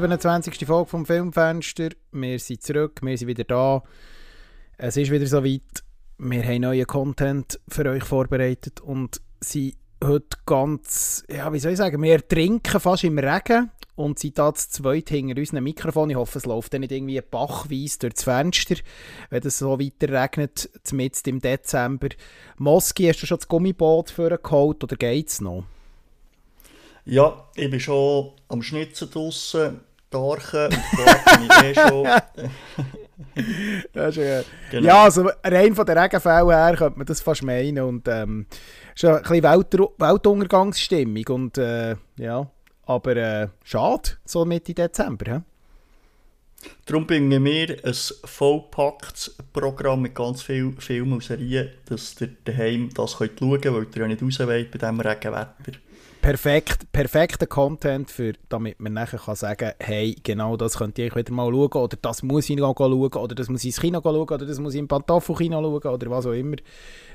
27. Folge vom Filmfenster. Wir sind zurück, wir sind wieder da. Es ist wieder soweit. Wir haben neuen Content für euch vorbereitet und sind heute ganz, ja, wie soll ich sagen, wir trinken fast im Regen und sind da zu zweit hinter unserem Mikrofon. Ich hoffe, es läuft dann nicht irgendwie bachweise durch das Fenster, wenn es so weiter regnet, zumindest im Dezember. Moski, hast du schon das Gummiboot vorgeholt oder geht es noch? Ja, ich bin schon am Schnitzen draussen, Darchen, und bin ich eh schon. das ist, genau. Ja, also rein von der Regenfälle her könnte man das fast meinen und ähm, ist ein bisschen Welt Weltuntergangsstimmung und äh, ja, aber äh, schade, so Mitte Dezember. He? Darum bringen wir ein vollpacktes Programm mit ganz vielen Filmen und Serien, dass ihr daheim das könnt schauen könnt, weil ihr ja nicht raus wollt bei diesem Regenwetter perfekt, perfekter Content, für, damit man nachher kann sagen hey, genau das könnt ihr wieder mal schauen, oder das muss ich noch schauen, oder das muss ich ins Kino schauen, oder das muss ich im Pantoffelkino schauen, oder was auch immer.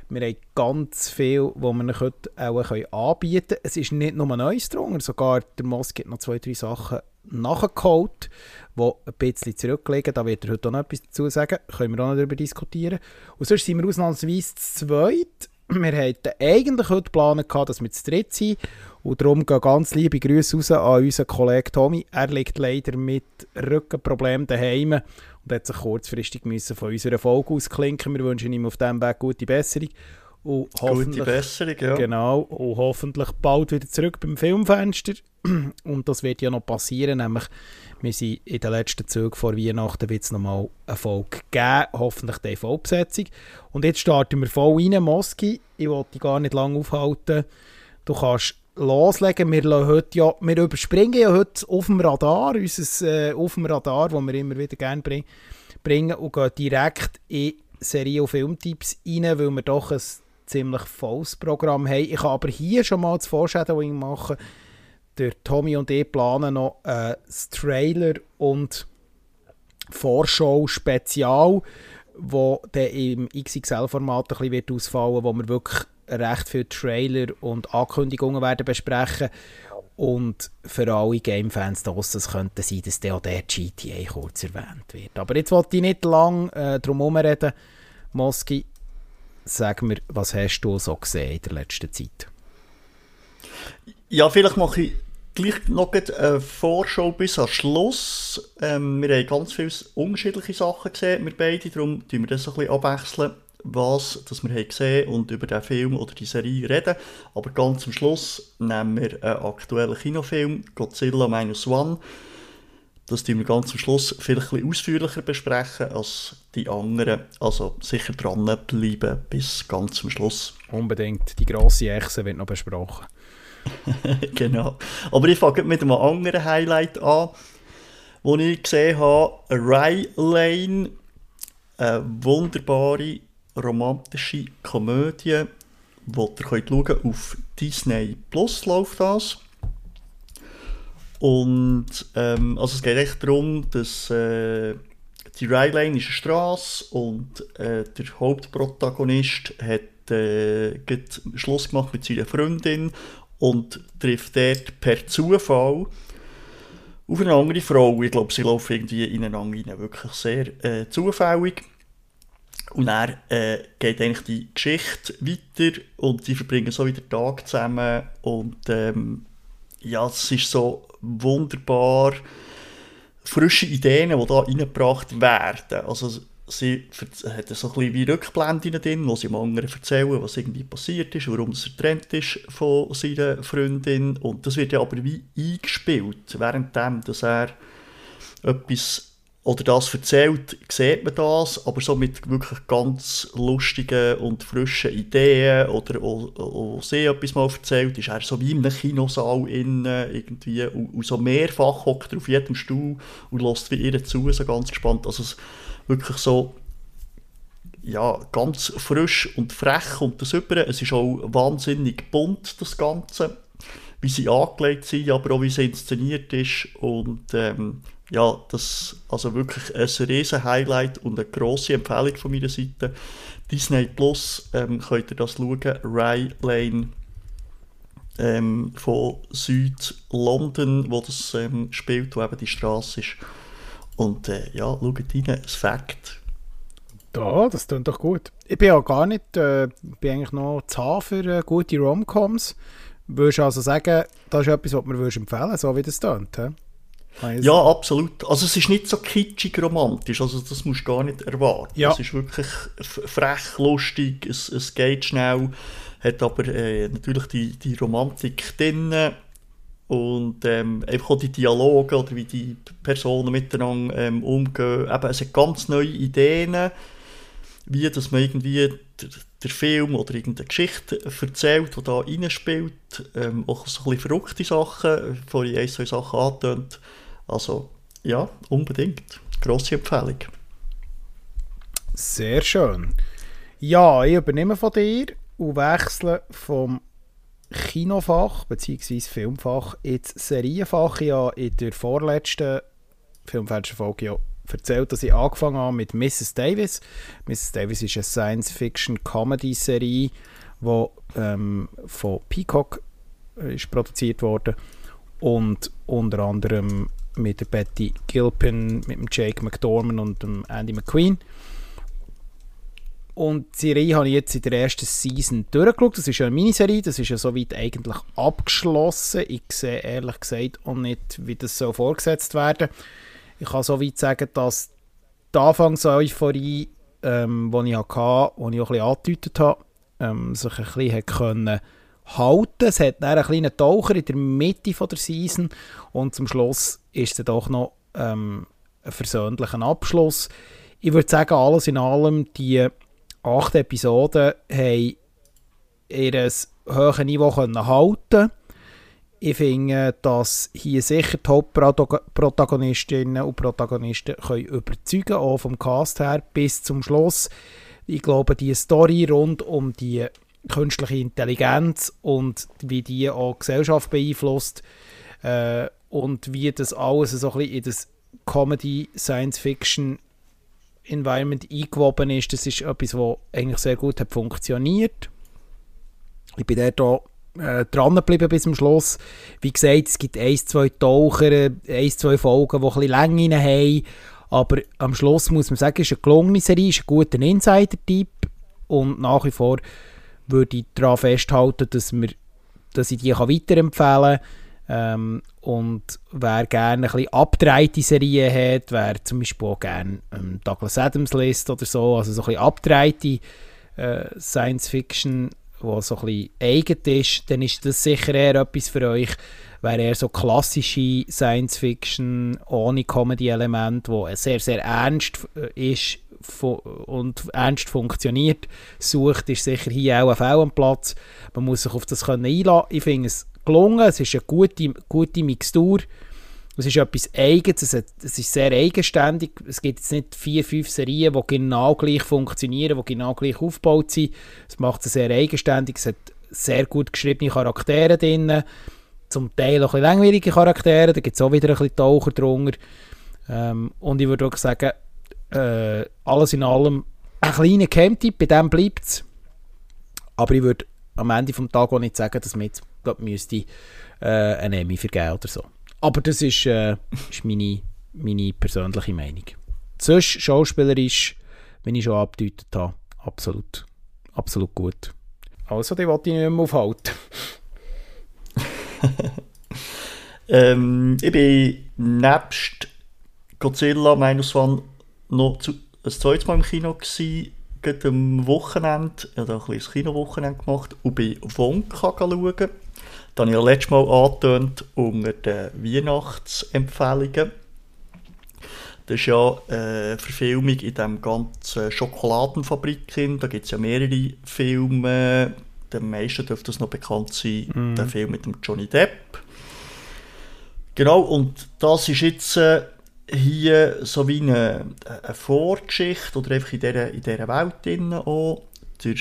Wir haben ganz viel, was wir heute auch anbieten können. Es ist nicht nur Neues drunter, sogar der Mosk hat noch zwei, drei Sachen nachgeholt, die ein bisschen zurücklegen. Da wird er heute noch etwas dazu sagen. Können wir auch noch darüber diskutieren. Und sonst sind wir ausnahmsweise zweit. Wir hatten eigentlich heute geplant, dass wir zu dritt sind. Und darum gehen ganz liebe Grüße raus an unseren Kollegen Tommy. Er liegt leider mit Rückenproblemen daheim und hat sich kurzfristig müssen von unserer Folge ausklinken. Wir wünschen ihm auf diesem Weg gute Besserung. Und gute Besserung, ja. Genau, und hoffentlich bald wieder zurück beim Filmfenster. Und das wird ja noch passieren, nämlich wir sind in den letzten Zügen vor Weihnachten wird es nochmal eine Folge geben, hoffentlich die Vollbesetzung. Und jetzt starten wir voll rein, Moski. Ich wollte dich gar nicht lange aufhalten. Du kannst loslegen. Wir, heute ja, wir überspringen ja heute auf dem Radar, unser, äh, auf dem Radar, das wir immer wieder gerne bring, bringen und gehen direkt in Serie- und Filmtipps rein, weil wir doch ein ziemlich volles Programm haben. Ich kann aber hier schon mal das Foreshadowing machen. Der Tommy und ich planen noch äh, das Trailer und Vorschau-Spezial, wo dann im XXL-Format ein bisschen wird ausfallen, wo wir wirklich recht viele Trailer und Ankündigungen werden besprechen. Und für alle Game-Fans draussen könnte sein, dass der auch GTA kurz erwähnt wird. Aber jetzt wollte ich nicht lange äh, drum herum reden. Moski, sag mir, was hast du so gesehen in der letzten Zeit? Ja, vielleicht mache ich gleich noch eine Vorschau bis am Schluss. Ähm, wir haben ganz viele unterschiedliche Sachen gesehen, wir beide, darum tun wir das ein bisschen abwechseln was das wir haben gesehen und über den Film oder die Serie reden. Aber ganz am Schluss nehmen wir einen aktuellen Kinofilm, Godzilla Minus One. Das tun wir ganz am Schluss vielleicht ein bisschen ausführlicher besprechen als die anderen. Also sicher dranbleiben bis ganz am Schluss. Unbedingt. Die grosse Echse wird noch besprochen. genau. Aber ich fange mit einem anderen Highlight an, wo ich gesehen habe. Rye Lane. Eine wunderbare romantische Komödie, die ihr könnt schauen auf Disney Plus läuft das. Und ähm, also es geht echt darum, dass äh, die Rylane ist eine Straße und äh, der Hauptprotagonist hat äh, Schluss gemacht mit seiner Freundin und trifft dort per Zufall auf eine andere Frau. Ich glaube, sie laufen irgendwie ineinander rein, wirklich sehr äh, zufällig. Und dann äh, geht eigentlich die Geschichte weiter und sie verbringen so wieder Tag zusammen und ähm, ja, es ist so wunderbar frische Ideen, die da reingebracht werden. Also sie hat so ein bisschen wie Rückblenden drin, wo sie dem anderen erzählen, was irgendwie passiert ist, warum es getrennt ist von seiner Freundin und das wird ja aber wie eingespielt, währenddem, dass er etwas oder das erzählt, sieht man das, aber so mit wirklich ganz lustigen und frischen Ideen oder auch, sie etwas mal erzählt, ist er so wie in einem Kinosaal innen irgendwie und, und so mehrfach hockt er auf jedem Stuhl und lässt wie ihr zu, so ganz gespannt, also wirklich so ja, ganz frisch und frech kommt das über. Es ist auch wahnsinnig bunt, das Ganze, wie sie angelegt sind, aber auch wie sie inszeniert ist und ähm, ja, das also wirklich ein riesen Highlight und eine grosse Empfehlung von meiner Seite. Disney Plus ähm, könnt ihr das schauen, Rye Lane. ähm, von Süd-London, wo das ähm, spielt, wo eben die Straße ist. Und äh, ja, schaut rein, das Fakt. Ja, das klingt doch gut. Ich bin ja gar nicht, äh, bin eigentlich noch zu für äh, gute Romcoms. Würdest du also sagen, das ist etwas, was mir empfehlen so wie das klingt? He? Ja, absolut. Also es ist nicht so kitschig romantisch, also das musst du gar nicht erwarten. Ja. Es ist wirklich frech, lustig, es, es geht schnell, hat aber äh, natürlich die, die Romantik drin und ähm, einfach auch die Dialoge oder wie die Personen miteinander ähm, umgehen. Eben, es hat ganz neue Ideen, wie dass man irgendwie der, Film oder irgendeine Geschichte erzählt, die da reinspielt. Ähm, auch so ein bisschen verrückte Sachen, vorhin ein, zwei Sachen. Also ja, unbedingt. Grosse Empfehlung. Sehr schön. Ja, ich übernehme von dir und wechsle vom Kinofach bzw. Filmfach ins Serienfach. Ich habe in der vorletzten Filmfensterfolge ja erzählt, dass ich angefangen habe mit Mrs. Davis. Mrs. Davis ist eine Science-Fiction-Comedy-Serie, die ähm, von Peacock äh, ist produziert wurde und unter anderem mit der Betty Gilpin, mit dem Jake McDormand und dem Andy McQueen. Und die Serie habe ich jetzt in der ersten Season durchgeschaut. Das ist ja eine Miniserie, das ist ja soweit eigentlich abgeschlossen. Ich sehe ehrlich gesagt auch nicht, wie das so vorgesetzt werden Ich kann soweit sagen, dass die Anfangseuphorie, ähm, die ich hatte, die ich auch ein bisschen angedeutet habe, ähm, sich ein bisschen können halten. Es hat einen kleinen Taucher in der Mitte von der Season und zum Schluss ist es doch noch ähm, ein versöhnlicher Abschluss. Ich würde sagen, alles in allem, die acht Episoden haben ihr hohes Niveau halten Ich finde, dass hier sicher die Hauptprotagonistinnen und Protagonisten können überzeugen auch vom Cast her bis zum Schluss. Ich glaube, die Story rund um die künstliche Intelligenz und wie die auch die Gesellschaft beeinflusst äh, und wie das alles so ein bisschen in das Comedy, Science Fiction Environment eingewoben ist, das ist etwas, was eigentlich sehr gut hat funktioniert. Ich bin dort äh, dran geblieben bis zum Schluss. Wie gesagt, es gibt ein, zwei Taucher, ein, zwei Folgen, die ein bisschen Länge haben, aber am Schluss muss man sagen, es ist eine gelungene Serie, ist ein guter Insider-Typ und nach wie vor würde ich daran festhalten, dass, wir, dass ich die weiterempfehlen kann. Ähm, und wer gerne ein bisschen abgedrehte Serien hat, wer zum Beispiel auch gerne ähm, Douglas Adams liest oder so, also so ein bisschen abgedrehte äh, Science Wo so ein eigen ist, dann ist das sicher eher etwas für euch. Wer eher so klassische Science Fiction ohne Comedy-Element, wo sehr, sehr ernst äh, ist und ernst funktioniert, sucht, ist sicher hier auch ein Platz. Man muss sich auf das können einlassen. Ich finde es gelungen. Es ist eine gute, gute Mixtur. Es ist etwas Eigenes, es, es ist sehr eigenständig. Es gibt jetzt nicht vier, fünf Serien, die genau gleich funktionieren, die genau gleich aufgebaut sind. Es macht es sehr eigenständig. Es hat sehr gut geschriebene Charaktere drin. Zum Teil auch ein bisschen langweilige Charaktere. Da gibt es auch wieder ein bisschen Taucher drunter. Ähm, und ich würde auch sagen, äh, alles in allem ein kleiner Camp-Tipp, bei dem bleibt es. Aber ich würde am Ende des Tages nicht sagen, dass man jetzt glaub, müsste äh, ein Emmy vergeben oder so. Aber das ist, äh, ist meine, meine persönliche Meinung. Sonst schauspielerisch, wenn ich schon abgedeutet habe, absolut, absolut gut. Also, die wollte ich nicht mehr aufhalten. ähm, ich bin nebst Godzilla Minus One noch zu, ein zweites Mal im Kino gewesen, gerade am Wochenende. Ich habe ein bisschen Kinowochenende gemacht und bin Wonka schauen. Das habe ich ja letztes Mal angetönt unter den Weihnachtsempfehlungen. Das ist ja eine Verfilmung in diesem ganzen Schokoladenfabrik. Da gibt es ja mehrere Filme. Den meisten dürfte das noch bekannt sein, mm. der Film mit dem Johnny Depp. Genau, und das ist jetzt äh, hier so wie eine, eine Vorgeschichte oder einfach in dieser, in dieser Welt drin auch. Der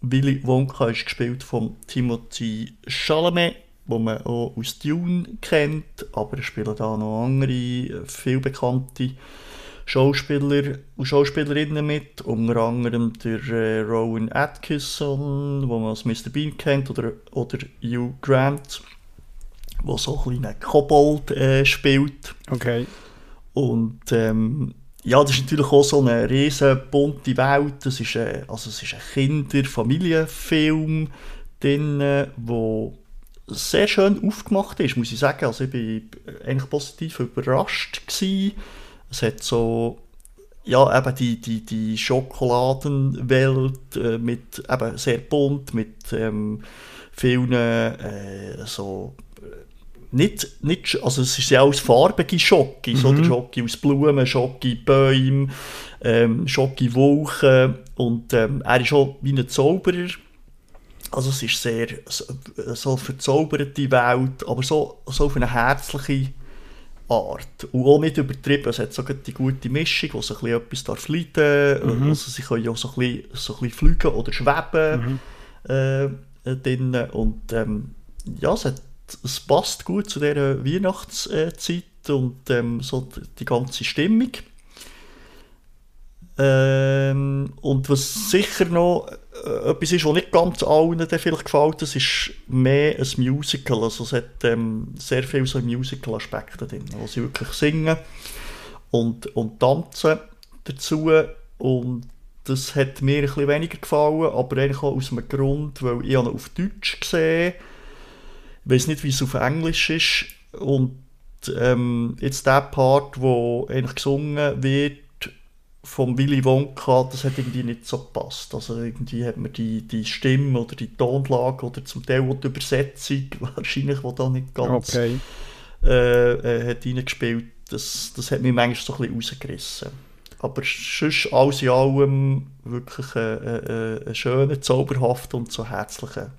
Willy Wonka ist gespielt von Timothy Chalamet, wo man auch aus Dune kennt, aber es spielen da noch andere, viel bekannte Schauspieler und Schauspielerinnen mit, unter anderem der äh, Rowan Atkinson, wo man als Mr. Bean kennt, oder, oder Hugh Grant, der so ein kleiner Kobold äh, spielt. Okay. Und ähm, ja, das ist natürlich auch so eine riesen bunte Welt. Das ist, äh, also es ist ein Kinder-Familienfilm drin, wo sehr schön aufgemacht ist, muss ich sagen. Also ich war eigentlich positiv überrascht gewesen. Es hat so ja, eben die, die, die Schokoladenwelt äh, mit eben sehr bunt, mit ähm, vielen äh, so nicht, nicht, also es ist ja alles farbige Schocke, mhm. oder Schocke aus Blumen, Schocke Bäume, ähm, Schocke Wolken und ähm, er ist auch wie ein Zauberer, also es ist sehr so, so verzauberte Welt, aber so, so auf eine herzliche Art. Und auch nicht übertrieben, es hat so die gute Mischung, wo so ein bisschen etwas darf leiden, mhm. also sie können auch so ein bisschen, so ein bisschen fliegen oder schweben mhm. äh, drin und ähm, ja, es hat es passt gut zu dieser Weihnachtszeit und ähm, so die ganze Stimmung. Ähm, und was sicher noch äh, etwas ist, was nicht ganz allen vielleicht gefällt, das ist mehr ein Musical. Also es hat ähm, sehr viele so Musical-Aspekte drin, wo sie wirklich singen und, und tanzen dazu. Und das hat mir ein bisschen weniger gefallen, aber eigentlich auch aus einem Grund, weil ich auf Deutsch gesehen habe ich weiß nicht, wie es auf Englisch ist. Und ähm, jetzt der Part, wo eigentlich gesungen wird vom Willy Wonka, das hat irgendwie nicht so gepasst. Also irgendwie hat man die, die Stimme oder die Tonlage oder zum Teil auch die Übersetzung wahrscheinlich, die da nicht ganz okay. äh, äh, hat reingespielt. Das, das hat mich manchmal so ein bisschen rausgerissen. Aber sonst alles in allem wirklich ein, ein, ein schöner, zauberhafter und so herzlicher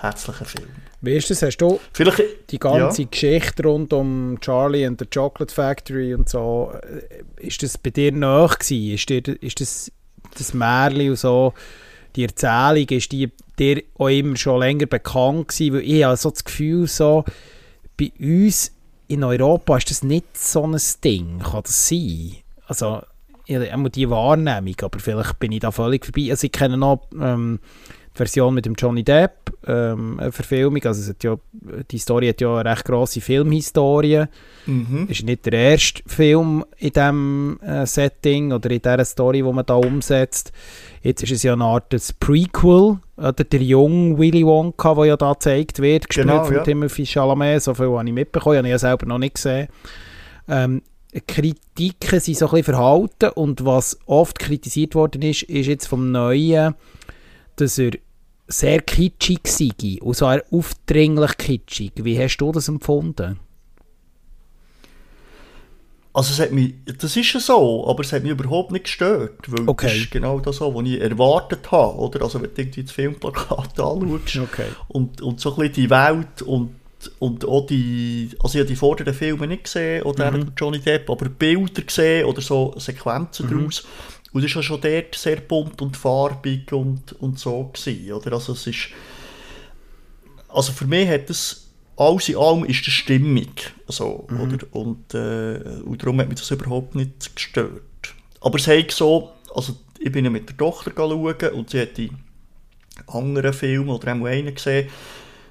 herzlichen Film. Wie ist das? Hast du Vielleicht, die ganze ja. Geschichte rund um Charlie and the Chocolate Factory und so, äh, ist das bei dir nach gewesen? Ist, dir, ist das das Märchen und so, die Erzählung, ist die dir auch immer schon länger bekannt gewesen? Weil ich habe so das Gefühl, so, bei uns in Europa ist das nicht so ein Ding. Kann das sein? Also, immer die Wahrnehmung, aber vielleicht bin ich da völlig vorbei. Also ich kenne noch ähm, Version mit dem Johnny Depp, ähm, eine Verfilmung. Also es hat ja, die Story hat ja eine recht grosse Filmhistorie. Mhm. Ist nicht der erste Film in diesem äh, Setting oder in dieser Story, die man da umsetzt. Jetzt ist es ja eine Art des Prequel, oder der junge Willy Wonka, der ja da gezeigt wird, gespielt genau, von ja. Timothy Chalamet. So viel habe ich mitbekommen, habe ich ja selber noch nicht gesehen. Ähm, Kritiken sind so ein bisschen verhalten und was oft kritisiert worden ist, ist jetzt vom Neuen dass er sehr kitschig sei und so aufdringlich kitschig. Wie hast du das empfunden? Also es hat mich, das ist ja so, aber es hat mich überhaupt nicht gestört, weil okay. das ist genau das, was ich erwartet habe, oder? Also wenn du irgendwie das Filmplakat anschaust okay. und, und so ein bisschen die Welt und, und auch die, also ich habe die vorderen Filme nicht gesehen, oder mhm. Johnny Depp, aber Bilder gesehen oder so Sequenzen mhm. daraus und es war schon dort sehr bunt und farbig und, und so. Gewesen, oder? Also, es ist, also für mich hat es alles in allem ist die Stimmung. Also, mhm. oder? Und, äh, und darum hat mich das überhaupt nicht gestört. Aber es hat so, also ich bin ja mit der Tochter schauen und sie hat die anderen Filme oder auch einen gesehen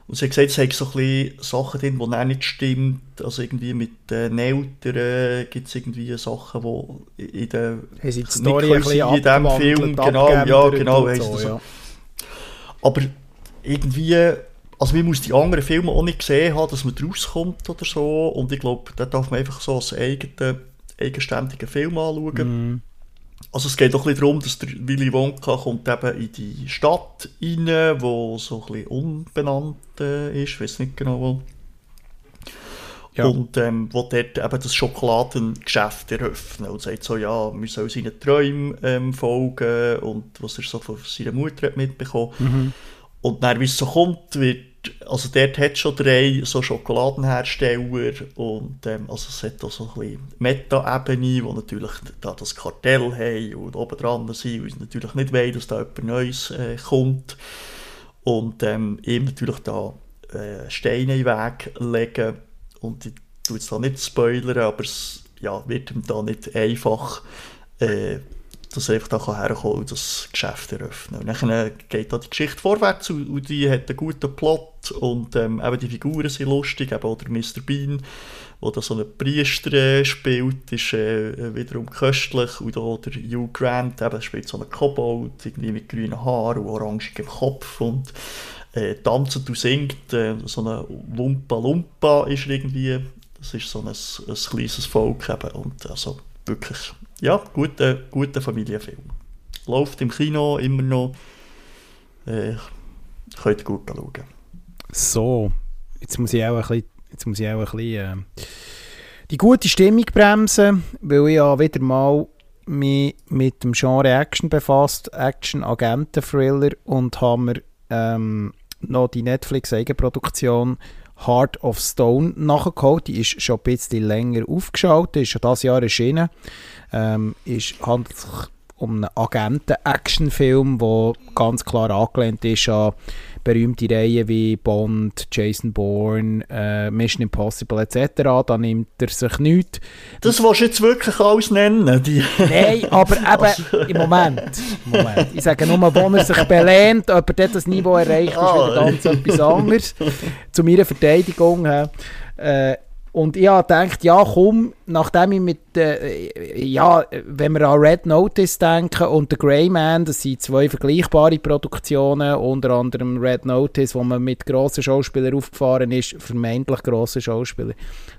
und sie hat gesagt, es hat so ein bisschen Sachen drin, die auch nicht stimmt. Also irgendwie mit den Eltern gibt es irgendwie Sachen, die in der sie die Story ein bisschen in diesem Film. Genau, ja, genau. So, so. Ja. Aber irgendwie, also man muss die anderen Filme auch nicht gesehen haben, dass man rauskommt oder so. Und ich glaube, da darf man einfach so als eigenen, eigenständigen Film anschauen. Mm. Also es geht doch ein bisschen darum, dass der Willy Wonka kommt eben in die Stadt rein, wo so ein bisschen unbenannt äh, ist, ich weiß nicht genau wo. Ja. Und ähm, wo dort eben das Schokoladengeschäft eröffnen und sagt so, ja, wir sollen seinen Träumen ähm, folgen und was er so von seiner Mutter mitbekommen. Mhm. Und dann, wie es so kommt, wird also dort hat es schon drei so Schokoladenhersteller und ähm, also es hat auch so ein bisschen Meta-Ebene, wo natürlich da das Kartell haben und oben dran sind und natürlich nicht wollen, dass da jemand Neues äh, kommt und ähm, ihm natürlich da äh, Steine in den Weg legen und ich tue jetzt da nicht spoilern, aber es ja, wird ihm da nicht einfach äh, dass er einfach da herkommen und das Geschäft eröffnen. Und dann geht da die Geschichte vorwärts und, die hat einen guten Plot und ähm, eben die Figuren sind lustig, eben oder Mr. Bean, der da so einen Priester äh, spielt, ist äh, wiederum köstlich und auch der Hugh Grant, eben spielt so einen Kobold, irgendwie mit grünen Haaren und orangigem Kopf und äh, tanzt und singt, äh, so eine Lumpa Lumpa ist irgendwie, das ist so ein, ein kleines Volk eben und also wirklich ja, guter, guter Familienfilm. Läuft im Kino immer noch. Äh, könnt gut schauen. So, jetzt muss ich auch ein bisschen, jetzt muss ich auch ein bisschen äh, die gute Stimmung bremsen, weil ich ja wieder mal mich mit dem Genre Action befasst, Action-Agenten-Thriller und haben mir ähm, noch die Netflix-Eigenproduktion Heart of Stone nachgeholt. Die ist schon ein bisschen länger aufgeschaut, ist schon dieses Jahr erschienen ähm, ist, handelt sich um einen Agenten-Action-Film, der ganz klar angelehnt ist an berühmte Reihen wie Bond, Jason Bourne, äh, Mission Impossible etc. Da nimmt er sich nichts. Das willst du jetzt wirklich alles nennen? Die Nein, aber eben im Moment, Moment. Ich sage nur, wo er sich belehnt, ob er das Niveau erreicht, ist wieder ah. ganz etwas anderes. Zu meiner Verteidigung. Äh, und ich habe gedacht, ja komm, nachdem ich mit, äh, ja, wenn wir an Red Notice denken und The Grey Man, das sind zwei vergleichbare Produktionen, unter anderem Red Notice, wo man mit grossen Schauspielern aufgefahren ist, vermeintlich grossen Schauspieler,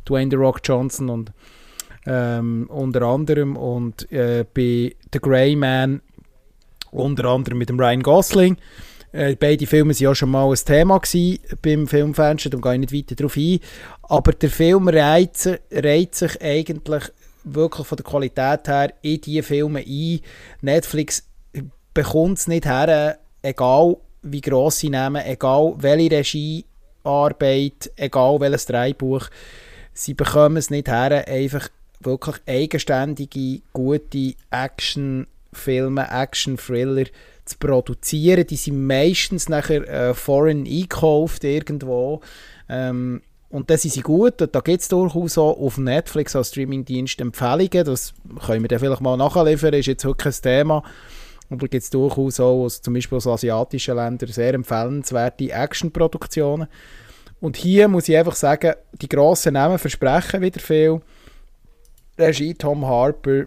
Dwayne The Rock Johnson und ähm, unter anderem und äh, bei The Grey Man unter anderem mit dem Ryan Gosling äh, beide Filme waren ja schon mal ein Thema beim Filmfenster, da gehe ich nicht weiter darauf ein. Aber der Film reiht, reiht sich eigentlich wirklich von der Qualität her in diese Filme ein. Netflix bekommt es nicht her, egal wie gross sie nehmen, egal welche Regiearbeit, egal welches Drehbuch, sie bekommen es nicht her, einfach wirklich eigenständige, gute Actionfilme, Action-Thriller zu produzieren. Die sind meistens nachher äh, foreign eingekauft irgendwo. Ähm, und das sind sie gut. Da gibt es durchaus auch auf Netflix als Streamingdienst Empfehlungen. Das können wir dann vielleicht mal nachliefern, ist jetzt wirklich ein Thema. Aber gibt es durchaus auch aus, zum Beispiel aus asiatischen Ländern sehr empfehlenswerte Actionproduktionen. Und hier muss ich einfach sagen, die grossen Namen versprechen wieder viel. Regie Tom Harper,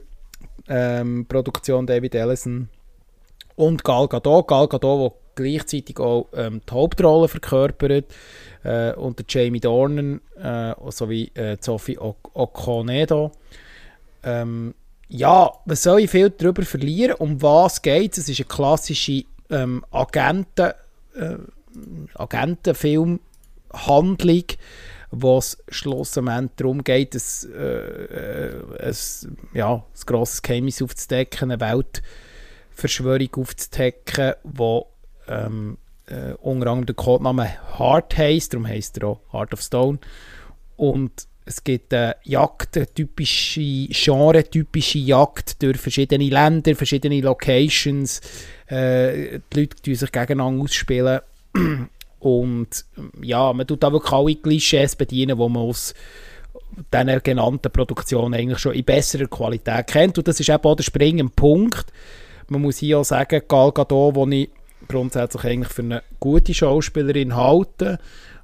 ähm, Produktion David Ellison, und Gal Gadot. Gal Gadot, der gleichzeitig auch ähm, die Hauptrolle verkörpert. Äh, und Jamie Dornan äh, sowie äh, Sophie Okonedo. Ähm, ja, was soll ich viel darüber verlieren? Um was geht es? Es ist eine klassische ähm, Agenten, äh, Agentenfilmhandlung, wo es schlussendlich darum geht, ein, äh, äh, ein, ja, ein grosses Geheimnis aufzudecken, eine Welt Verschwörung aufzudecken, wo ähm, äh, unter anderem der Codename Heart heisst, darum heisst er auch Heart of Stone. Und es gibt eine Jagd, eine typische, genre-typische Jagd durch verschiedene Länder, verschiedene Locations. Äh, die Leute tun sich gegeneinander ausspielen. Und ja, man tut da wirklich alle Klischees bedienen, die man aus diesen genannten Produktionen eigentlich schon in besserer Qualität kennt. Und das ist eben auch der springende Punkt. Man muss hier auch sagen, Gal Gadot, die ich grundsätzlich eigentlich für eine gute Schauspielerin halte,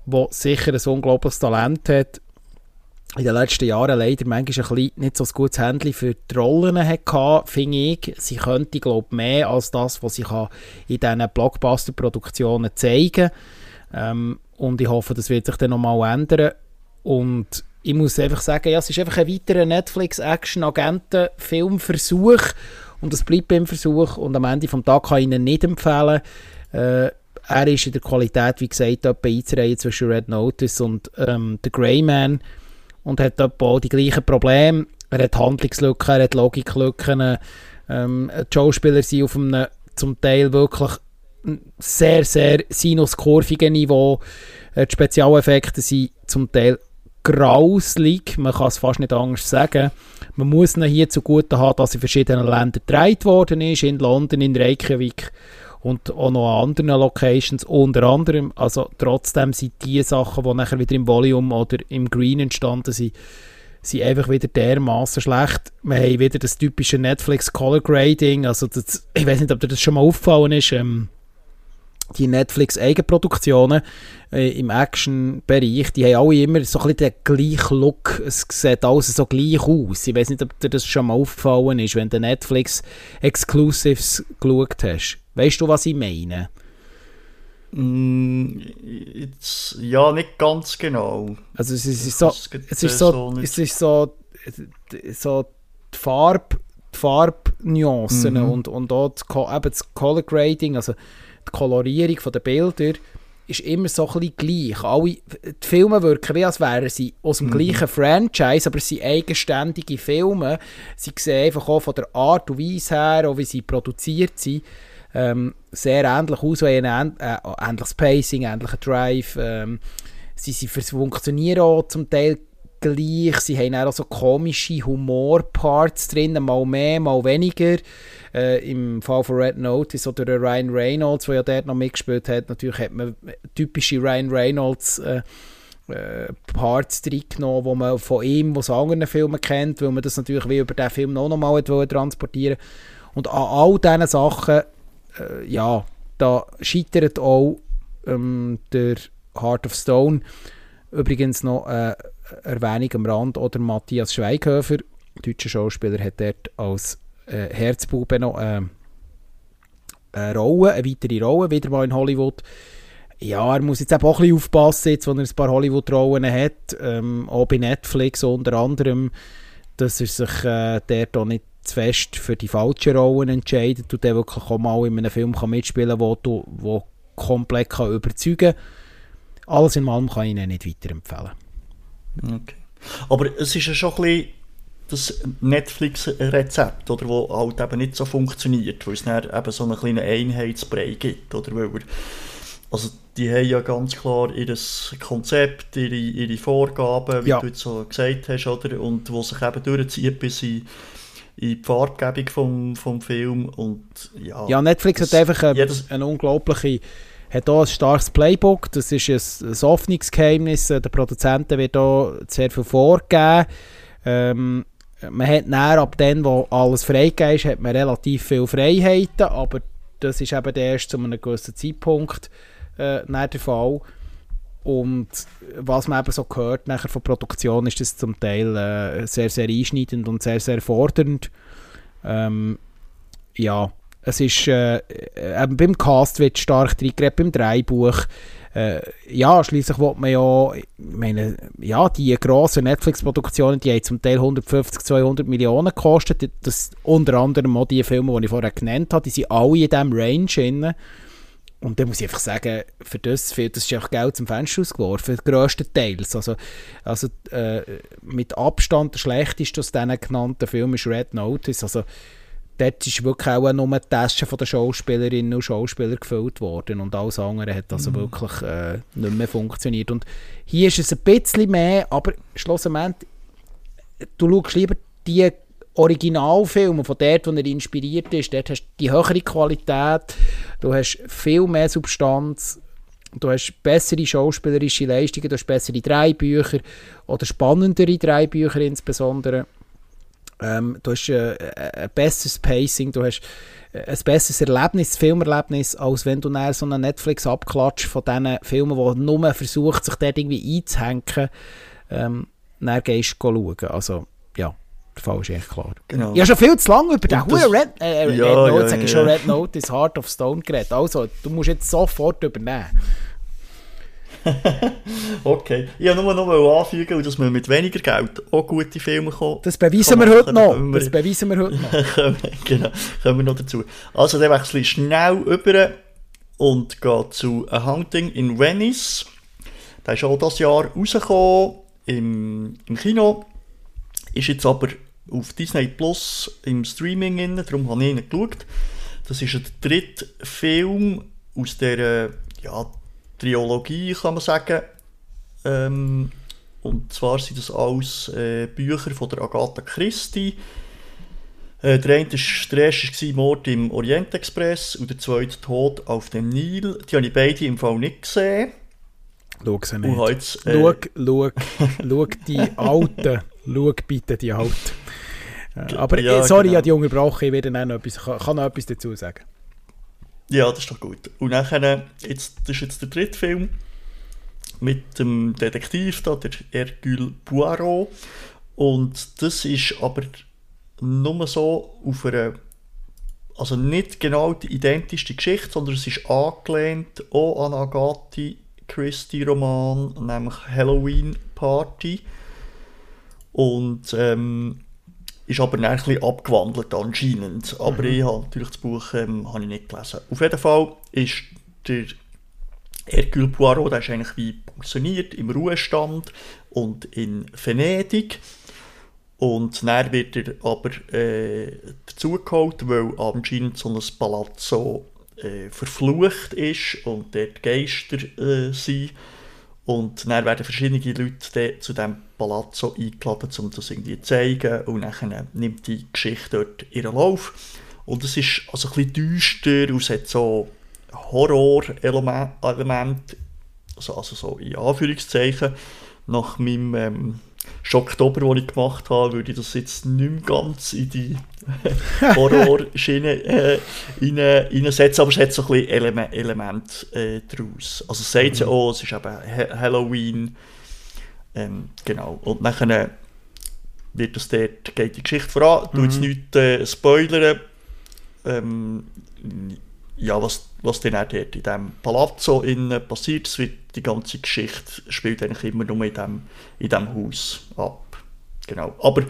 die sicher ein unglaubliches Talent hat, in den letzten Jahren leider manchmal ein nicht so ein gutes Händchen für die Rollen hatte, finde ich. Sie könnte, glaube ich, mehr als das, was sie in diesen Blockbuster-Produktionen zeigen ähm, Und ich hoffe, das wird sich dann nochmal ändern. Und ich muss einfach sagen, ja, es ist einfach ein weiterer Netflix-Action-Agenten-Filmversuch und das bleibt beim Versuch und am Ende des Tages kann ich Ihnen nicht empfehlen. Äh, er ist in der Qualität, wie gesagt, etwa einzureihen zwischen Red Notice und ähm, The Grey Man und hat etwa auch die gleichen Probleme. Er hat Handlungslücken, er hat Logiklücken. Ähm, die Schauspieler sind auf einem zum Teil wirklich sehr, sehr sinuskurvigen Niveau. Äh, die Spezialeffekte sind zum Teil grauslig, man kann es fast nicht anders sagen. Man muss ihn hier zugute haben, dass in verschiedenen Ländern gedreht worden ist, in London, in Reykjavik und auch noch an anderen Locations, unter anderem, also trotzdem sind die Sachen, die nachher wieder im Volume oder im Green entstanden sind, sind einfach wieder dermaßen schlecht. Wir haben wieder das typische Netflix Color Grading, also das, ich weiß nicht, ob dir das schon mal aufgefallen ist, ähm, die Netflix-Eigenproduktionen äh, im Action-Bereich, die haben alle immer so ein bisschen den gleichen Look. Es sieht alles so gleich aus. Ich weiß nicht, ob dir das schon mal aufgefallen ist, wenn du Netflix-Exclusives geschaut hast. Weißt du, was ich meine? Mm, jetzt, ja, nicht ganz genau. Also es ist so, es ist so, es ist so, so die Farbe, die Farbnuancen mhm. und, und auch das, eben das Color Grading, also die Kolorierung der Bilder ist immer so ein bisschen gleich. Alle, die Filme wirken wie, als wären sie aus dem mhm. gleichen Franchise, aber es sind eigenständige Filme. Sie sehen einfach auch von der Art und Weise her, auch wie sie produziert sind, ähm, sehr ähnlich aus, wie ein äh, ähnliches Pacing, ähnlicher Drive. Ähm, sie, sie funktionieren auch zum Teil gleich. Sie haben auch so komische Humorparts drin, mal mehr, mal weniger. Äh, Im Fall von Red Notice oder Ryan Reynolds, der ja dort noch mitgespielt hat, natürlich hat man typische Ryan Reynolds äh, äh, Parts reingenommen, die man von ihm, aus anderen Filmen kennt, weil man das natürlich wie über diesen Film noch einmal transportieren Und an all diesen Sachen, äh, ja, da scheitert auch ähm, der Heart of Stone. Übrigens noch eine Erwähnung am Rand, oder Matthias Schweighöfer, deutscher Schauspieler, hat dort als äh, Herzbube noch äh, eine Rolle, eine weitere Rolle, wieder mal in Hollywood. Ja, er muss jetzt auch ein bisschen aufpassen, jetzt, wo er ein paar Hollywood-Rollen hat, ähm, auch bei Netflix unter anderem, dass er sich äh, dort auch nicht zu fest für die falschen Rollen entscheidet und der wirklich auch mal in einem Film kann mitspielen kann, wo, wo komplett kann überzeugen kann. Alles in allem kann ich Ihnen nicht weiterempfehlen. Okay. Aber es ist ja schon ein bisschen das Netflix-Rezept, oder, wo halt eben nicht so funktioniert, weil es dann eben so einen kleinen Einheitsbrei gibt, oder, weil also die haben ja ganz klar ihr Konzept, ihre, ihre Vorgaben, wie ja. du jetzt so gesagt hast, oder, und wo sich eben durchzieht bis in, in die Farbgebung vom, vom Film und ja. Ja, Netflix hat einfach eine, eine unglaubliche hat auch ein starkes Playbook, das ist ein, ein Öffnungsgeheimnis, der Produzenten wird auch sehr viel vorgegeben. Ähm, man hat näher ab dem, wo alles freigegeben ist, hat man relativ viele Freiheiten, aber das ist eben erst zu einem gewissen Zeitpunkt äh, der Fall. Und was man eben so gehört nachher von Produktion, ist das zum Teil äh, sehr, sehr einschneidend und sehr, sehr fordernd. Ähm, ja, es ist, äh, äh beim Cast wird stark drin beim Dreibuch äh, ja, schließlich wollte man ja, ich meine, ja, die grossen Netflix-Produktionen, die haben zum Teil 150, 200 Millionen gekostet. Das unter anderem auch die Filme, die ich vorher genannt habe, die sind alle in diesem Range drin. Und dann muss ich einfach sagen, für das, für das ist einfach Geld zum Fenster ausgeworfen, grösstenteils. Also, also äh, mit Abstand der schlechteste aus diesen genannten Filmen ist Red Notice. Also dort ist wirklich auch nur die Tasche der Schauspielerinnen und Schauspieler gefüllt worden und alles andere hat also mhm. wirklich äh, nicht mehr funktioniert. Und hier ist es ein bisschen mehr, aber schlussendlich, du schaust lieber die Originalfilme von dort, wo er inspiriert ist, dort hast du die höhere Qualität, du hast viel mehr Substanz, du hast bessere schauspielerische Leistungen, du hast bessere Drei oder spannendere Drei insbesondere. Ähm, du hast äh, ein besseres Pacing, du hast äh, ein besseres Erlebnis, Filmerlebnis, als wenn du so einen Netflix-Abklatsch von diesen Filmen, die nur versucht, sich dort irgendwie einzuhängen, ähm, dann gehst du schauen. Also, ja, der Fall ist echt klar. Genau. Ich habe schon viel zu lange über den das, Red, äh, Red ja, Note, ja, sage ich ja, schon Red Notice, Heart of Stone geredet. Also, du musst jetzt sofort übernehmen. okay. Ich wollte nur noch anfügen, dass wir mit weniger Geld auch gute Filme kommen. Das beweisen wir heute noch. Wir, das beweisen wir heute noch. genau, kommen wir noch dazu. Also, dann wechsle ich schnell über und gehe zu A Hunting in Venice. Der ist auch dieses Jahr rausgekommen im, im Kino. Ist jetzt aber auf Disney Plus im Streaming drin, darum habe ich ihn geschaut. Das ist der dritte Film aus der ja, Trilogie, kann man sagen. Ähm, und zwar sind das alles äh, Bücher von der Agatha Christie. Äh, der eine war, der erste war Mord im Orient Express und der zweite Tod auf dem Nil. Die habe ich beide im Fall nicht gesehen. Schau sie nicht. Jetzt, äh, schau, schau, schau die alten. Schau bitte die Haut. Äh, aber ja, sorry, genau. ich habe die unterbrochen, ich werde noch etwas, kann noch etwas dazu sagen. Ja, das ist doch gut. Und nachher, jetzt, das ist jetzt der dritte Film mit dem Detektiv da, der Hercule Poirot. Und das ist aber nur so auf einer, also nicht genau die identischste Geschichte, sondern es ist angelehnt auch an Agatha Christie Roman, nämlich Halloween Party. Und ähm, ist aber ein bisschen abgewandelt anscheinend. Aber mhm. ich habe natürlich das Buch ähm, habe ich nicht gelesen. Auf jeden Fall ist der Hercule Poirot, der ist eigentlich wie pensioniert, im Ruhestand und in Venedig. Und dann wird er aber äh, dazugeholt, weil anscheinend so ein Palazzo äh, verflucht ist und dort Geister äh, sind. Und dann werden verschiedene Leute zu diesem Palazzo eingeladen, um das irgendwie zu zeigen. Und dann nimmt die Geschichte dort ihren Lauf. Und es ist also ein bisschen düster und es hat so Horror-Elemente, also, also so in Anführungszeichen, nach meinem ähm, Schocktober, den ich gemacht habe, würde ich das jetzt nicht mehr ganz in die Horrorschiene äh, reinsetzen, aber es hat so ein bisschen Element, Element äh, daraus. Also es sagt mhm. ja auch, es ist eben Halloween, ähm, genau. Und dann wird das dort, geht die Geschichte voran, mhm. du jetzt nicht äh, spoilern, ähm, ja, was, was dann auch dort in diesem Palazzo innen passiert, es wird, die ganze Geschichte spielt eigentlich immer nur in diesem in dem Haus ab. Genau. Aber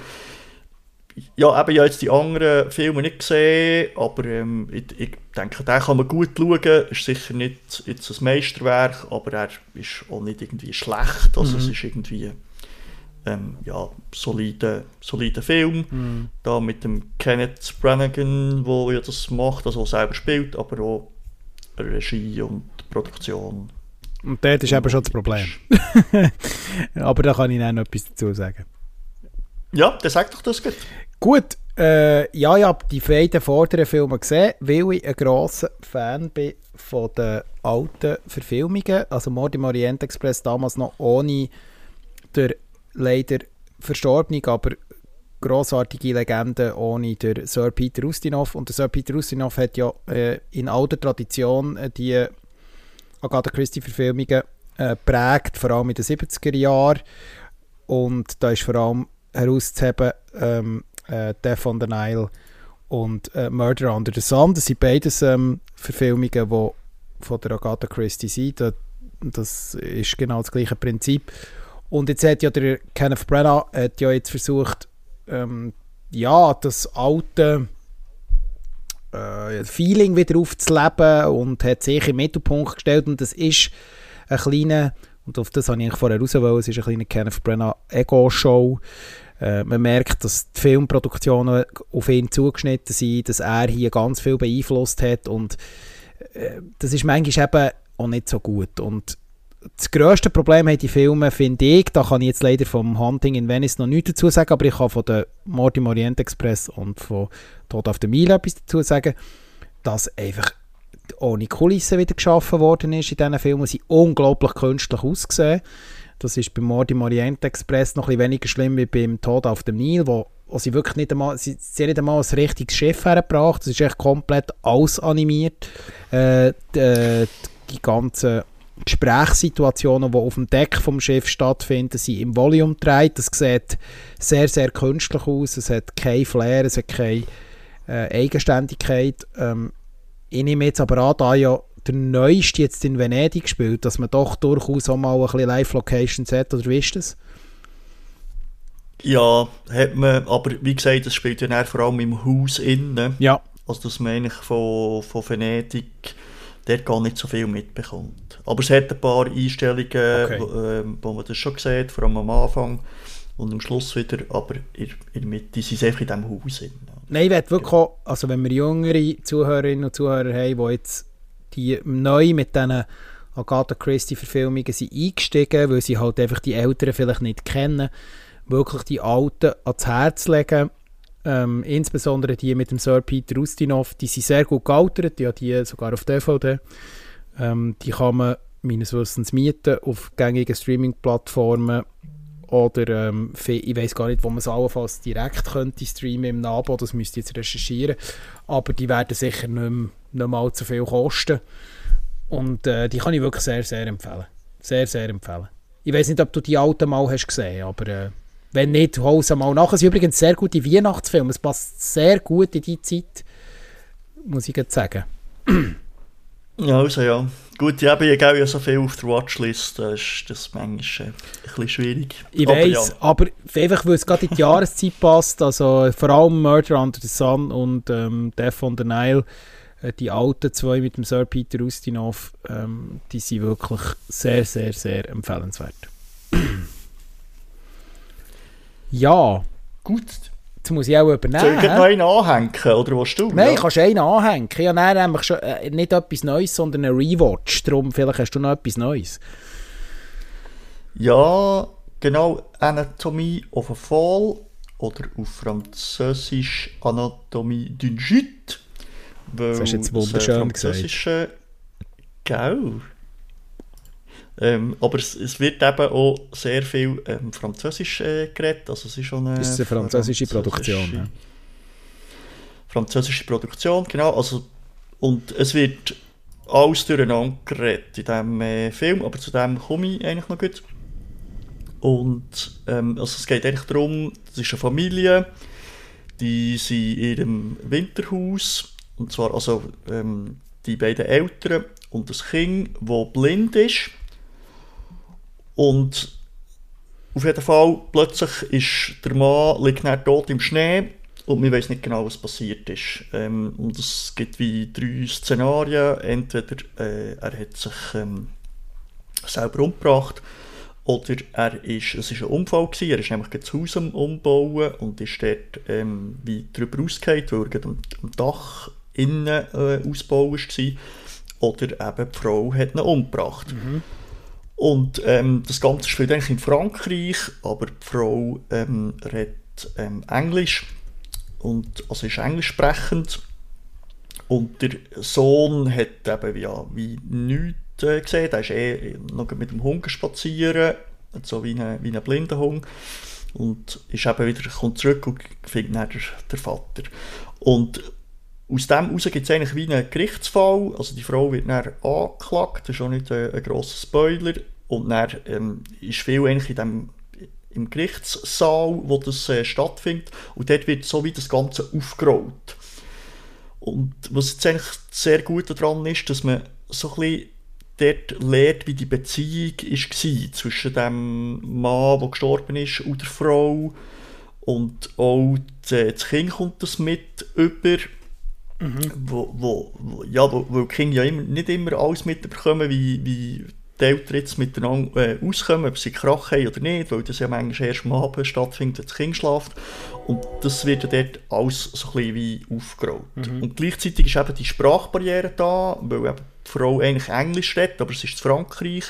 ja, eben ja jetzt die anderen Filme nicht gesehen, aber ähm, ich, ich, denke, den kann man gut schauen. Ist sicher nicht jetzt ein Meisterwerk, aber er ist auch nicht irgendwie schlecht. Also mhm. es ist irgendwie ähm, ja, solider solide Film. Mhm. Da mit dem Kenneth Brannigan, wo ja das macht, also selber spielt, aber auch Regie und Produktion. Und dort ist eben schon das Problem. aber da kann ich noch etwas dazu sagen. Ja, der sagt doch das gut. Gut, äh, ja, ich habe die beiden vorderen Filme gesehen, weil ich ein grosser Fan bin von den alten Verfilmungen. Also Mord im Orient Express damals noch ohne der leider verstorbene, aber grossartige Legende ohne der Sir Peter Ustinov. Und der Sir Peter Ustinov hat ja äh, in alter Tradition äh, die Agatha Christie-Verfilmungen äh, prägt, vor allem in den 70er Jahren. Und da ist vor allem herauszuheben ähm, äh, Death on the Nile und äh, Murder Under the Sun. Das sind beides ähm, Verfilmungen, die von der Agatha Christie sind. Das ist genau das gleiche Prinzip. Und jetzt hat ja der Kenneth Branagh hat ja jetzt versucht, ähm, ja, das alte äh, Feeling wieder aufzuleben und hat sich im Mittelpunkt gestellt. Und das ist ein kleiner, und auf das habe ich vorher raus wollen, es ist ein kleiner Kenneth Branagh Ego-Show. Äh, man merkt, dass die Filmproduktionen auf ihn zugeschnitten sind, dass er hier ganz viel beeinflusst hat. Und äh, das ist manchmal eben auch nicht so gut. Und das grösste Problem haben die Filme, finde ich, da kann ich jetzt leider vom Hunting in Venice noch nichts dazu sagen, aber ich kann von der Mord im Orient Express und von Tod auf der Meile etwas dazu sagen, dass einfach ohne Kulissen wieder geschaffen worden ist in diesen Filmen. Sie unglaublich künstlich ausgesehen. Das ist beim Mord im Orient Express noch ein bisschen weniger schlimm wie beim Tod auf dem Nil, wo, wo sie wirklich nicht einmal, sie, sie nicht einmal ein richtiges Schiff hergebracht. Das ist echt komplett ausanimiert. Äh, die, äh, die ganzen Gesprächssituationen, die auf dem Deck vom Schiff stattfinden, sind im Volume 3. Das sieht sehr, sehr künstlich aus. Es hat kein Flair, es hat keine äh, Eigenständigkeit. Ähm, ich nehme jetzt aber an, da ja der Neueste jetzt in Venedig spielt, dass man doch durchaus auch mal ein bisschen Live-Locations hat, oder wie ist das? Ja, hat man, aber wie gesagt, das spielt ja vor allem im Haus innen. Ja. Also das meine ich von, von Venedig dort gar nicht so viel mitbekommt. Aber es hat ein paar Einstellungen, okay. wo, äh, wo man das schon sieht, vor allem am Anfang und am Schluss wieder, aber in, in der Mitte sind sie einfach in diesem Haus. Drin. Nein, ich werde wirklich auch, also wenn wir jüngere Zuhörerinnen und Zuhörer haben, die jetzt die neu mit diesen Agatha Christie-Verfilmungen sind eingestiegen, weil sie halt einfach die Älteren vielleicht nicht kennen, wirklich die Alten ans Herz legen ähm, insbesondere die mit dem Sir Peter Ustinov, die sind sehr gut gealtert, ja, die sogar auf DVD. Ähm, die kann man meines Wissens mieten auf gängigen Streaming-Plattformen oder ähm, ich weiß gar nicht, wo man es allenfalls direkt könnte streamen im Nabo, das müsste ich jetzt recherchieren, aber die werden sicher nicht, mehr, nicht mal allzu viel kosten und äh, die kann ich wirklich sehr, sehr empfehlen. Sehr, sehr empfehlen. Ich weiß nicht, ob du die alten mal hast gesehen, aber äh, wenn nicht, hol sie mal nach. Es sind übrigens sehr gute Weihnachtsfilme, es passt sehr gut in die Zeit, muss ich jetzt sagen. Ja, also ja. Gut, ich habe ja so viel auf der Watchlist, das ist das manchmal äh, ein bisschen schwierig. Ich aber weiß, ja. aber einfach weil es gerade in die Jahreszeit passt, also vor allem Murder Under the Sun und ähm, Death on the Nile, äh, die alten zwei mit dem Sir Peter Ustinov, ähm, die sind wirklich sehr, sehr, sehr empfehlenswert. Ja. Gut, Jetzt muss ich auch übernehmen. Soll ich noch einen anhängen, oder was du? Nein, ja. kannst einen anhängen. Ich habe nämlich schon, äh, nicht etwas Neues, sondern einen Rewatch. Darum, vielleicht hast du noch etwas Neues. Ja, genau. Anatomie of a Fall oder auf Französisch Anatomie d'une Chute. Das hast du jetzt wunderschön gesagt. Gell? Ähm, aber es, es, wird eben auch sehr viel ähm, Französisch äh, geredet. Also es ist schon eine, ist eine französische, französische Produktion. Ja. Französische Produktion, genau. Also, und es wird alles durcheinander geredet in diesem äh, Film, aber zu dem komme ich eigentlich noch gut. Und ähm, also es geht eigentlich darum, es ist eine Familie, die sind in ihrem Winterhaus, und zwar also ähm, die beiden Eltern und das Kind, das blind ist und auf jeden Fall, plötzlich ist der Mann liegt tot im Schnee und man weiß nicht genau, was passiert ist. Ähm, und es gibt wie drei Szenarien. Entweder äh, er hat sich ähm, selber umgebracht oder er ist, es war ein Unfall, gewesen, er ist nämlich das Haus am Umbauen und ist dort ähm, wie drüber rausgefallen, weil er am, am Dach innen äh, ausbauen war. Oder eben die Frau hat ihn umgebracht. Mhm. Und ähm, das Ganze spielt eigentlich in Frankreich, aber die Frau ähm, redet ähm, Englisch und also ist englisch sprechend. Und der Sohn hat eben ja, wie nichts äh, gesehen. Er ist eh noch mit dem Hund spazieren, so wie ein, wie ein blinder Hund. Und ist eben wieder, kommt zurück und findet dann der, der Vater. Und aus dem heraus gibt es eigentlich wie einen Gerichtsfall. Also die Frau wird dann angeklagt, das ist auch nicht ein, ein grosser Spoiler. Und dann ähm, ist viel eigentlich in dem, im Gerichtssaal, wo das äh, stattfindet. Und dort wird so wie das Ganze aufgerollt. Und was jetzt eigentlich sehr gut daran ist, dass man so ein bisschen dort lernt, wie die Beziehung war zwischen dem Mann, der gestorben ist, und der Frau. Und auch das Kind kommt das mit über. Mhm. Wo, wo, wo, ja, wo, wo die Kinder ja immer, nicht immer alles mitbekommen, wie, wie die Eltern jetzt miteinander äh, auskommen, ob sie Krach haben oder nicht, weil das ja manchmal erst am Abend stattfindet, wenn das Kind schläft. Und das wird ja dort alles so ein bisschen wie aufgerollt. Mhm. Und gleichzeitig ist eben die Sprachbarriere da, weil eben die Frau eigentlich Englisch redet, aber es ist Frankreich.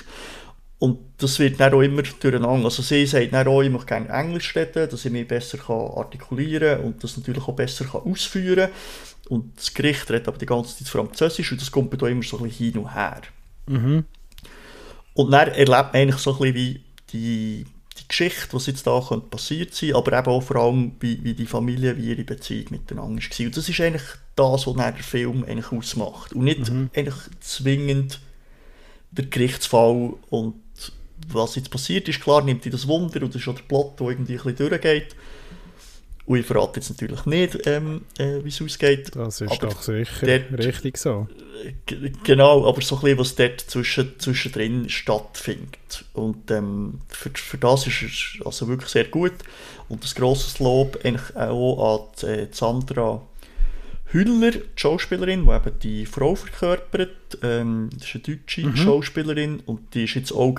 Und das wird dann auch immer durcheinander. Also sie sagt dann auch, ich möchte gerne Englisch reden, dass ich mich besser artikulieren kann und das natürlich auch besser ausführen kann. Und das Gericht redet aber die ganze Zeit Französisch und das kommt da immer so ein bisschen hin und her. Mhm. Und dann erlebt man eigentlich so ein bisschen wie die, die Geschichte, was jetzt da passiert sein aber eben auch vor allem, wie, wie die Familie, wie ihre Beziehung miteinander war. Und das ist eigentlich das, was der Film eigentlich ausmacht. Und nicht mhm. eigentlich zwingend der Gerichtsfall und was jetzt passiert ist. Klar nimmt die das Wunder und das ist auch der Plot, der irgendwie ein bisschen durchgeht. Und ich verrate jetzt natürlich nicht, ähm, äh, wie es ausgeht. Das ist doch sicher dort, richtig so. Genau, aber so ein bisschen, was dort zwischen, zwischendrin stattfindet. Und ähm, für, für das ist es also wirklich sehr gut. Und ein grosses Lob eigentlich auch an die, äh, Sandra Hüller, die Schauspielerin, die eben die Frau verkörpert. Ähm, das ist eine deutsche mhm. Schauspielerin und die ist jetzt auch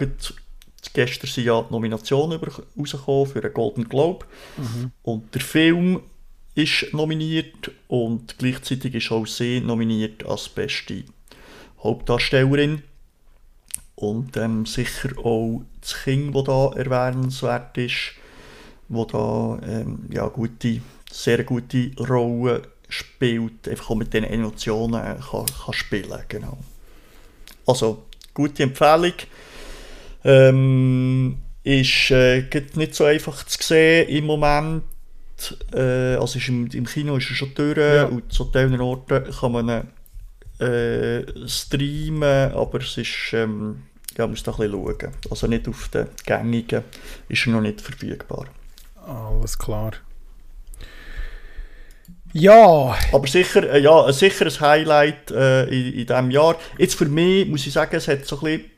Gestern sind ja die Nominationen rausgekommen für einen Golden Globe. Mhm. Und der Film ist nominiert und gleichzeitig ist auch sie nominiert als beste Hauptdarstellerin. Und ähm, sicher auch das Kind, das da erwähnenswert ist, wo da ähm, ja, gute, sehr gute Rolle spielt, einfach auch mit den Emotionen kann, kann spielen genau. Also, gute Empfehlung. Ähm, ist äh, nicht so einfach zu sehen im Moment. Äh, also ist im, im Kino ist er schon durch ja. und zu diesen Orten kann man äh, streamen, aber es ist, ähm, ja, man muss da ein bisschen schauen. Also nicht auf den gängigen ist er noch nicht verfügbar. Alles klar. Ja. Aber sicher, äh, ja, sicher ein Highlight äh, in, in diesem Jahr. Jetzt für mich muss ich sagen, es hat so ein bisschen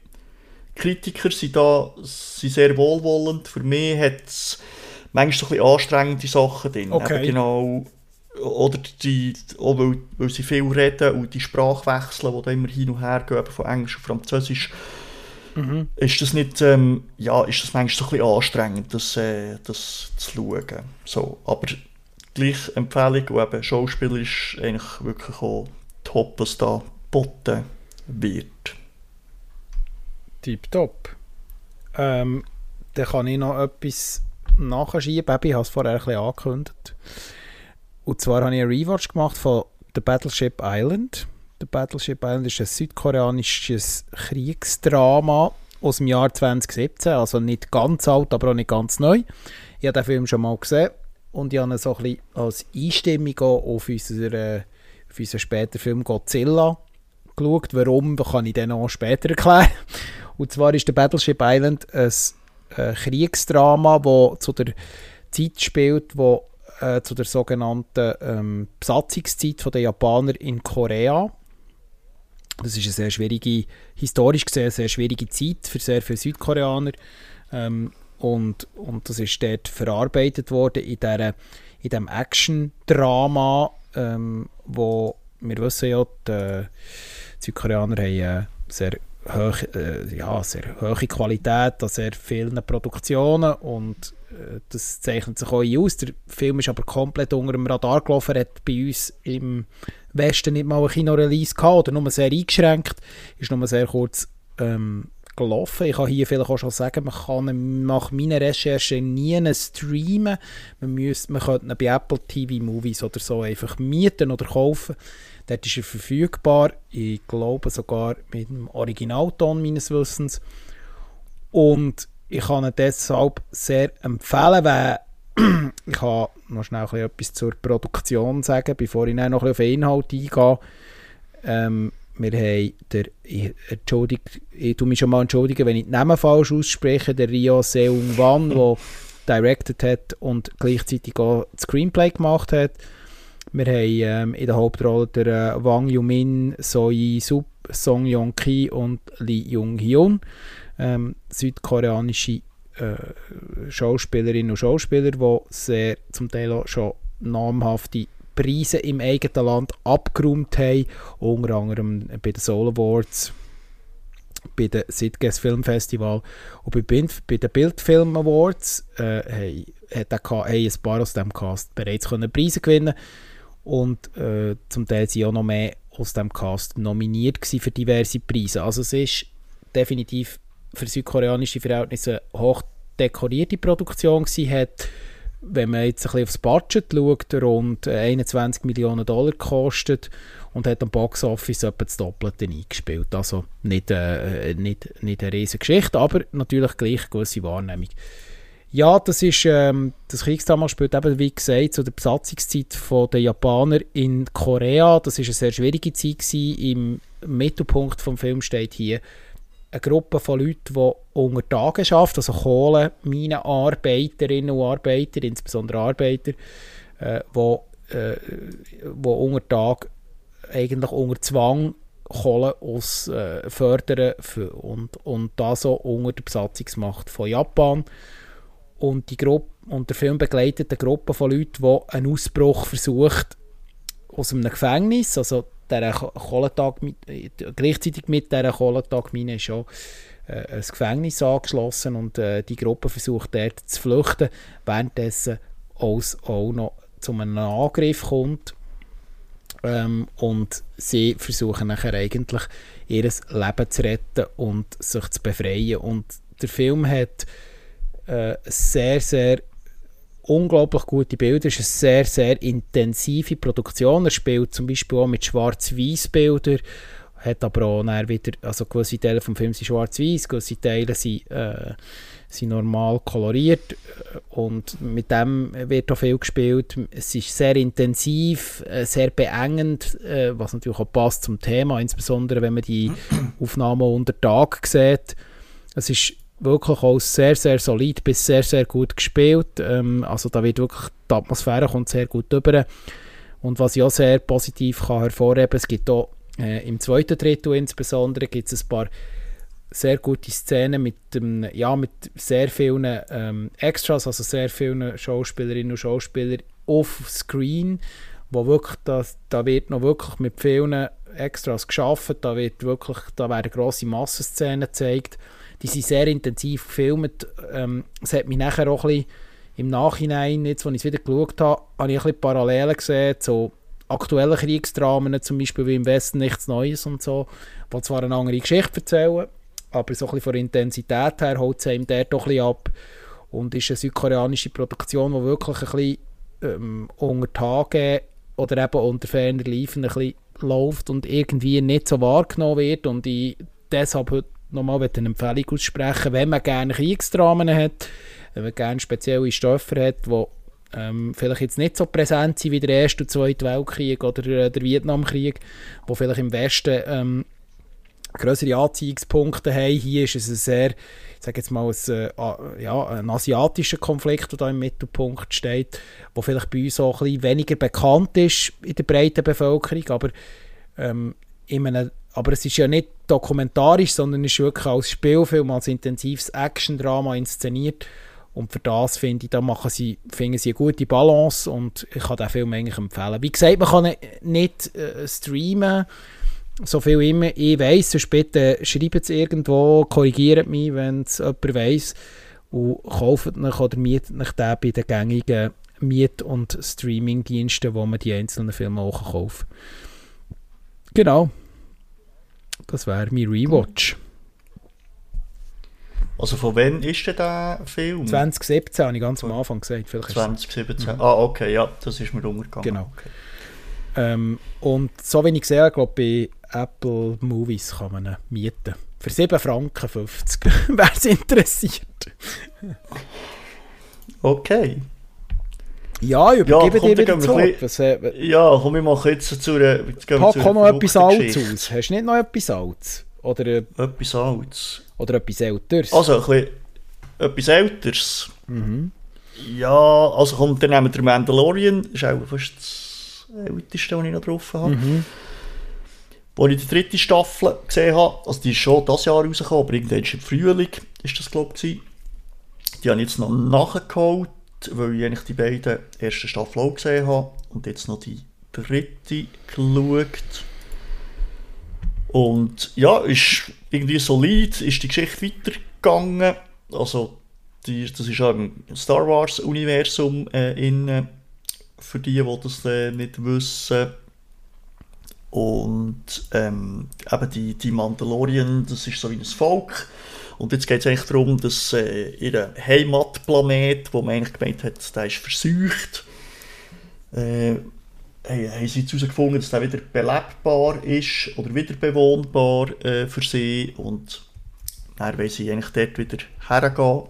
Kritiker sind da sind sehr wohlwollend. Für mich hat es manchmal so ein bisschen anstrengende Sachen drin. Okay. genau, oder die, auch weil, weil sie viel reden und die Sprachwechsel, die da immer hin und her gehen, von Englisch und Französisch, mhm. ist das nicht, ähm, ja, ist das manchmal so ein bisschen anstrengend, das, äh, das zu schauen. So, aber gleich Empfehlung und eben Schauspieler ist eigentlich wirklich auch top, was da geboten wird. Tipptopp. Ähm, dann kann ich noch etwas nachschieben. Ich habe es vorher ein bisschen angekündigt. Und zwar habe ich einen Rewatch gemacht von The Battleship Island. The Battleship Island ist ein südkoreanisches Kriegsdrama aus dem Jahr 2017, also nicht ganz alt, aber auch nicht ganz neu. Ich habe den Film schon mal gesehen und ich habe ihn so ein bisschen als Einstimmung auf unseren, auf unseren späteren Film Godzilla geschaut. Warum, kann ich dann auch später erklären. Und zwar ist der Battleship Island ein äh, Kriegsdrama, das zu der Zeit spielt, wo äh, zu der sogenannten ähm, Besatzungszeit der Japaner in Korea. Das ist eine sehr schwierige, historisch gesehen, eine sehr schwierige Zeit für sehr viele Südkoreaner. Ähm, und, und das ist dort verarbeitet worden in, dieser, in diesem Action-Drama, ähm, wo wir wissen ja, die, die Südkoreaner haben äh, sehr hoch, äh, ja, sehr hohe Qualität an sehr vielen Produktionen und äh, das zeichnet sich auch aus. Der Film ist aber komplett unter dem Radar gelaufen, hat bei uns im Westen nicht mal ein Kino-Release gehabt oder nur sehr eingeschränkt, ist nur sehr kurz ähm, gelaufen. Ich kann hier vielleicht auch schon sagen, man kann nach meiner Recherche nie streamen. Man, müsste, man könnte bei Apple TV Movies oder so einfach mieten oder kaufen. Dort ist er verfügbar. Ich glaube sogar mit dem Originalton meines Wissens. Und ich kann ihn deshalb sehr empfehlen, weil ich kann noch schnell etwas zur Produktion sagen, bevor ich dann noch auf den Inhalt eingehe. Ähm, wir haben der, ich, entschuldigt, ich tue mich schon mal entschuldigen, wenn ich den Namen falsch ausspreche, der Rio Seung Wan, der directed hat und gleichzeitig auch das Screenplay gemacht hat. Wir haben ähm, in der Hauptrolle der äh, Wang Yumin, Soi Sup, Song Yong Ki und Lee Jung Hyun, ähm, südkoreanische äh, Schauspielerinnen und Schauspieler, die sehr zum Teil auch schon namhafte Preise im eigenen Land abgeräumt haben, unter anderem bei den Soul Awards, bei den Sitges Film Festival und bei, bei den Bildfilm Awards äh, hat ein paar aus dem Cast bereits können Preise gewinnen und äh, zum Teil sind auch noch mehr aus dem Cast nominiert für diverse Preise. Also es ist definitiv für südkoreanische Verhältnisse eine hoch dekorierte Produktion gewesen, hat wenn man jetzt ein bisschen aufs Budget schaut, rund 21 Millionen Dollar gekostet und hat am Boxoffice etwa das Doppelte eingespielt. Also nicht, äh, nicht, nicht eine riesige Geschichte, aber natürlich gleich eine gewisse Wahrnehmung. Ja, das ist, ähm, das Kriegsdrama spielt eben, wie gesagt, zu der Besatzungszeit der Japaner in Korea. Das ist eine sehr schwierige Zeit gewesen. Im Mittelpunkt des Films steht hier eine Gruppe von Leuten, die unter Tagen arbeiten, also Kohlenminenarbeiterinnen und Arbeiter, insbesondere Arbeiter, äh, die, äh, wo unter Tag eigentlich unter Zwang Kohle aus äh, fördern für, und, und das so unter der Besatzungsmacht von Japan. Und, die Gruppe, und der Film begleitet eine Gruppe von Leuten, die einen Ausbruch versucht aus einem Gefängnis, also dieser Kohlentag, gleichzeitig mit dieser Kohlentagmine ist schon äh, ein Gefängnis angeschlossen und äh, die Gruppe versucht dort zu flüchten, währenddessen es auch noch zu einem Angriff kommt. Ähm, und sie versuchen nachher eigentlich ihr Leben zu retten und sich zu befreien. Und der Film hat äh, sehr, sehr unglaublich gute Bilder. Es ist eine sehr, sehr intensive Produktion. Er spielt zum Beispiel auch mit Schwarz-Weiß-Bildern, hat aber auch wieder, also gewisse Teile vom Film sind schwarz-weiß, gewisse Teile sind, äh, sind normal koloriert und mit dem wird auch viel gespielt. Es ist sehr intensiv, äh, sehr beengend, äh, was natürlich auch passt zum Thema, insbesondere wenn man die Aufnahmen unter Tag sieht. Es ist wirklich auch sehr, sehr solid bis sehr, sehr gut gespielt. Ähm, also da wird wirklich, die Atmosphäre kommt sehr gut rüber. Und was ich auch sehr positiv kann hervorheben es gibt auch äh, im zweiten Drittel insbesondere gibt es ein paar sehr gute Szenen mit, dem, ja, mit sehr vielen ähm, Extras, also sehr vielen Schauspielerinnen und Schauspielern auf Screen, wo wirklich das, da wird noch wirklich mit vielen Extras geschaffen, da wird wirklich, da werden grosse Massenszenen gezeigt, die sind sehr intensiv gefilmt, ähm, es hat mich nachher auch ein bisschen im Nachhinein, jetzt, als ich es wieder geschaut habe, habe ich ein bisschen Parallelen gesehen zu aktuellen Kriegsdramen, zum Beispiel wie im Westen nichts Neues und so, die zwar eine andere Geschichte erzählen, aber so ein von der Intensität her holt es einem der doch ein ab und ist eine südkoreanische Produktion, die wirklich ein bisschen ähm, unter Tage oder eben unter ferner Liefen ein bisschen läuft und irgendwie nicht so wahrgenommen wird und ich deshalb heute nochmal eine Empfehlung aussprechen, wenn man gerne Kriegsdramen hat, wenn man gerne spezielle Stoffe hat, die ähm, vielleicht jetzt nicht so präsent sind wie der Erste und Zweite Weltkrieg oder äh, der Vietnamkrieg, wo vielleicht im Westen ähm, größere Anziehungspunkte haben. Hier ist es ein sehr, ich sage jetzt mal, ein, äh, ja, ein asiatischer Konflikt, der da im Mittelpunkt steht, wo vielleicht bei uns auch ein bisschen weniger bekannt ist in der breiten Bevölkerung, aber, ähm, in einem, aber es ist ja nicht dokumentarisch, sondern ist wirklich als Spielfilm, als intensives Action-Drama inszeniert und für das finde ich, da machen sie, finden sie eine gute Balance und ich kann den Film eigentlich empfehlen. Wie gesagt, man kann nicht äh, streamen, so viel immer ich weiss, sonst bitte schreibt es irgendwo, korrigiert mich, wenn es jemand weiss und kauft euch oder mietet euch den bei den gängigen Miet- und Streaming-Diensten, wo man die einzelnen Filme auch kaufen kann. Genau. Das wäre mein Rewatch. Also von wann ist denn der Film? 2017 habe ich ganz am Anfang gesagt. Vielleicht 2017, mhm. ah okay, ja, das ist mir umgegangen. Genau. Okay. Ähm, und so wie ich gesehen habe, glaube bei Apple Movies kann man ihn mieten. Für 7 Franken 50, wer es interessiert. okay. Ja, ich übergebe ja, dir wieder. Was, äh, ja, komm, wir machen jetzt zu einer... Pack noch etwas Altes aus. Hast du nicht noch etwas Altes? Oder, äh, etwas Altes? Oder etwas Älteres? Also, ein bisschen, etwas Älteres? Mhm. Ja, also kommt dann nehmen der Mandalorian, das ist auch fast das Älteste, was ich noch drauf habe. Mhm. Als ich die dritte Staffel gesehen habe, also die ist schon dieses Jahr rausgekommen, aber irgendwann im Frühling ist das, glaube ich, Die habe ich jetzt noch nachgeholt, weil ich die beiden ersten Staffeln auch gesehen habe und jetzt noch die dritte geschaut. Und ja, ist irgendwie solid, ist die Geschichte weitergegangen. Also, die, das ist auch im Star Wars-Universum äh, in, für die, die das äh, nicht wissen. Und ähm, eben die, die Mandalorien, das ist so wie ein Volk. Und jetzt geht es eigentlich darum, dass äh, ihr Heimatplanet, wo man eigentlich gemeint hat, der ist verseucht, äh, haben sie jetzt herausgefunden, dass der wieder belebbar ist oder wieder bewohnbar äh, für sie und dann wollen sie eigentlich dort wieder hergehen.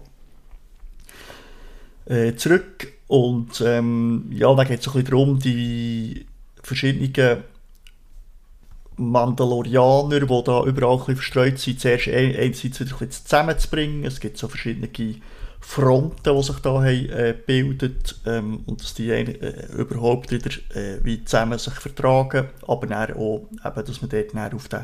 Äh, zurück und ähm, ja, dann geht es ein bisschen darum, die verschiedenen Mandalorianer, die da überall ein bisschen verstreut sind, zuerst einerseits wieder ein bisschen zusammenzubringen. Es gibt so verschiedene Fronten, die sich da haben, äh, gebildet ähm, und dass die äh, überhaupt wieder äh, wie zusammen sich vertragen, aber dann auch, eben, dass man dort dann auf den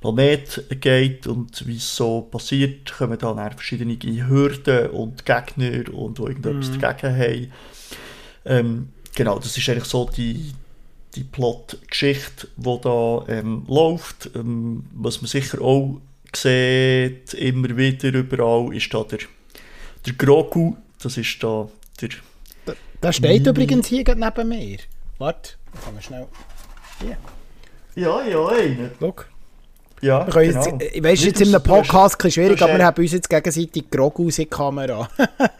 Planet geht und wie es so passiert, kommen dann, dann verschiedene Hürden und Gegner und die irgendetwas mhm. dagegen haben. Ähm, genau, das ist eigentlich so die, die Plot-Geschichte, die da ähm, läuft. Ähm, was man sicher auch sieht, immer wieder überall, ist da der der Grogu, das ist da der... Da, der steht übrigens hier neben mir. Warte, kann man schnell... Hier. Ja, ja, einer. Schau. Ja, genau. jetzt, ich weiss, jetzt in einem Podcast ist schwierig, aber wir haben uns jetzt gegenseitig Grogu in die Kamera.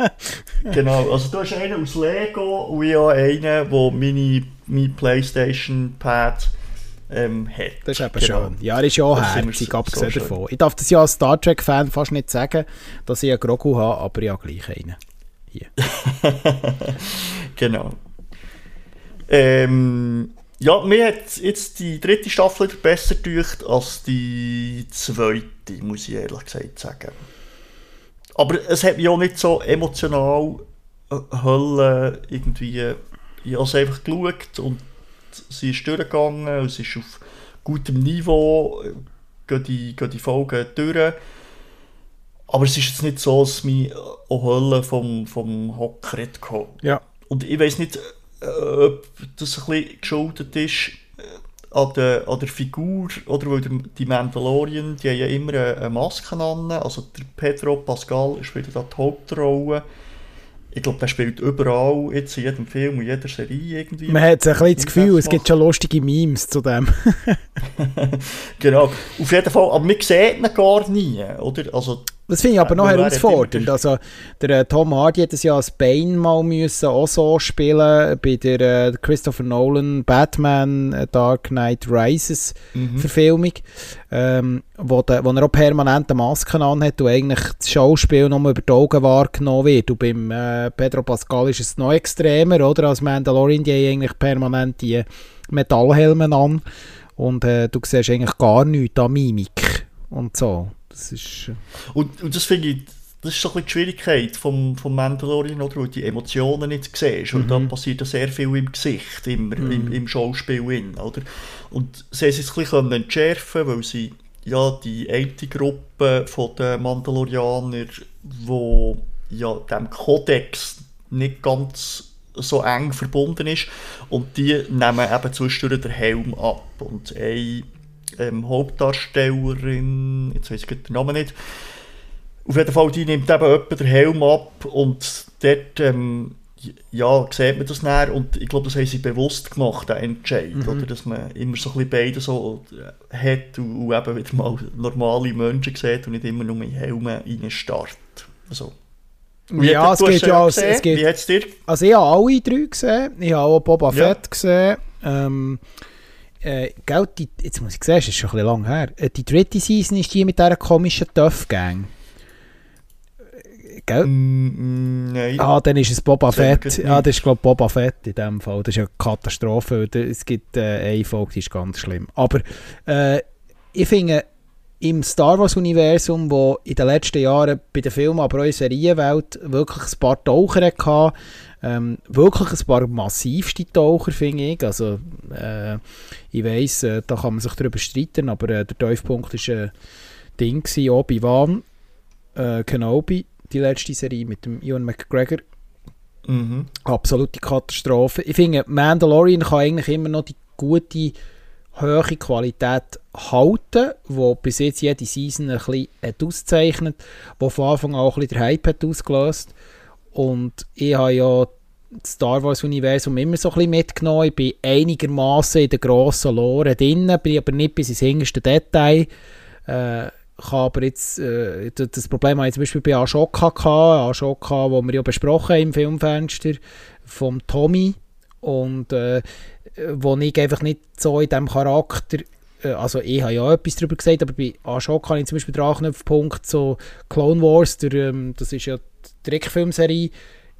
genau, also du hast einen aus Lego und ich habe einen, der meine, mein Playstation-Pad ähm, hat. Das ist eben genau. schön. Ja, er ist ja auch herzig, abgesehen so davon. Ich darf das ja als Star Trek-Fan fast nicht sagen, dass ich einen Grogu habe, aber ja gleich einen. Hier. genau. Ähm, ja, mir hat jetzt die dritte Staffel besser durch als die zweite, muss ich ehrlich gesagt sagen. Aber es hat mich auch nicht so emotional äh, Hölle irgendwie. Ich habe es einfach geschaut und sie ist durchgegangen, es ist auf gutem Niveau, gehen die, gehen die Folgen durch. Aber es ist jetzt nicht so, dass mich auch Hölle vom, vom Hocker gekommen. Ja. Und ich weiß nicht, äh, ob das ein bisschen geschuldet ist äh, an der, an der Figur, oder weil die Mandalorian, die haben ja immer eine Maske an, also der Pedro Pascal spielt da die Hauptrolle ich glaube, der spielt überall, jetzt in jedem Film und jeder Serie irgendwie. Man hat ein bisschen das Gefühl, es gibt schon lustige Memes zu dem. genau, auf jeden Fall, aber man sieht ihn gar nie, oder? Also, das finde ich aber noch herausfordernd. Also, der äh, Tom Hardy hat es ja als Bane mal müssen auch so spielen bei der äh, Christopher Nolan Batman äh, Dark Knight Rises mhm. Verfilmung, ähm, wo, de, wo er auch permanente Masken anhat und eigentlich das Schauspiel nur über die Augen wahrgenommen wird. Und beim äh, Pedro Pascal ist es noch extremer, oder? Als Mandalorian, die eigentlich permanent die Metallhelme an und äh, du siehst eigentlich gar nichts an Mimik und so. Das ist, äh und, und das finde ich, das ist so ein die Schwierigkeit vom, vom Mandalorian, oder, du die Emotionen nicht siehst. Mhm. Und da passiert ja sehr viel im Gesicht, immer, mhm. im, im Schauspiel. Oder? Und sie es ein bisschen entschärfen weil sie ja, die eine Gruppe der Mandalorianer, die ja, dem Kodex nicht ganz so eng verbunden ist und die nehmen eben zwischendurch den Helm ab und eine ähm, Hauptdarstellerin, jetzt weiß ich den Namen nicht, auf jeden Fall, die nimmt eben etwa den Helm ab und dort ähm, ja, sieht man das näher und ich glaube, das haben sie bewusst gemacht, den Entscheid, mhm. oder? dass man immer so ein bisschen beide so äh, hat und, und eben wieder mal normale Menschen sieht und nicht immer nur in Helme reinstarrt. Also, wie ja, es geht ja als, es geht, Wie hat's dir? Also ich habe alle drei gesehen, ich habe auch Boba ja. Fett gesehen, ähm, äh, gell, die, jetzt muss ich sehen, es ist schon ein bisschen lang her. Äh, die dritte Season ist die mit dieser komischen Tough-Gang. Gell? Mm, mm, nein. Ah, dann ist es Boba Fett. Ja, das ist glaube ich Boba Fett in dem Fall. Das ist eine Katastrophe. Es gibt äh, eine Folge, die ist ganz schlimm. Aber äh, ich finde, im Star Wars-Universum, wo in den letzten Jahren bei den Filmen, aber auch in der Serienwelt wirklich ein paar Taucher hatte, ähm, wirklich ein paar massivste Taucher, finde ich. Also, äh, ich weiss, äh, da kann man sich darüber streiten, aber äh, der Tiefpunkt war ein Ding, Obi-Wan äh, Kenobi, die letzte Serie mit dem Ewan McGregor. Mhm. Absolute Katastrophe. Ich finde, Mandalorian kann eigentlich immer noch die gute hohe Qualität halten, wo bis jetzt jede Season ein bisschen hat auszeichnet, wo von Anfang an auch ein bisschen der Hype hat ausgelöst. Und ich habe ja das Star Wars Universum immer so ein bisschen mitgenommen. Ich bin einigermaßen in der grossen Lore drin, bin aber nicht bis ins hinterste Detail. Äh, kann aber jetzt, äh, das Problem habe ich zum Beispiel bei Ashoka gehabt, Ashoka, wo wir ja besprochen haben im Filmfenster, vom Tommy und äh, wo ich einfach nicht so in diesem Charakter also ich habe ja etwas darüber gesagt, aber bei Ashoka habe ich zum Beispiel den Anknüpfpunkt so Clone Wars, der, ähm, das ist ja die Trickfilmserie,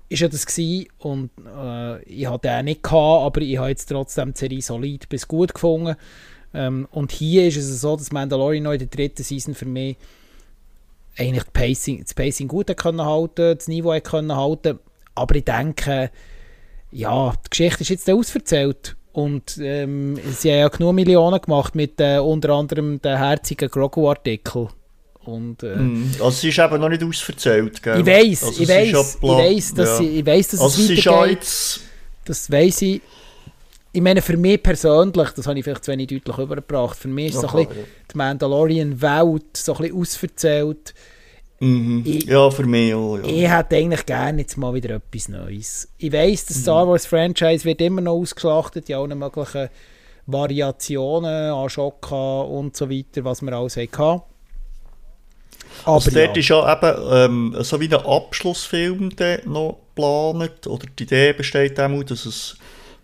ist ja das gewesen. Und äh, ich hatte den nicht gehabt, aber ich habe jetzt trotzdem die Serie solid bis gut gefunden. Ähm, und hier ist es so, dass Mandalorian noch in der dritten Season für mich eigentlich das Pacing, das Pacing gut können halten, das Niveau können halten, aber ich denke, ja, die Geschichte ist jetzt ausverzählt und ähm, sie haben ja genug Millionen gemacht mit äh, unter anderem den herzigen Grogu-Artikel. Und, äh, mm, also sie ist eben noch nicht ausverzählt, gell? Ich weiß, also ich weiß, ich weiß, dass, ja. sie, ich weiss, dass also es weitergeht. Jetzt... Das weiß ich. Ich meine, für mich persönlich, das habe ich vielleicht zu wenig deutlich übergebracht, für mich ist okay, so ein bisschen die Mandalorian-Welt so ein bisschen ausverzählt. Mhm. Ich, ja, für mich auch. Ja. Ich hätte eigentlich gerne jetzt mal wieder etwas Neues. Ich weiss, das mhm. Star Wars Franchise wird immer noch ausgeschlachtet, in allen möglichen Variationen, Ashoka und so weiter, was wir alles hatten. Aber also dort ja. ist ja eben ähm, so wie ein Abschlussfilm noch geplant, oder die Idee besteht auch, dass es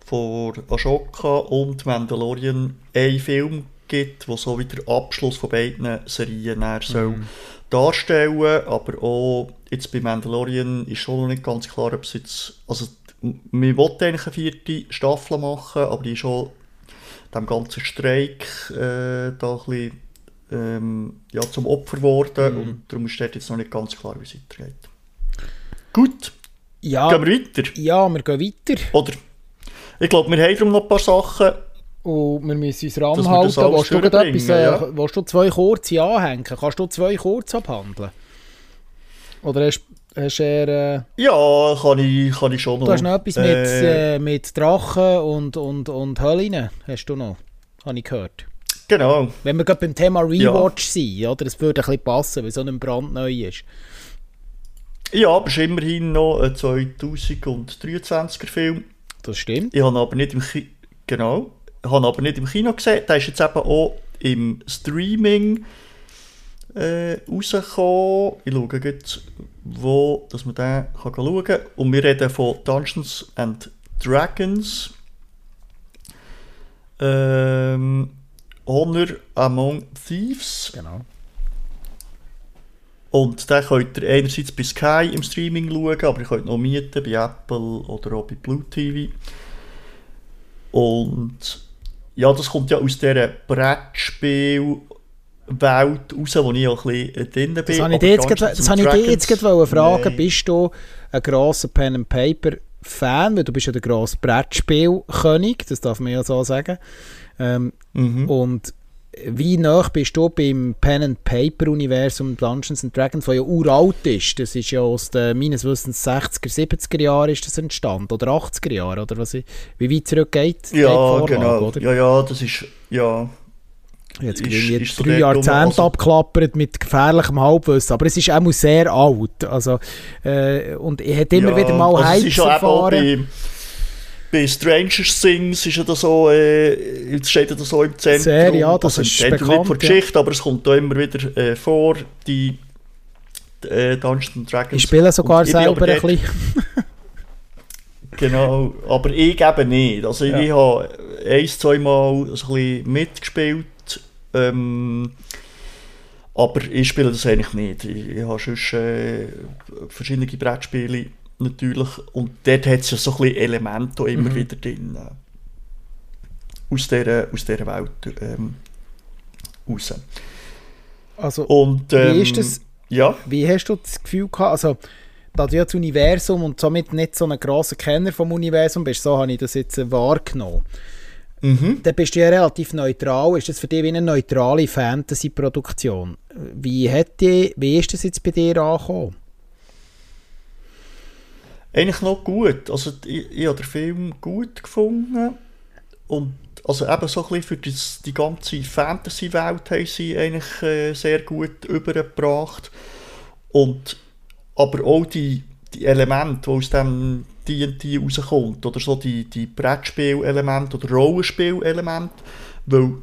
von Ashoka und Mandalorian einen Film gibt, der so wie der Abschluss von beiden Serien mhm. soll darstellen aber auch jetzt bei Mandalorian ist schon noch nicht ganz klar, ob es jetzt, also wir wollten eigentlich eine vierte Staffel machen, aber die ist schon dem ganzen Streik äh, da ein bisschen ähm, ja, zum Opfer geworden mhm. und darum ist jetzt noch nicht ganz klar, wie es weitergeht. Gut, ja, gehen wir weiter? Ja, wir gehen weiter. Oder, ich glaube, wir haben noch ein paar Sachen. Und wir müssen uns ranhalten. Willst du, etwas, äh, ja. du zwei kurze anhängen? Kannst du zwei kurz abhandeln? Oder hast, hast du eher... Äh, ja, kann ich, kann ich schon noch. Du hast noch etwas mit, äh, äh mit Drachen und, und, und Höllen, hast du noch? Habe ich gehört. Genau. Wenn wir gerade beim Thema Rewatch ja. sind, oder? Das würde ein bisschen passen, weil so ein brandneu ist. Ja, aber es ist immerhin noch ein 2023er Film. Das stimmt. Ich habe aber nicht im Kino, genau, habe aber nicht im Kino gesehen. Der ist jetzt eben auch im Streaming äh, rausgekommen. Ich schaue jetzt, wo dass man den kann schauen kann. Und wir reden von Dungeons and Dragons. Ähm, Honor Among Thieves. Genau. Und den könnt ihr einerseits bei Sky im Streaming schauen, aber ihr könnt noch mieten bei Apple oder auch bei Blue TV. Und ja, das kommt ja aus dieser Brettspielwelt raus, wo ich auch ein bisschen drin bin. Das habe ich dir jetzt, grad, das habe ich dir jetzt gerade fragen. Nee. Bist du ein grosser Pen and Paper Fan, weil du bist ja der grosse Brettspielkönig, das darf man ja so sagen. Ähm, mhm. Und wie nah bist du beim Pen and Paper Universum Dungeons and Dragons, das ja uralt ist? Das ist ja aus den meines Wissens 60er, 70er Jahren ist das entstanden oder 80er Jahre oder was? Wie weit zurück geht? Ja, Vorlage, genau. Oder? Ja, ja, das ist ja. Jetzt ist, jetzt drei Jahrzehnte also, abklappert mit gefährlichem Halbwissen, aber es ist auch sehr alt. Also, äh, und ich hätte immer ja, wieder mal also Hypes erfahren bei Stranger Things ist ja das so, äh, steht ja das so im Zentrum. Sehr, ja, das also, ist bekannt, nicht vor Geschichte, ja. aber es kommt da immer wieder äh, vor, die äh, Dungeons Dragons. Ich spiele sogar selber ein bisschen. genau, aber ich eben nicht. Also ja. ich habe ein, zwei Mal ein bisschen mitgespielt, ähm, aber ich spiele das eigentlich nicht. Ich, ich habe schon äh, verschiedene Brettspiele natürlich. Und dort hat es ja so ein bisschen Elemente immer mhm. wieder drin. Äh, aus dieser, aus dieser Welt ähm, raus. Also, und, ähm, wie ist das? Ja? Wie hast du das Gefühl gehabt? Also, da du ja das Universum und somit nicht so ein grosser Kenner vom Universum bist, so habe ich das jetzt wahrgenommen. Mhm. Dann bist du ja relativ neutral. Ist das für dich wie eine neutrale Fantasy-Produktion? Wie, wie ist das jetzt bei dir angekommen? Eigentlich noch gut. Also ich, ich habe den Film gut gefunden und also eben so ein bisschen für die ganze Fantasy-Welt haben sie eigentlich sehr gut übergebracht und aber auch die, die Elemente, die aus dem D&D rauskommt, oder so die, die Brettspiel-Elemente oder Rollenspiel-Elemente, weil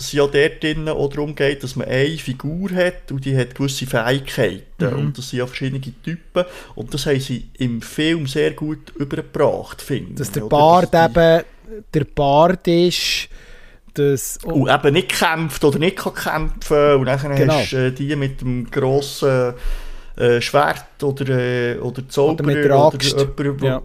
es ja dort drinnen auch darum geht, dass man eine Figur hat und die hat gewisse Fähigkeiten. Mhm. Und das sind ja verschiedene Typen. Und das haben sie im Film sehr gut übergebracht, finde Dass der Bart dass eben der Bart ist, das... Oh. Und eben nicht kämpft oder nicht kann kämpfen und dann genau. hast du äh, die mit dem grossen äh, Schwert oder, äh, oder Zauberer oder, mit der Axt. oder jemand, ja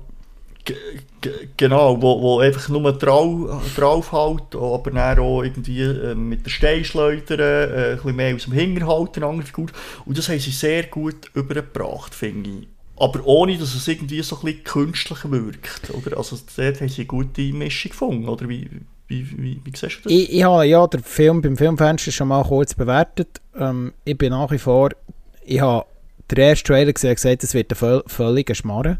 genau, wo, wo einfach nur drauf, drauf hält, aber dann auch irgendwie äh, mit der Steinschleuder äh, ein bisschen mehr aus dem Hinterhalt eine andere Figur. Und das haben sie sehr gut übergebracht, finde ich. Aber ohne, dass es irgendwie so ein bisschen künstlich wirkt. Oder? Also dort haben sie eine gute Mischung gefunden, oder wie, wie, wie, wie siehst du das? Ich, ich habe ja den Film beim Filmfenster schon mal kurz bewertet. Ähm, ich bin nach wie vor, ich habe den ersten Trailer gesehen gesagt, es wird ein völliger Schmarren.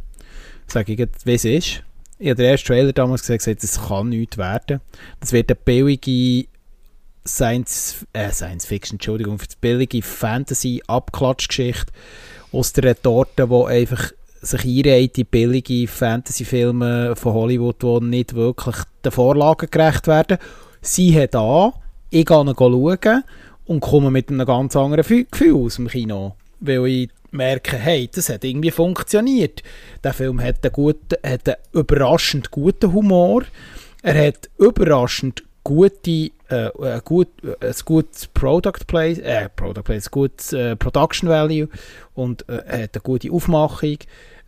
Sage ich jetzt, wie es ist. Ich habe den ersten Trailer damals gesagt, das kann nichts werden. Das wird eine billige Science, äh, Science Fiction, Entschuldigung, für die billige Fantasy-Abklatschgeschichte aus der Retorte, wo einfach sich einreiht in billige Fantasy-Filme von Hollywood, die nicht wirklich den Vorlagen gerecht werden. Sie hat an, ich gehe schauen und komme mit einem ganz anderen Gefühl aus dem Kino weil ich merke, hey, das hat irgendwie funktioniert. Der Film hat einen, guten, hat einen überraschend guten Humor, er hat überraschend gute, äh, gut, ein gutes Product Place, äh, Product Place, gutes äh, Production Value und äh, hat eine gute Aufmachung.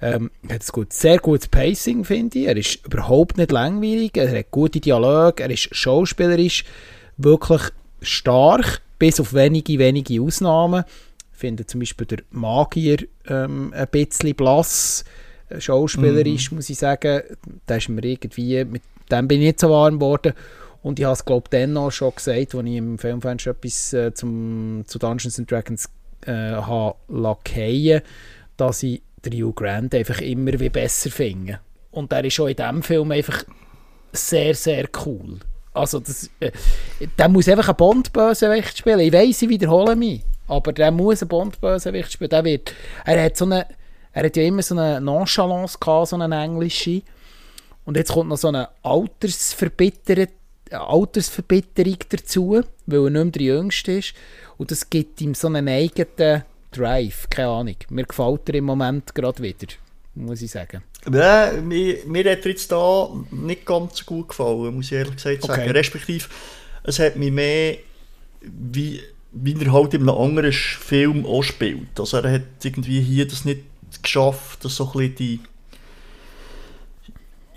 Ähm, hat ein gut, sehr gutes Pacing, finde ich. Er ist überhaupt nicht langweilig, er hat gute Dialoge, er ist schauspielerisch wirklich stark, bis auf wenige, wenige Ausnahmen. Ich finde zum Beispiel der Magier ähm, ein bisschen blass, äh, schauspielerisch, mm. muss ich sagen. Da ist mir irgendwie, mit dem bin ich nicht so warm geworden. Und ich habe es, glaube ich, dann auch schon gesagt, als ich im Filmfenster etwas äh, zum, zu Dungeons and Dragons äh, habe lackieren, dass ich den Hugh Grant einfach immer wie besser finde. Und er ist schon in diesem Film einfach sehr, sehr cool. Also, das, äh, der muss einfach einen Bond-Bösewicht spielen. Ich weiss, ich wiederhole mich. Aber der muss einen Bond-Bösewicht spielen. Der wird, er, hat so eine, er hat ja immer so eine Nonchalance gehabt, so eine englische. Und jetzt kommt noch so eine Altersverbitterung dazu, weil er nicht mehr der Jüngste ist. Und das gibt ihm so einen eigenen Drive. Keine Ahnung. Mir gefällt er im Moment gerade wieder, muss ich sagen. Ja, mir, mir hat er jetzt da nicht ganz so gut gefallen, muss ich ehrlich gesagt sagen. Okay. Respektive, es hat mich mehr wie, wie er halt in einem anderen Film auch spielt. Also er hat irgendwie hier das nicht geschafft, dass so ein bisschen die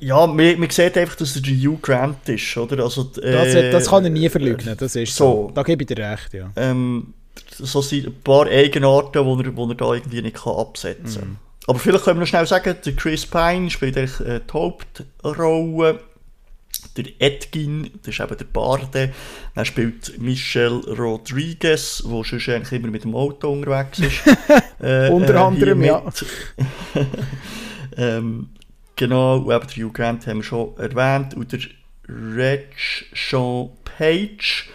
ja, man, man sieht einfach, dass er der Hugh Grant ist, oder? Also, äh, das, das, kann er nie verleugnen, das ist so. so. Da gebe ich dir recht, ja. Ähm, so sind ein paar Eigenarten, die er, wo er da irgendwie nicht kann absetzen kann. Mm. Aber vielleicht können wir noch schnell sagen, der Chris Pine spielt eigentlich äh, die Hauptrolle. Der Edgin, das ist eben der Barde. Dann spielt Michelle Rodriguez, der schon eigentlich immer mit dem Auto unterwegs ist. äh, Unter äh, anderem, ja. ähm, Genau, und eben der Hugh Grant haben wir schon erwähnt. Und der Reg Sean Page.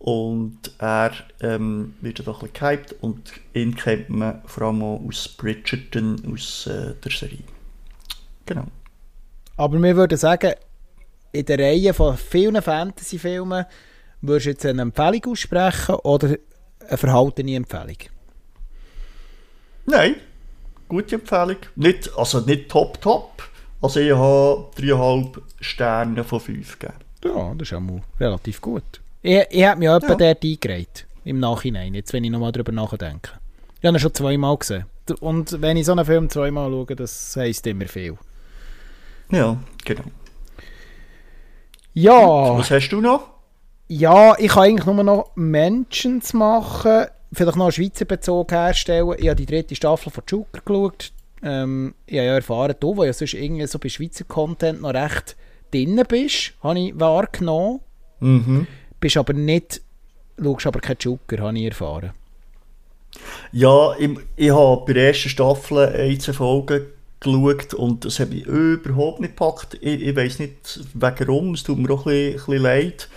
Und er ähm, wird doch ein bisschen gehypt. Und ihn kennt man vor allem auch aus Bridgerton, aus äh, der Serie. Genau. Aber wir würden sagen, in der Reihe von vielen Fantasy-Filmen würdest du jetzt eine Empfehlung aussprechen oder eine verhaltene Empfehlung? Nein, gute Empfehlung. Nicht, also nicht top, top. Also ich habe 3,5 Sterne von 5 gegeben. Ja, das ist auch mal relativ gut. Ich, ich habe mich auch ja. dort eingereiht. Im Nachhinein, jetzt wenn ich nochmal darüber nachdenke. Ich habe ihn schon zweimal gesehen. Und wenn ich so einen Film zweimal schaue, das heisst immer viel. Ja, genau. Ja. Was hast du noch? Ja, ich kann eigentlich nur noch Mentions machen. Vielleicht noch einen Schweizer Bezug herstellen. Ich habe die dritte Staffel von Joker geschaut. Ähm, ich habe ja erfahren, du, wo ja sonst irgendwie so bei Schweizer Content noch recht drin bist, habe ich wahrgenommen. Mhm. Bist aber nicht, schaust aber keinen Joker, habe ich erfahren. Ja, ich, ich habe bei der ersten Staffel ein, zwei Folgen geschaut und das hat mich überhaupt nicht gepackt. Ich, ich weiß nicht warum, es tut mir auch ein bisschen, ein bisschen leid.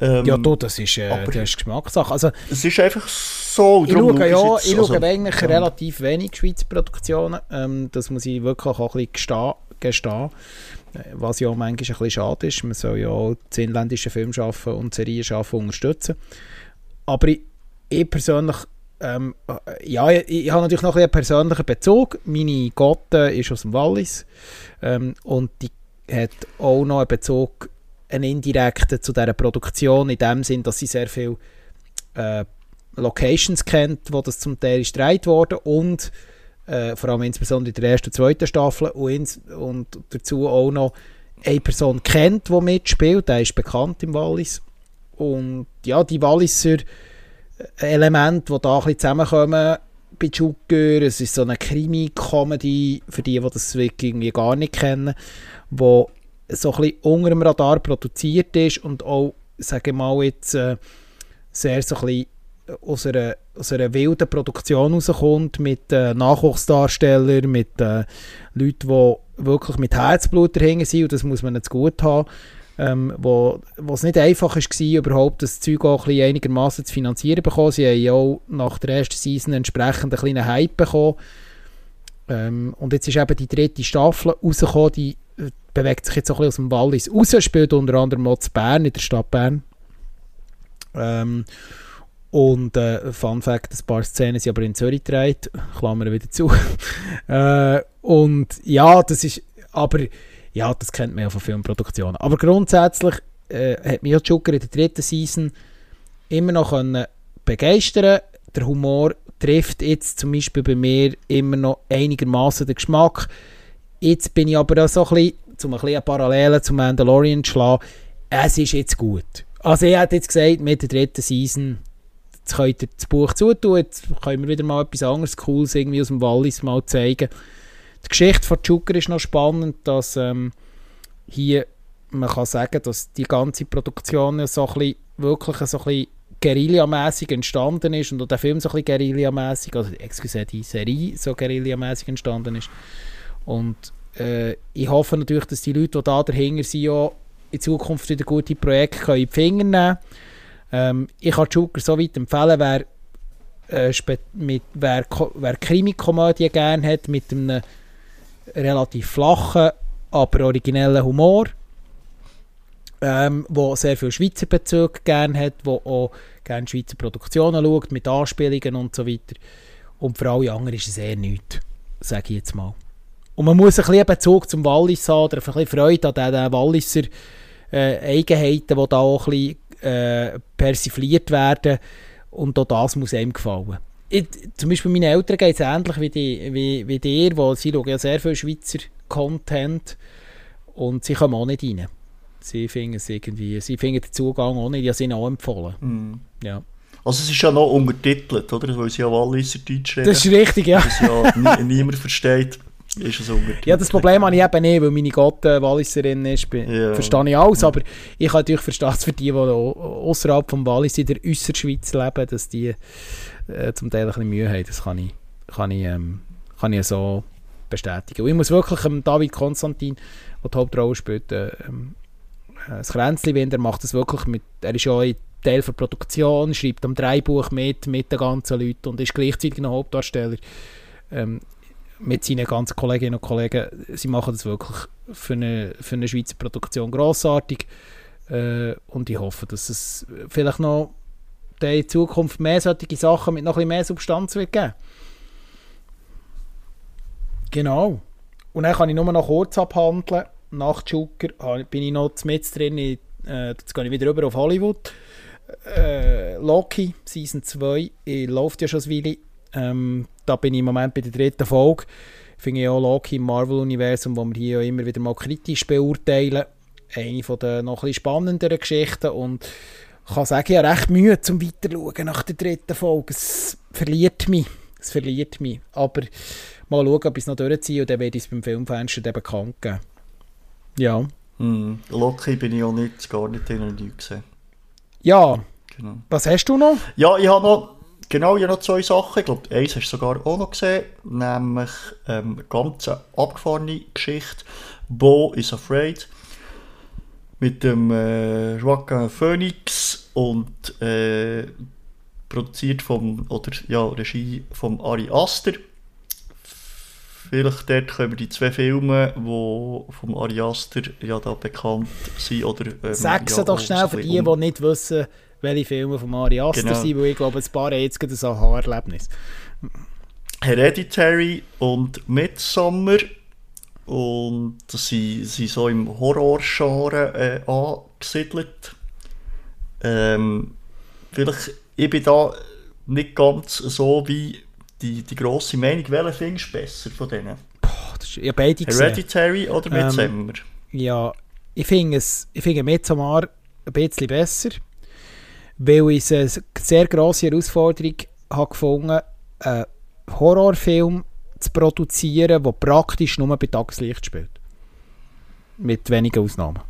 Ähm, ja, du, das ist, äh, das ist Geschmackssache. Also, es ist einfach so. Ich schaue, ja, ich also, schaue eigentlich ja. relativ wenig Schweizer Produktionen. Ähm, das muss ich wirklich auch ein bisschen gestehen. Äh, was ja manchmal ein bisschen schade ist. Man soll ja auch das inländische Film schaffen und Serien schaffen unterstützen. Aber ich, ich persönlich, ähm, äh, ja, ich, ich, habe natürlich noch ein einen persönlichen Bezug. Meine Gotte ist aus dem Wallis ähm, und die hat auch noch einen Bezug einen indirekten zu dieser Produktion, in dem Sinn, dass sie sehr viele äh, Locations kennt, wo das zum Teil ist gedreht wurde und äh, vor allem insbesondere in der ersten und zweiten Staffel und, ins, und dazu auch noch eine Person kennt, die mitspielt, der ist bekannt im Wallis und ja, die Walliser Elemente, die da ein bisschen zusammenkommen bei Joker, es ist so eine Krimi-Comedy, für die, die das wirklich irgendwie gar nicht kennen, wo so ein bisschen unter dem Radar produziert ist und auch, sage ich mal, jetzt äh, sehr so ein bisschen aus einer, aus einer wilden Produktion rauskommt, mit äh, Nachwuchsdarstellern, mit äh, Leuten, die wirklich mit Herzblut dahinter sind, und das muss man jetzt gut haben, ähm, wo, wo es nicht einfach war, überhaupt das Zeug auch ein einigermaßen zu finanzieren bekommen. Sie haben ja auch nach der ersten Season entsprechend einen kleinen Hype bekommen. Ähm, und jetzt ist eben die dritte Staffel rausgekommen, die bewegt sich jetzt auch ein bisschen aus dem Wallis raus, spielt unter anderem auch Bern, in der Stadt Bern. Ähm, Und äh, Fun Fact, ein paar Szenen sind aber in Zürich gedreht, Klammern wieder zu. äh, und ja, das ist, aber ja, das kennt man ja von Filmproduktionen. Aber grundsätzlich äh, hat mich Joker in der dritten Season immer noch können begeistern Der Humor trifft jetzt zum Beispiel bei mir immer noch einigermaßen den Geschmack. Jetzt bin ich aber auch so ein bisschen, um ein bisschen Parallelen zum Mandalorian zu schlagen, es ist jetzt gut. Also ich hätte jetzt gesagt, mit der dritten Season, jetzt könnt ihr das Buch zutun, jetzt können wir wieder mal etwas anderes Cooles irgendwie aus dem Wallis mal zeigen. Die Geschichte von Joker ist noch spannend, dass ähm, hier man kann sagen, dass die ganze Produktion so ein wirklich so ein bisschen Guerilla-mässig entstanden ist und der Film so ein bisschen Guerilla-mässig, also excuse, die Serie so Guerilla-mässig entstanden ist. Und äh, ich hoffe natürlich, dass die Leute, die da dahinter sind, auch in Zukunft wieder gute Projekte können in die Finger nehmen ähm, Ich kann Joker so weit empfehlen, wer, äh, mit, wer, wer Krimi-Komödie gerne hat, mit einem relativ flachen, aber originellen Humor, ähm, wo sehr viel Schweizer Bezug gerne hat, wo auch gerne Schweizer Produktionen schaut, mit Anspielungen und so weiter. Und für alle anderen ist es eher nichts, sage ich jetzt mal. Und man muss ein bisschen Bezug zum Wallis haben, oder ein bisschen Freude an den, Walliser äh, Eigenheiten, die da auch ein bisschen äh, persifliert werden. Und auch das muss einem gefallen. Ich, zum Beispiel meinen Eltern geht es ähnlich wie, die, wie, wie dir, weil sie schauen ja sehr viel Schweizer Content und sie kommen auch nicht rein. Sie finden es irgendwie, sie finden den Zugang auch nicht, die sind auch empfohlen. Mm. Ja. Also es ist ja noch untertitelt, oder? Weil sie ja Walliser Deutsch reden. Das ist richtig, ja. Was ja niemand versteht, ist es untertitelt. Ja, das Problem habe ich eben nicht, weil meine Gotte Walliserin ist. Ja. Verstehe ich alles, ja. aber ich kann natürlich verstehen, für die, die außerhalb vom Wallis in der Äußerschweiz leben, dass die äh, zum Teil ein bisschen Mühe haben. Das kann ich, kann ich, ähm, kann ich so bestätigen. Und ich muss wirklich ähm, David Konstantin, der die Hauptrolle spielt, äh, ähm, das Kränzli er macht das wirklich mit, er ist ja ein Teil der Produktion, schreibt am Dreibuch mit, mit den ganzen Leuten und ist gleichzeitig ein Hauptdarsteller. Ähm, mit seinen ganzen Kolleginnen und Kollegen, sie machen das wirklich für eine, für eine Schweizer Produktion grossartig äh, und ich hoffe, dass es vielleicht noch in Zukunft mehr solche Sachen mit noch ein mehr Substanz wird geben. Genau. Und dann kann ich nur noch kurz abhandeln nach Joker bin ich noch mit drin. Äh, jetzt gehe ich wieder rüber auf Hollywood. Äh, Loki, Season 2, läuft ja schon ein Weile. Ähm, da bin ich im Moment bei der dritten Folge. Finde ich auch Loki im Marvel-Universum, wo wir hier immer wieder mal kritisch beurteilen. Eine von der noch ein spannenderen Geschichten und kann sagen, ich habe recht Mühe zum Weiterschauen nach der dritten Folge. Es verliert mich. Es verliert mich. Aber mal schauen, ob ich es noch durchziehe und dann werde ich es beim Filmfenster bekannt geben. Ja. Mm, Loki bin ich auch nicht, gar nicht in und nicht gesehen. Ja. Genau. Was hast du noch? Ja, ich habe noch, genau, ich habe noch zwei Sachen. Ich glaube, eins hast du sogar auch noch gesehen, nämlich ähm, eine ganz abgefahrene Geschichte. Bo is Afraid. Mit dem äh, Joaquin Phoenix und äh, produziert vom, oder ja, Regie von Ari Aster. Vielleicht dort können die zwei Filme, die vom Ari Aster ja da bekannt sind. Oder, ähm, Sag ja, doch schnell für die, die nicht wissen, welche Filme von Ari Aster genau. sind, weil ich glaube, ein paar haben jetzt gerade ein Aha-Erlebnis. Hereditary und Midsummer. Und das sind, so im Horror-Genre äh, angesiedelt. Ähm, vielleicht, ich bin da nicht ganz so wie die, die grosse Meinung, welchen findest du besser von denen? Boah, das ist, ja, beide Hereditary gesehen. oder Midsommar? Ähm, ja, ich finde finde Midsommar ein bisschen besser, weil ich es eine sehr grosse Herausforderung habe gefunden, einen Horrorfilm zu produzieren, der praktisch nur bei Tageslicht spielt. Mit wenigen Ausnahmen.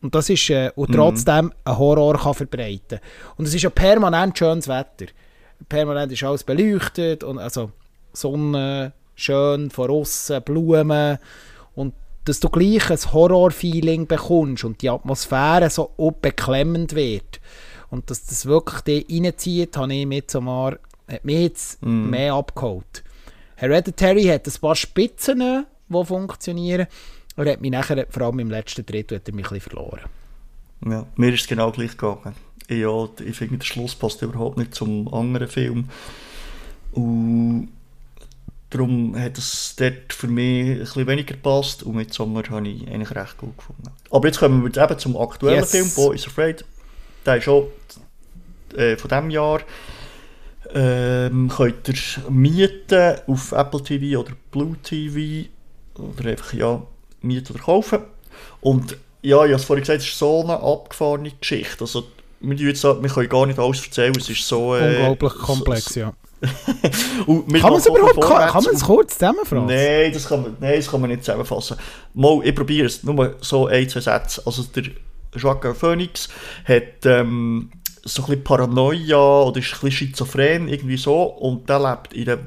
Und das ist, äh, und mhm. trotzdem mhm. einen Horror kann verbreiten. Und es ist ja permanent schönes Wetter permanent ist alles beleuchtet und also Sonne, schön von außen, Blumen und dass du gleich ein Horror-Feeling bekommst und die Atmosphäre so beklemmend wird und dass das wirklich dich reinzieht, habe ich hat mich jetzt mm. mehr abgeholt. Hereditary hat ein paar Spitzen, die funktionieren und hat mich nachher, vor allem im letzten Drittel, hat er mich ein verloren. Ja, mir ist es genau gleich gegangen. ja, ich finde, der Schluss passt überhaupt nicht zum anderen Film. Und darum hat es dort für mich ein bisschen weniger gepasst und mit Sommer habe ich eigentlich recht gut gefunden. Aber jetzt kommen wir eben zum aktuellen Yes. Film, Boy is Afraid. Der ist auch äh, von diesem Jahr. Ähm, könnt ihr mieten auf Apple TV oder Blue TV oder einfach ja, mieten oder kaufen. Und ja, ich habe es vorhin gesagt, es ist so eine abgefahrene Geschichte. Also, wir, jetzt, wir können gar nicht alles erzählen, es ist so... Äh, Unglaublich komplex, ja. Kann man es überhaupt, kann, man es kurz zusammenfassen? Nein, das kann man, nein, das kann man nicht zusammenfassen. Mal, ich probiere es, nur so ein, zwei Sätze. Also der Joaquin Phoenix hat ähm, so ein bisschen Paranoia oder ist ein bisschen schizophren, irgendwie so. Und der lebt in einer,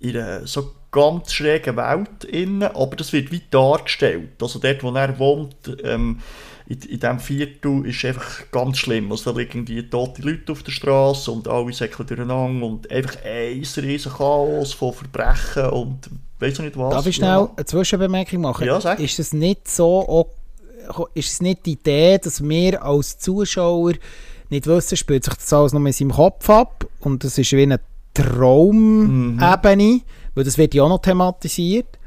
in einer so ganz schrägen Welt innen, aber das wird wie dargestellt. Also dort, wo er wohnt, ähm, in, in diesem Viertel ist einfach ganz schlimm. Also da liegen die tote Leute auf der Straße und alle säckeln durcheinander und einfach ein riesen Chaos von Verbrechen und ich nicht was. Darf ich schnell eine Zwischenbemerkung machen? Ja, sag. Ist es nicht so, ist es nicht die Idee, dass wir als Zuschauer nicht wissen, spielt sich das alles noch in seinem Kopf ab und das ist wie eine Traumebene, weil das wird ja auch noch thematisiert.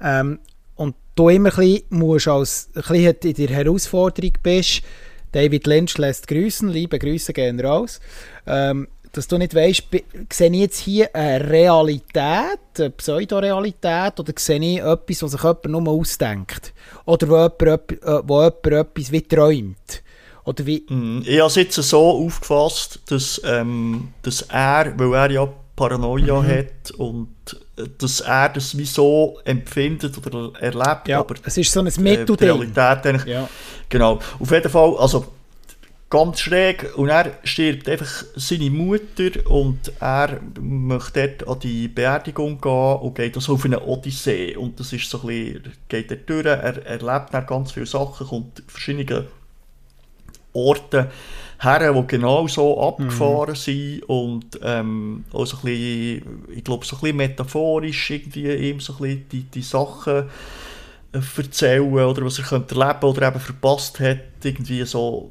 Ähm, und du immer ein bisschen, musst als, ein bisschen in der Herausforderung bist, David Lynch lässt grüßen, liebe Grüße gehen raus, ähm, dass du nicht weißt, sehe ich jetzt hier eine Realität, eine Pseudorealität, oder sehe ich etwas, was sich jemand nur ausdenkt? Oder wo jemand, äh, wo jemand etwas wie träumt? Oder wie, Mhm. Ich habe es jetzt so aufgefasst, dass, ähm, dass er, weil er ja Paranoia Mhm. hat und äh, dass er das wie so empfindet oder erlebt, ja, aber es ist so ein äh, die Mittelding. Realität eigentlich Ja. Genau. Auf jeden Fall, also ganz schräg. Und er stirbt einfach seine Mutter und er möchte dort an die Beerdigung gehen und geht also auf eine Odyssee. Und das ist so ein bisschen, er geht dort durch, er erlebt dann ganz viele Sachen, kommt verschiedene Orte her, die genau so abgefahren sind und ähm, auch so ein bisschen, ich glaube, so ein bisschen metaphorisch irgendwie ihm so ein bisschen die, die Sachen äh, erzählen oder was er könnte erleben oder eben verpasst hat, irgendwie so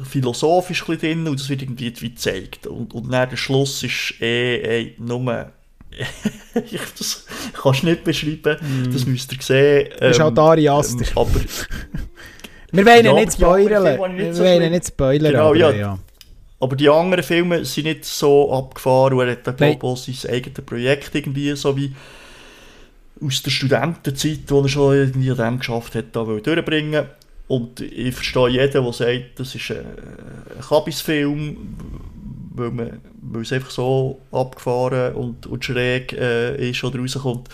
äh, philosophisch ein bisschen drin und das wird irgendwie wie gezeigt. Und, und dann der Schluss ist eh, eh nur... ich, das kannst du nicht beschreiben, das müsst ihr sehen. Das ist Ähm, halt Ari Aster. ähm, aber Wir wollen Ja, nicht die spoilern. Wir nicht so wollen schlimm. nicht spoilern, Genau, aber ja. ja. Aber die anderen Filme sind nicht so abgefahren und er hat dann, glaube ich, sein eigenes Projekt irgendwie so wie aus der Studentenzeit, wo er schon irgendwie an dem geschafft hat, da durchbringen. Und ich verstehe jeden, der sagt, das ist ein, ein Kabisfilm, weil, man, weil es einfach so abgefahren und, und schräg äh, ist oder rauskommt.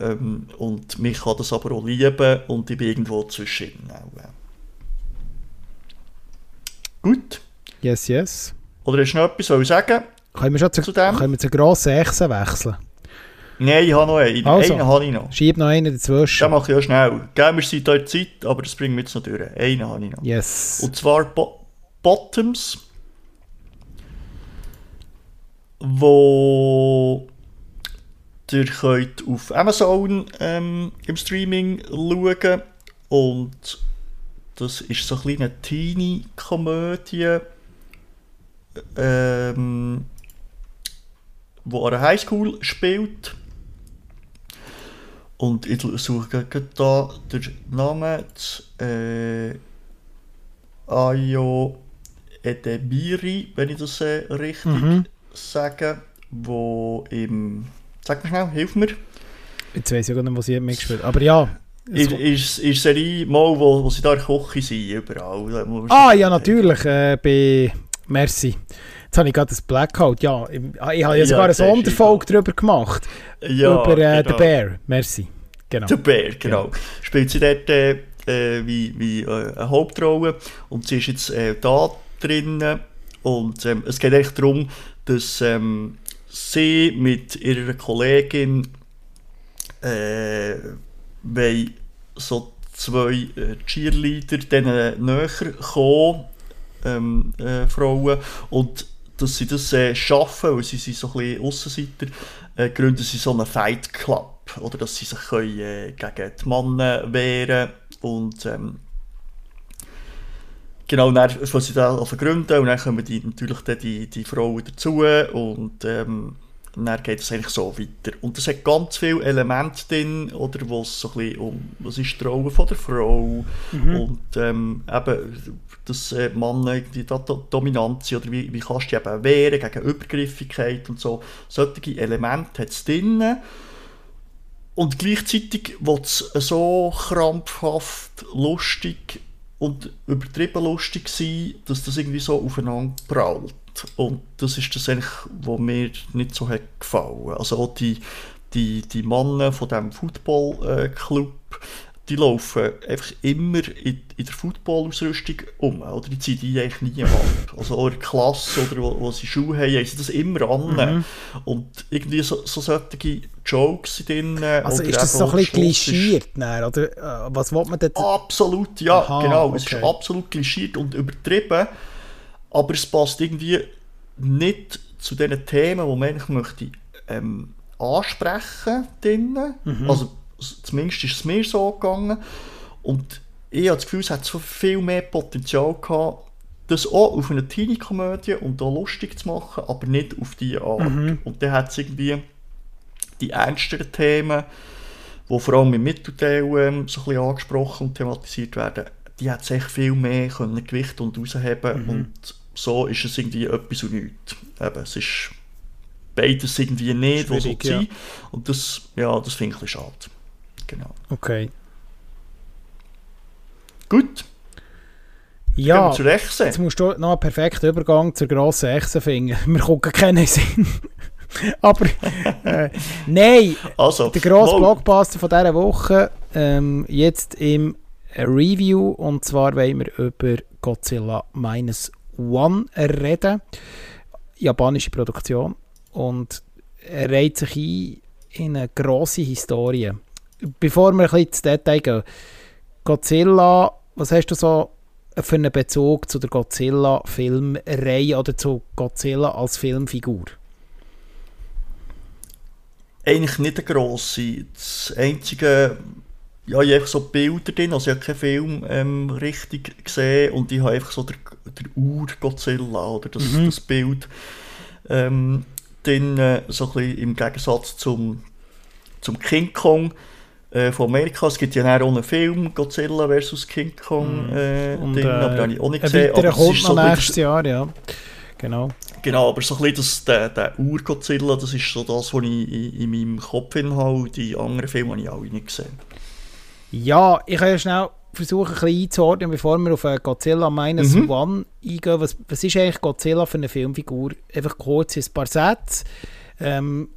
Ähm, und mich kann das aber auch lieben und ich bin irgendwo zwischen. Auch. Gut. Yes, yes. Oder hast du noch etwas wollen sagen? Können wir schon zu, Zu dem? können wir zu grossen Echsen wechseln? Nein, ich habe noch einen. Also. Einen habe ich noch. Schieb noch einen dazwischen. Den mache ich ja schnell. Geben wir sind hier Zeit, aber das bringen wir jetzt noch durch. Einen habe ich noch. Yes. Und zwar Bo Bottoms, wo ihr könnt auf Amazon ähm, im Streaming schauen und das ist so eine kleine Teenie-Komödie, ähm, wo an einer Highschool spielt. Und ich suche da den Namen. Äh, Ayo Edebiri, wenn ich das äh, richtig Mhm. sage, wo im... Sag mir schnell, hilf mir. Jetzt weiss ich gar nicht, was ich mitgespielt. Aber ja. Ist, ist, ist Serie mal, wo, wo sie da Küche sind, überall. Ah, ja, natürlich. Äh, bei Merci. Jetzt habe ich gerade das Blackout. Ja, ich, ich habe ja sogar eine Sonderfolge darüber gemacht. Ja, über äh, genau. The Bear. Merci. Genau. Der Bär, genau. Spielt sie dort äh, äh, wie, wie äh, eine Hauptrolle und sie ist jetzt äh, da drinnen und ähm, es geht eigentlich darum, dass ähm, sie mit ihrer Kollegin äh, wollen so zwei äh, Cheerleader denen näher kommen, ähm, äh, Frauen, und dass sie das äh, schaffen, weil sie sind so ein bisschen Aussenseiter, äh, gründen sie so einen Fight Club, oder dass sie sich können, äh, gegen die Männer wehren und ähm, genau, dann fangen sie da an gründen und dann kommen die, natürlich dann die, die Frauen dazu und ähm, dann geht es eigentlich so weiter. Und es hat ganz viele Elemente drin, oder, wo es so ein bisschen um, was ist die Rolle von der Frau mhm. und ähm, eben, dass äh, Mann die dominant sind oder wie, wie kannst du dich eben wehren gegen Übergriffigkeit und so. Solche Elemente hat es drin. Und gleichzeitig wird es so krampfhaft lustig und übertrieben lustig sein, dass das irgendwie so aufeinander prallt. Und das ist das eigentlich, was mir nicht so hat gefallen. Also auch die, die, die Männer von diesem Football-Club, die laufen einfach immer in, in der Football-Ausrüstung um. Oder die ziehen die eigentlich nie ab. Also auch in der Klasse oder wo, wo sie Schuhe haben, haben sie das immer an. Mhm. Und irgendwie so, so solche Jokes drin. Also ist das so ein bisschen klischiert? Oder äh, was will man denn? Absolut, ja, Aha, genau. Okay. Es ist absolut klischiert und übertrieben. Aber es passt irgendwie nicht zu den Themen, die man eigentlich möchte, ähm, ansprechen möchte. Mhm. Also Zumindest ist es mir so gegangen. Und ich habe das Gefühl, es hat so viel mehr Potenzial gehabt, das auch auf eine Teenie-Komödie und auch lustig zu machen, aber nicht auf diese Art. Mhm. Und dann hat es irgendwie die ernsteren Themen, die vor allem im Mittelteil ähm, so ein bisschen angesprochen und thematisiert werden, die hat sich viel mehr können Gewicht und rausheben mhm. und so ist es irgendwie etwas und nichts. Eben, es ist beides irgendwie nicht, was so ja. Und das, ja, das finde ich schade. Genau. Okay. Gut. Ja, jetzt musst du noch einen perfekten Übergang zur grossen Echse finden. Wir gucken keinen Sinn. Aber äh, nein, also, der grosse Blockbuster von dieser Woche, ähm, jetzt im Review, und zwar wollen wir über Godzilla Minus One reden. Japanische Produktion. Und er reiht sich ein in eine grosse Historie bevor wir ein bisschen ins Detail gehen, Godzilla, was hast du so für einen Bezug zu der Godzilla-Filmreihe oder zu Godzilla als Filmfigur? Eigentlich nicht eine grosse. Das einzige, ja, ich habe einfach so Bilder drin, also ich habe keinen Film ähm, richtig gesehen und ich habe einfach so der, der Ur-Godzilla oder das, mhm. das Bild ähm, drin, äh, so ein bisschen im Gegensatz zum, zum King Kong äh, von Amerika. Es gibt ja auch einen Film, Godzilla vs. King Kong, mm. äh, Und, äh, aber den habe ich auch nicht gesehen. Aber kommt noch so nächstes Jahr, ja. Genau. Genau, aber so ein bisschen das, der, der Ur-Godzilla, das ist so das, was ich in, in meinem Kopf habe. Die anderen Filme habe ich auch nicht gesehen. Ja, ich kann ja schnell versuchen, ein bisschen einzuordnen, bevor wir auf Godzilla Minus mhm. One eingehen. Was, was ist eigentlich Godzilla für eine Filmfigur? Einfach kurz ein paar Sätze. Ähm,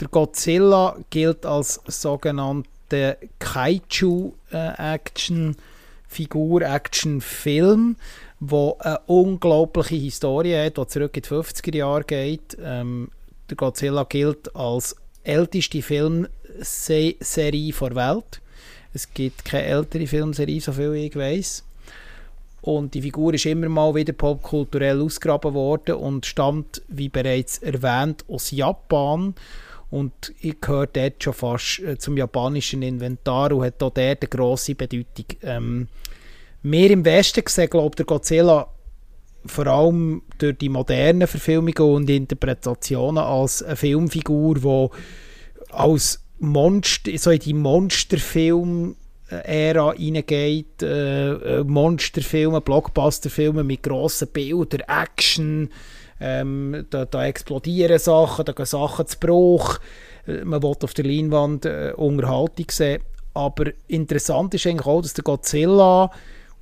der Godzilla gilt als sogenannte Kaiju-Action-Figur, Action-Film, wo eine unglaubliche Historie hat, die zurück in die 50er Jahre geht. Ähm, der Godzilla gilt als älteste Filmserie der Welt. Es gibt keine ältere Filmserie, so viel ich weiß. Und die Figur ist immer mal wieder popkulturell ausgegraben worden und stammt, wie bereits erwähnt, aus Japan und ich gehört dort schon fast äh, zum japanischen Inventar und hat auch dort eine grosse Bedeutung. Ähm, mehr im Westen gesehen, glaube ich, der Godzilla vor allem durch die modernen Verfilmungen und Interpretationen als eine Filmfigur, die als Monster, so in die Monsterfilm-Ära hineingeht. Äh, äh, Monsterfilme, Blockbusterfilme mit grossen Bildern, Action, ähm, da, da, explodieren Sachen, da gehen Sachen zu Bruch. Äh, man will auf der Leinwand äh, Unterhaltung sehen. Aber interessant ist eigentlich auch, dass der Godzilla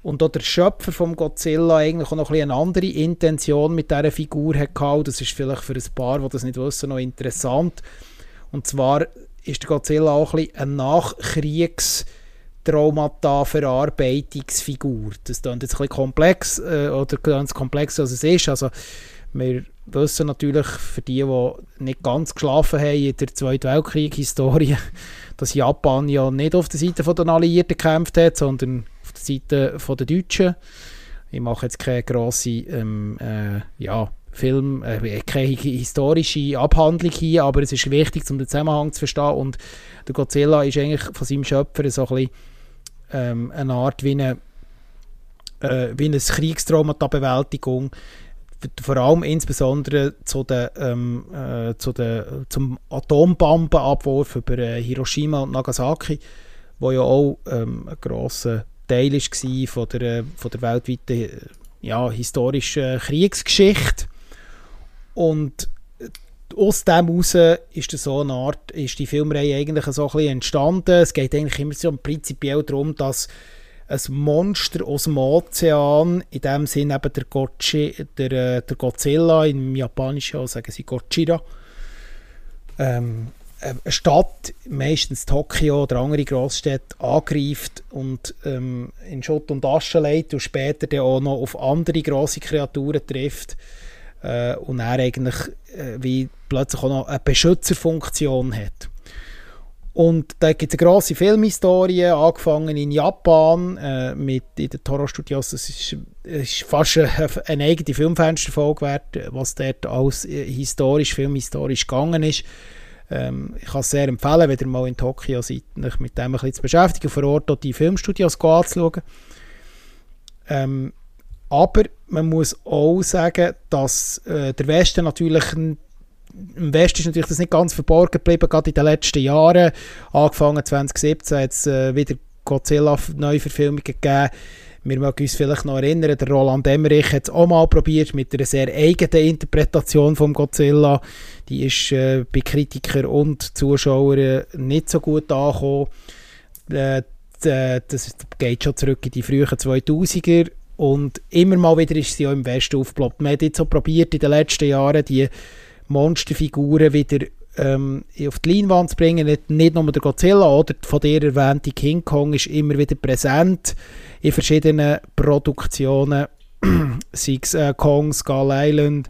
und auch der Schöpfer vom Godzilla eigentlich auch noch ein eine andere Intention mit dieser Figur hatte. Das ist vielleicht für ein paar, die das nicht wissen, noch interessant. Und zwar ist der Godzilla auch ein, ein Nachkriegs- Traumata-Verarbeitungsfigur. Das ist jetzt ein bisschen komplex, äh, oder ganz komplex, als es ist. Also, wir wissen natürlich, für die, die nicht ganz geschlafen haben in der Zweiten Weltkrieg-Historie, dass Japan ja nicht auf der Seite der Alliierten gekämpft hat, sondern der Seite der Deutschen. Ich mache jetzt keine grosse ähm, äh, ja, Film, äh, keine historische Abhandlung hier, aber es ist wichtig, um den Zusammenhang zu verstehen. Und der Godzilla ist eigentlich von seinem Schöpfer so ein bisschen, ähm, eine Art wie eine äh, wie eine Kriegstraumata-Bewältigung, vor allem insbesondere zu den, ähm, äh, zu den, zum Atombombenabwurf über äh, Hiroshima und Nagasaki, wo ja auch ähm, ein grosser Teil war von der, von der weltweiten ja, historischen Kriegsgeschichte. Und aus dem heraus ist so eine Art, ist die Filmreihe eigentlich so ein entstanden. Es geht eigentlich immer so prinzipiell darum, dass ein Monster aus dem Ozean, in dem Sinn eben der, Godzilla, der, äh, der Godzilla, im Japanischen sagen sie Godzilla, ähm, eine Stadt, meistens Tokio oder andere Großstädte, angreift und ähm, in Schutt und Asche legt und später dann auch noch auf andere grosse Kreaturen trifft äh, und er eigentlich äh, wie plötzlich auch noch eine Beschützerfunktion hat. Und da gibt es eine grosse Filmhistorie, angefangen in Japan äh, mit in den Toro Studios. Das ist, ist fast eine, eine eigene Filmfensterfolge wert, was dort alles äh, historisch, filmhistorisch gegangen ist. Ähm, ich kann es sehr empfehlen, wenn ihr mal in Tokio seid, euch mit dem ein bisschen zu beschäftigen, vor Ort auch die Filmstudios anzuschauen. Ähm, aber man muss auch sagen, dass äh, der Westen natürlich im Westen ist natürlich das nicht ganz verborgen geblieben, gerade in den letzten Jahren. Angefangen 2017 hat es äh, wieder Godzilla-Neuverfilmungen gegeben. Wir mögen uns vielleicht noch erinnern, der Roland Emmerich hat es auch mal probiert mit einer sehr eigenen Interpretation von Godzilla. Die ist äh, bei Kritikern und Zuschauern nicht so gut angekommen. Äh, das geht schon zurück in die frühen 2000er und immer mal wieder ist sie auch im Westen aufgeploppt. Man hat jetzt so probiert in den letzten Jahren die Monsterfiguren wieder ähm, auf die Leinwand zu bringen. Nicht, nicht nur der Godzilla oder von der erwähnte King Kong ist immer wieder präsent in verschiedenen Produktionen, sei es äh, Kong, Skull Island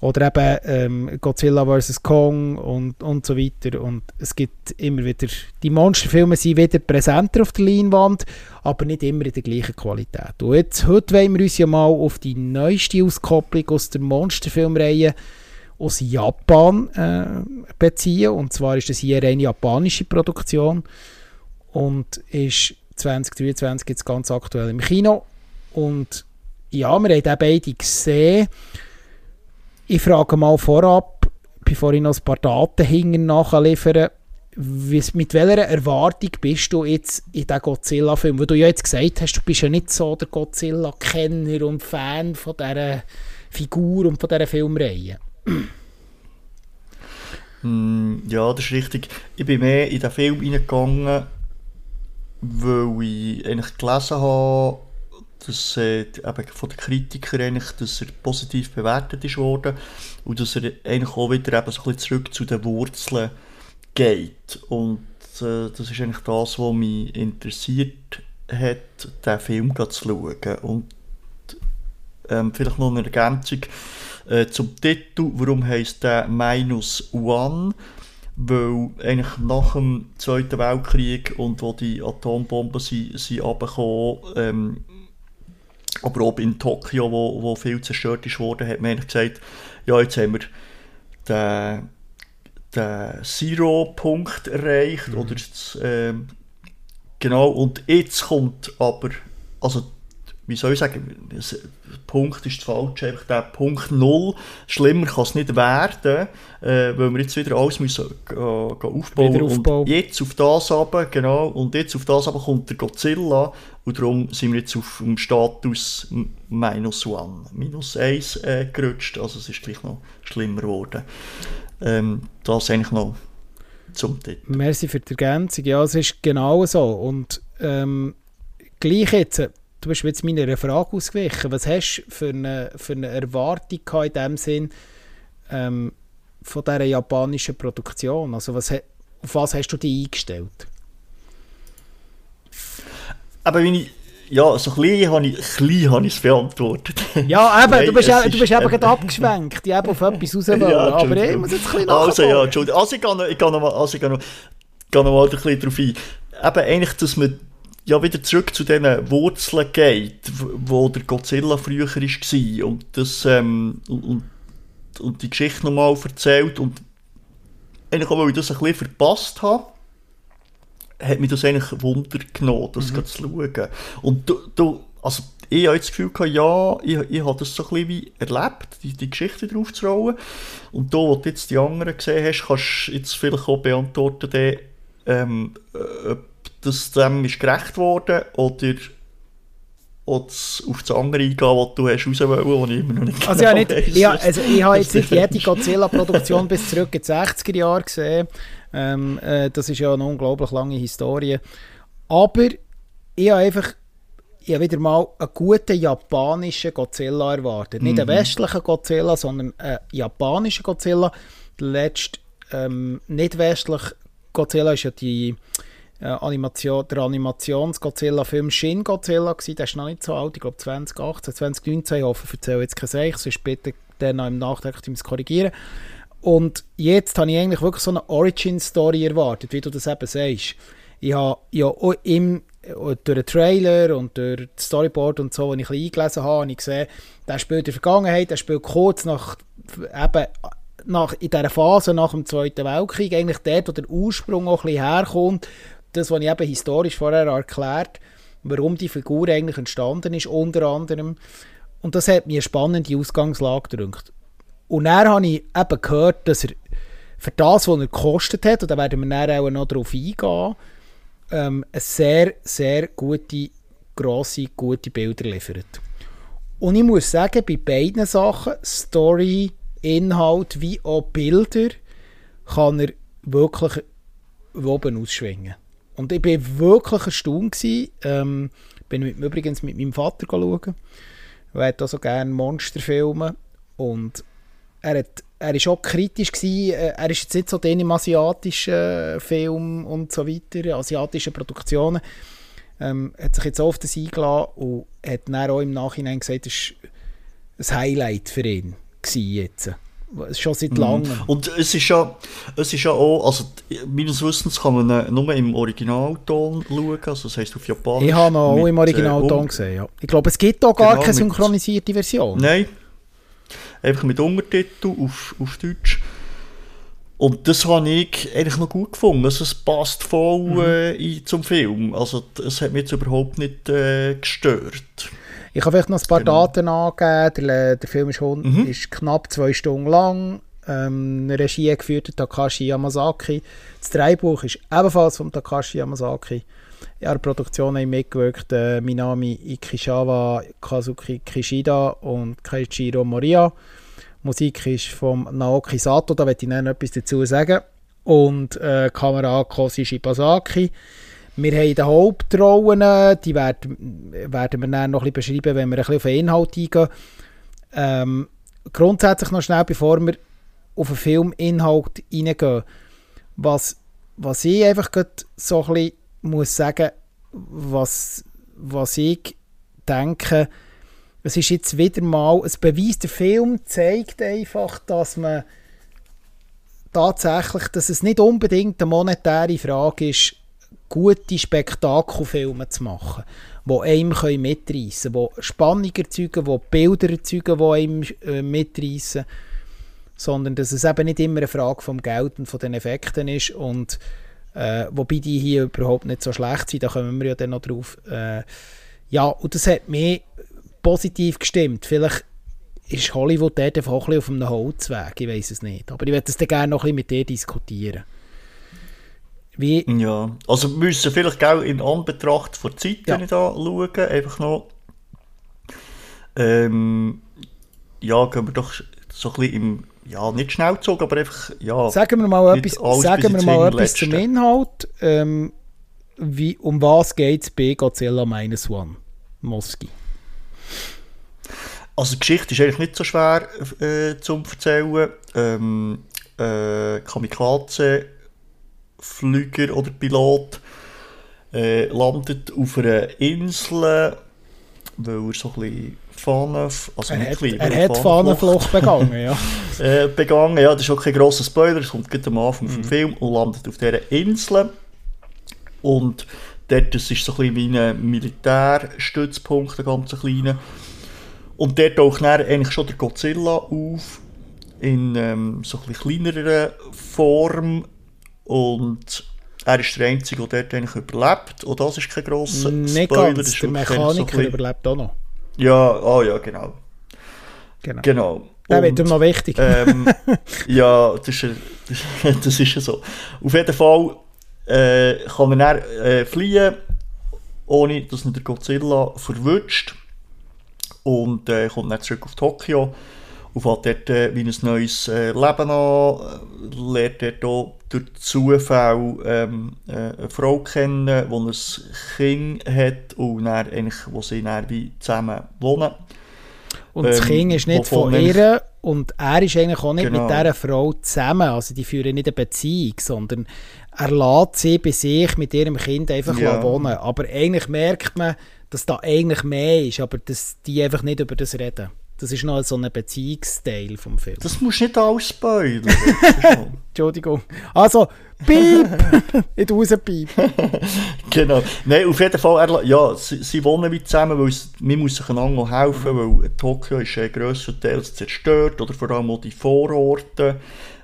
oder eben ähm, Godzilla vs. Kong und, und so weiter. Und es gibt immer wieder, die Monsterfilme sind wieder präsenter auf der Leinwand, aber nicht immer in der gleichen Qualität. Und jetzt, heute wollen wir uns ja mal auf die neueste Auskopplung aus der Monsterfilmreihe aus Japan äh, beziehen. Und zwar ist das hier eine japanische Produktion und ist 2023 jetzt ganz aktuell im Kino. Und ja, wir haben auch beide gesehen. Ich frage mal vorab, bevor ich noch ein paar Daten hinten nachliefere, mit welcher Erwartung bist du jetzt in diesem Godzilla-Film? Weil du ja jetzt gesagt hast, du bist ja nicht so der Godzilla-Kenner und Fan von dieser Figur und von dieser Filmreihe. Mm, ja, das ist richtig. Ich bin mehr in den Film reingegangen, weil ich eigentlich gelesen habe, dass eben von den Kritikern eigentlich, dass er positiv bewertet ist worden und dass er eigentlich auch wieder eben so ein bisschen zurück zu den Wurzeln geht. Und äh, das ist eigentlich das, was mich interessiert hat, diesen Film zu schauen. Und ähm, vielleicht noch eine Ergänzung äh, zum Titel. Warum heisst der Minus One? weil eigentlich nach dem Zweiten Weltkrieg und wo die Atombomben sind, sind runtergekommen, ähm, aber auch in Tokio, wo, wo viel zerstört ist worden, hat man gesagt, ja, jetzt haben wir den, den Zero-Punkt erreicht. Mhm. Oder das, äh, genau, und jetzt kommt aber, also wie soll ich sagen, Punkt ist falsch, einfach der Punkt Null. Schlimmer kann es nicht werden, äh, weil wir jetzt wieder alles müssen, äh, aufbauen wieder aufbauen. Und jetzt auf das aber, genau, und jetzt auf das aber kommt der Godzilla und darum sind wir jetzt auf dem Status minus one, minus eins äh, gerutscht, also es ist gleich noch schlimmer geworden. Ähm, das eigentlich noch zum Titel. Merci für die Ergänzung, ja, es ist genau so und ähm, gleich jetzt du bist jetzt meiner Frage ausgewichen. Was hast du für eine, für eine Erwartung in dem Sinn ähm, von dieser japanischen Produktion? Also was, auf was hast du dich eingestellt? Aber wenn ich, ja, so klein habe ich, klein habe ich es beantwortet. Ja, eben, Nein, du bist, ja, du bist eben gerade abgeschwenkt, ich eben auf etwas raus wollen, ja, aber ich muss jetzt ein bisschen Also ja, Entschuldigung, also ich gehe noch, ich gehe noch also ich gehe noch, gehe noch mal ein bisschen darauf ein. Eben eigentlich, dass man ja wieder zurück zu diesen Wurzeln geht, wo der Godzilla früher war und, das, ähm, und, und die Geschichte nochmal erzählt und eigentlich auch, weil ich das ein bisschen verpasst habe, hat mich das eigentlich Wunder genommen, das mhm. zu schauen. Und du, du, also ich habe das Gefühl gehabt, ja, ich, ich habe das so ein bisschen wie erlebt, die, die Geschichte drauf zu rollen. Und da, wo du jetzt die anderen gesehen hast, kannst du jetzt vielleicht auch beantworten, dann, ähm, ob das dem ist gerecht worden oder auf das andere eingehen, was du hast raus wollen, ich immer noch nicht also genau ja, nicht, ja, also ich habe jetzt nicht jede Godzilla-Produktion bis zurück in die 60er Jahre gesehen. Ähm, äh, das ist ja eine unglaublich lange Historie. Aber ich habe einfach ich habe wieder mal einen guten japanischen Godzilla erwartet. Nicht einen mhm. westlichen Godzilla, sondern einen japanischen Godzilla. Der letzte ähm, nicht westliche Godzilla ist ja die äh, Animation, der Animations-Godzilla-Film Shin Godzilla gewesen. Der ist noch nicht so alt, ich glaube 2018, 2019. Ich hoffe, ich erzähle jetzt kein Seich, sonst bitte dann noch im Nachdenken korrigieren. Und jetzt habe ich eigentlich wirklich so eine Origin-Story erwartet, wie du das eben sagst. Ich habe ja auch im, durch den Trailer und durch das Storyboard und so, wenn ich ein eingelesen habe, habe ich gesehen, der spielt in der Vergangenheit, der spielt kurz nach, eben, nach, in dieser Phase nach dem Zweiten Weltkrieg, eigentlich dort, wo der Ursprung auch ein bisschen herkommt, das, was ich eben historisch vorher erklärt warum die Figur eigentlich entstanden ist, unter anderem. Und das hat mir eine spannende Ausgangslage gedrückt. Und dann habe ich eben gehört, dass er für das, was er gekostet hat, und da werden wir dann auch noch darauf eingehen, ähm, sehr, sehr gute, grosse, gute Bilder liefert. Und ich muss sagen, bei beiden Sachen, Story, Inhalt wie auch Bilder, kann er wirklich oben ausschwingen. Und ich war wirklich erstaunt. Gewesen. Ähm, bin mit, übrigens mit meinem Vater schauen. Er hat auch so gerne Monsterfilme. Und er, hat, er ist auch kritisch gewesen. Äh, er ist jetzt nicht so den im asiatischen Film und so weiter, asiatischen Produktionen. Ähm, hat sich jetzt oft das eingeladen und hat dann auch im Nachhinein gesagt, das war ein Highlight für ihn jetzt. Schon seit mhm. langem. Und es ist ja, es ist ja auch, also meines Wissens kann man nur im Originalton schauen, also das heisst auf Japanisch. Ich habe ihn auch im Originalton äh, gesehen, ja. Ich glaube, es gibt auch gar genau, keine synchronisierte Version. Nein, einfach mit Untertitel auf, auf Deutsch. Und das habe ich eigentlich noch gut gefunden. Also es passt voll mhm. äh, zum Film. Also es hat mich jetzt überhaupt nicht äh, gestört. Ich kann vielleicht noch ein paar genau. Daten angeben. Der, der Film ist, mhm. ist, knapp zwei Stunden lang. Ähm, eine Regie geführt Takashi Yamazaki. Das Drehbuch ist ebenfalls von Takashi Yamazaki. In der Produktion haben mitgewirkt äh, Minami Ikishawa, Kazuki Kishida und Keiichiro Moria. Musik ist von Naoki Sato, da werde ich noch etwas dazu sagen. Und äh, Kamera Kosi Shibasaki. Wir haben die Hauptrollen, die werden, werden wir dann noch ein bisschen beschreiben, wenn wir ein bisschen auf den Inhalt eingehen. Ähm, grundsätzlich noch schnell, bevor wir auf den Filminhalt reingehen. Was, was ich einfach so ein bisschen muss sagen, was, was ich denke, es ist jetzt wieder mal, es beweist, der Film zeigt einfach, dass man tatsächlich, dass es nicht unbedingt eine monetäre Frage ist, gute Spektakelfilme zu machen, die einem mitreißen können, die Spannung erzeugen, die Bilder erzeugen, die einem äh, mitreißen, sondern dass es eben nicht immer eine Frage vom Geld und von den Effekten ist und äh, wobei die hier überhaupt nicht so schlecht sind, da kommen wir ja dann noch drauf. Äh, ja, und das hat mich positiv gestimmt. Vielleicht ist Hollywood dort einfach auch ein bisschen auf einem Holzweg, ich weiß es nicht. Aber ich würde das dann gerne noch ein bisschen mit dir diskutieren. Wie? Ja, also wir müssen vielleicht auch in Anbetracht von Zeit, ja. wenn ich da schaue, einfach noch ähm, ja, gehen wir doch so ein bisschen im, ja, nicht Schnellzug, aber einfach, ja. Sagen wir mal etwas, sagen wir mal etwas zum Inhalt. Ähm, wie, um was geht es bei Godzilla Minus One? Moski. Also die Geschichte ist eigentlich nicht so schwer äh, zu erzählen. Ähm, äh, Kamikaze Flüger oder Pilot äh, landet auf einer Insel, weil er so ein bisschen Fahnen, also er hat, er hat Fahnenflucht begangen, ja. äh, begangen, ja, das ist auch kein grosser Spoiler, es kommt am Anfang mhm. vom Film und landet auf dieser Insel und dort das ist so ein bisschen wie ein Militärstützpunkt, ein ganz kleiner und dort taucht dann eigentlich schon der Godzilla auf in ähm, so ein Form und er ist der Einzige, der dort eigentlich überlebt. Und das ist kein grosser Nicht Spoiler. Ganz. Der Mechaniker so überlebt auch noch. Ja, oh ja, genau. Genau. Genau. Der wird ihm noch wichtig. Ähm, ja, das ist, das, das ist ja so. Auf jeden Fall äh, kann er dann äh, fliehen, ohne dass ihn der Godzilla verwünscht. Und äh, kommt dann zurück auf Tokio fängt dort äh, wie ein neues äh, Leben an, lernt dort auch durch Zufall ähm, äh, eine Frau kennen, die ein Kind hat und dann eigentlich, wo sie dann wie zusammen wohnen. Und das ähm, Kind ist nicht von ihr und er ist eigentlich auch nicht Genau. mit dieser Frau zusammen. Also die führen nicht eine Beziehung, sondern er lässt sie bei sich mit ihrem Kind einfach Ja. wohnen. Aber eigentlich merkt man, dass da eigentlich mehr ist, aber dass die einfach nicht über das reden. Das ist noch so ein Beziehungsteil vom Film. Das musst du nicht noch- Entschuldigung. Also, piep! nicht rauspiep. genau. Nein, auf jeden Fall, er, ja, sie, sie wohnen wie zusammen, weil es, man muss sich einander helfen, weil Tokio ist äh, grösstenteils zerstört, oder vor allem auch die Vororte.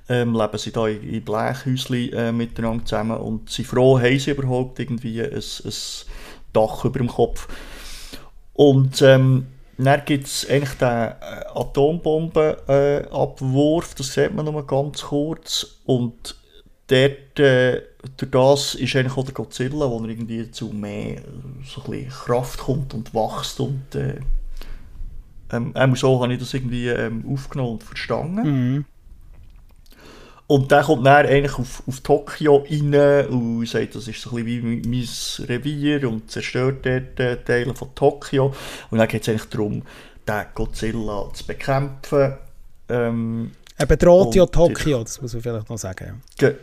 Ähm, leben sie da in, in Blechhäuschen äh, miteinander zusammen und sie froh, haben sie überhaupt irgendwie ein, ein Dach über dem Kopf. Und ähm, dann gibt es eigentlich den äh, Atombombenabwurf, das sieht man nur ganz kurz. Und dort, äh, durch das ist eigentlich auch der Godzilla, wo er irgendwie zu mehr so ein Kraft kommt und wächst. Und, äh, ähm, so habe ich das irgendwie ähm, aufgenommen und verstanden. Mhm. Und dann kommt dann eigentlich auf, auf Tokio rein und sagt, das ist so ein bisschen wie mein Revier und zerstört dort äh, Teile von Tokio. Und dann geht es eigentlich darum, den Godzilla zu bekämpfen. Ähm, Er bedroht ja Tokio, das muss man vielleicht noch sagen. ge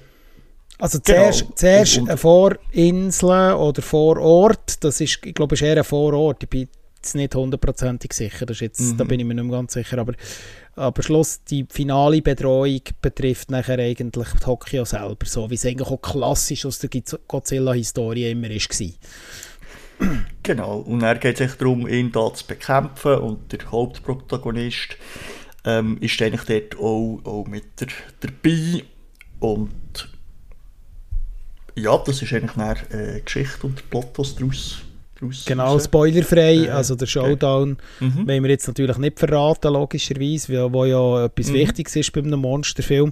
Also Genau. zuerst, zuerst Und- und- eine Vorinsel oder Vorort, das ist, ich glaube, ist eher ein Vorort, ich bin jetzt nicht hundertprozentig sicher, das jetzt, da Mhm. bin ich mir nicht mehr ganz sicher, aber, aber Schluss, die finale Bedrohung betrifft nachher eigentlich Tokio selber, so wie es eigentlich auch klassisch aus der Godzilla-Historie immer ist war. Genau, und dann geht es echt darum, ihn da zu bekämpfen. Und der Hauptprotagonist ähm, ist eigentlich dort auch, auch mit der, dabei. Und ja, das ist eigentlich eine äh, Geschichte und der Plot, was daraus, daraus Genau, raus- spoilerfrei, Äh, also der Showdown Mhm. wollen wir jetzt natürlich nicht verraten, logischerweise, weil, wo ja etwas Mhm. Wichtiges ist bei einem Monsterfilm.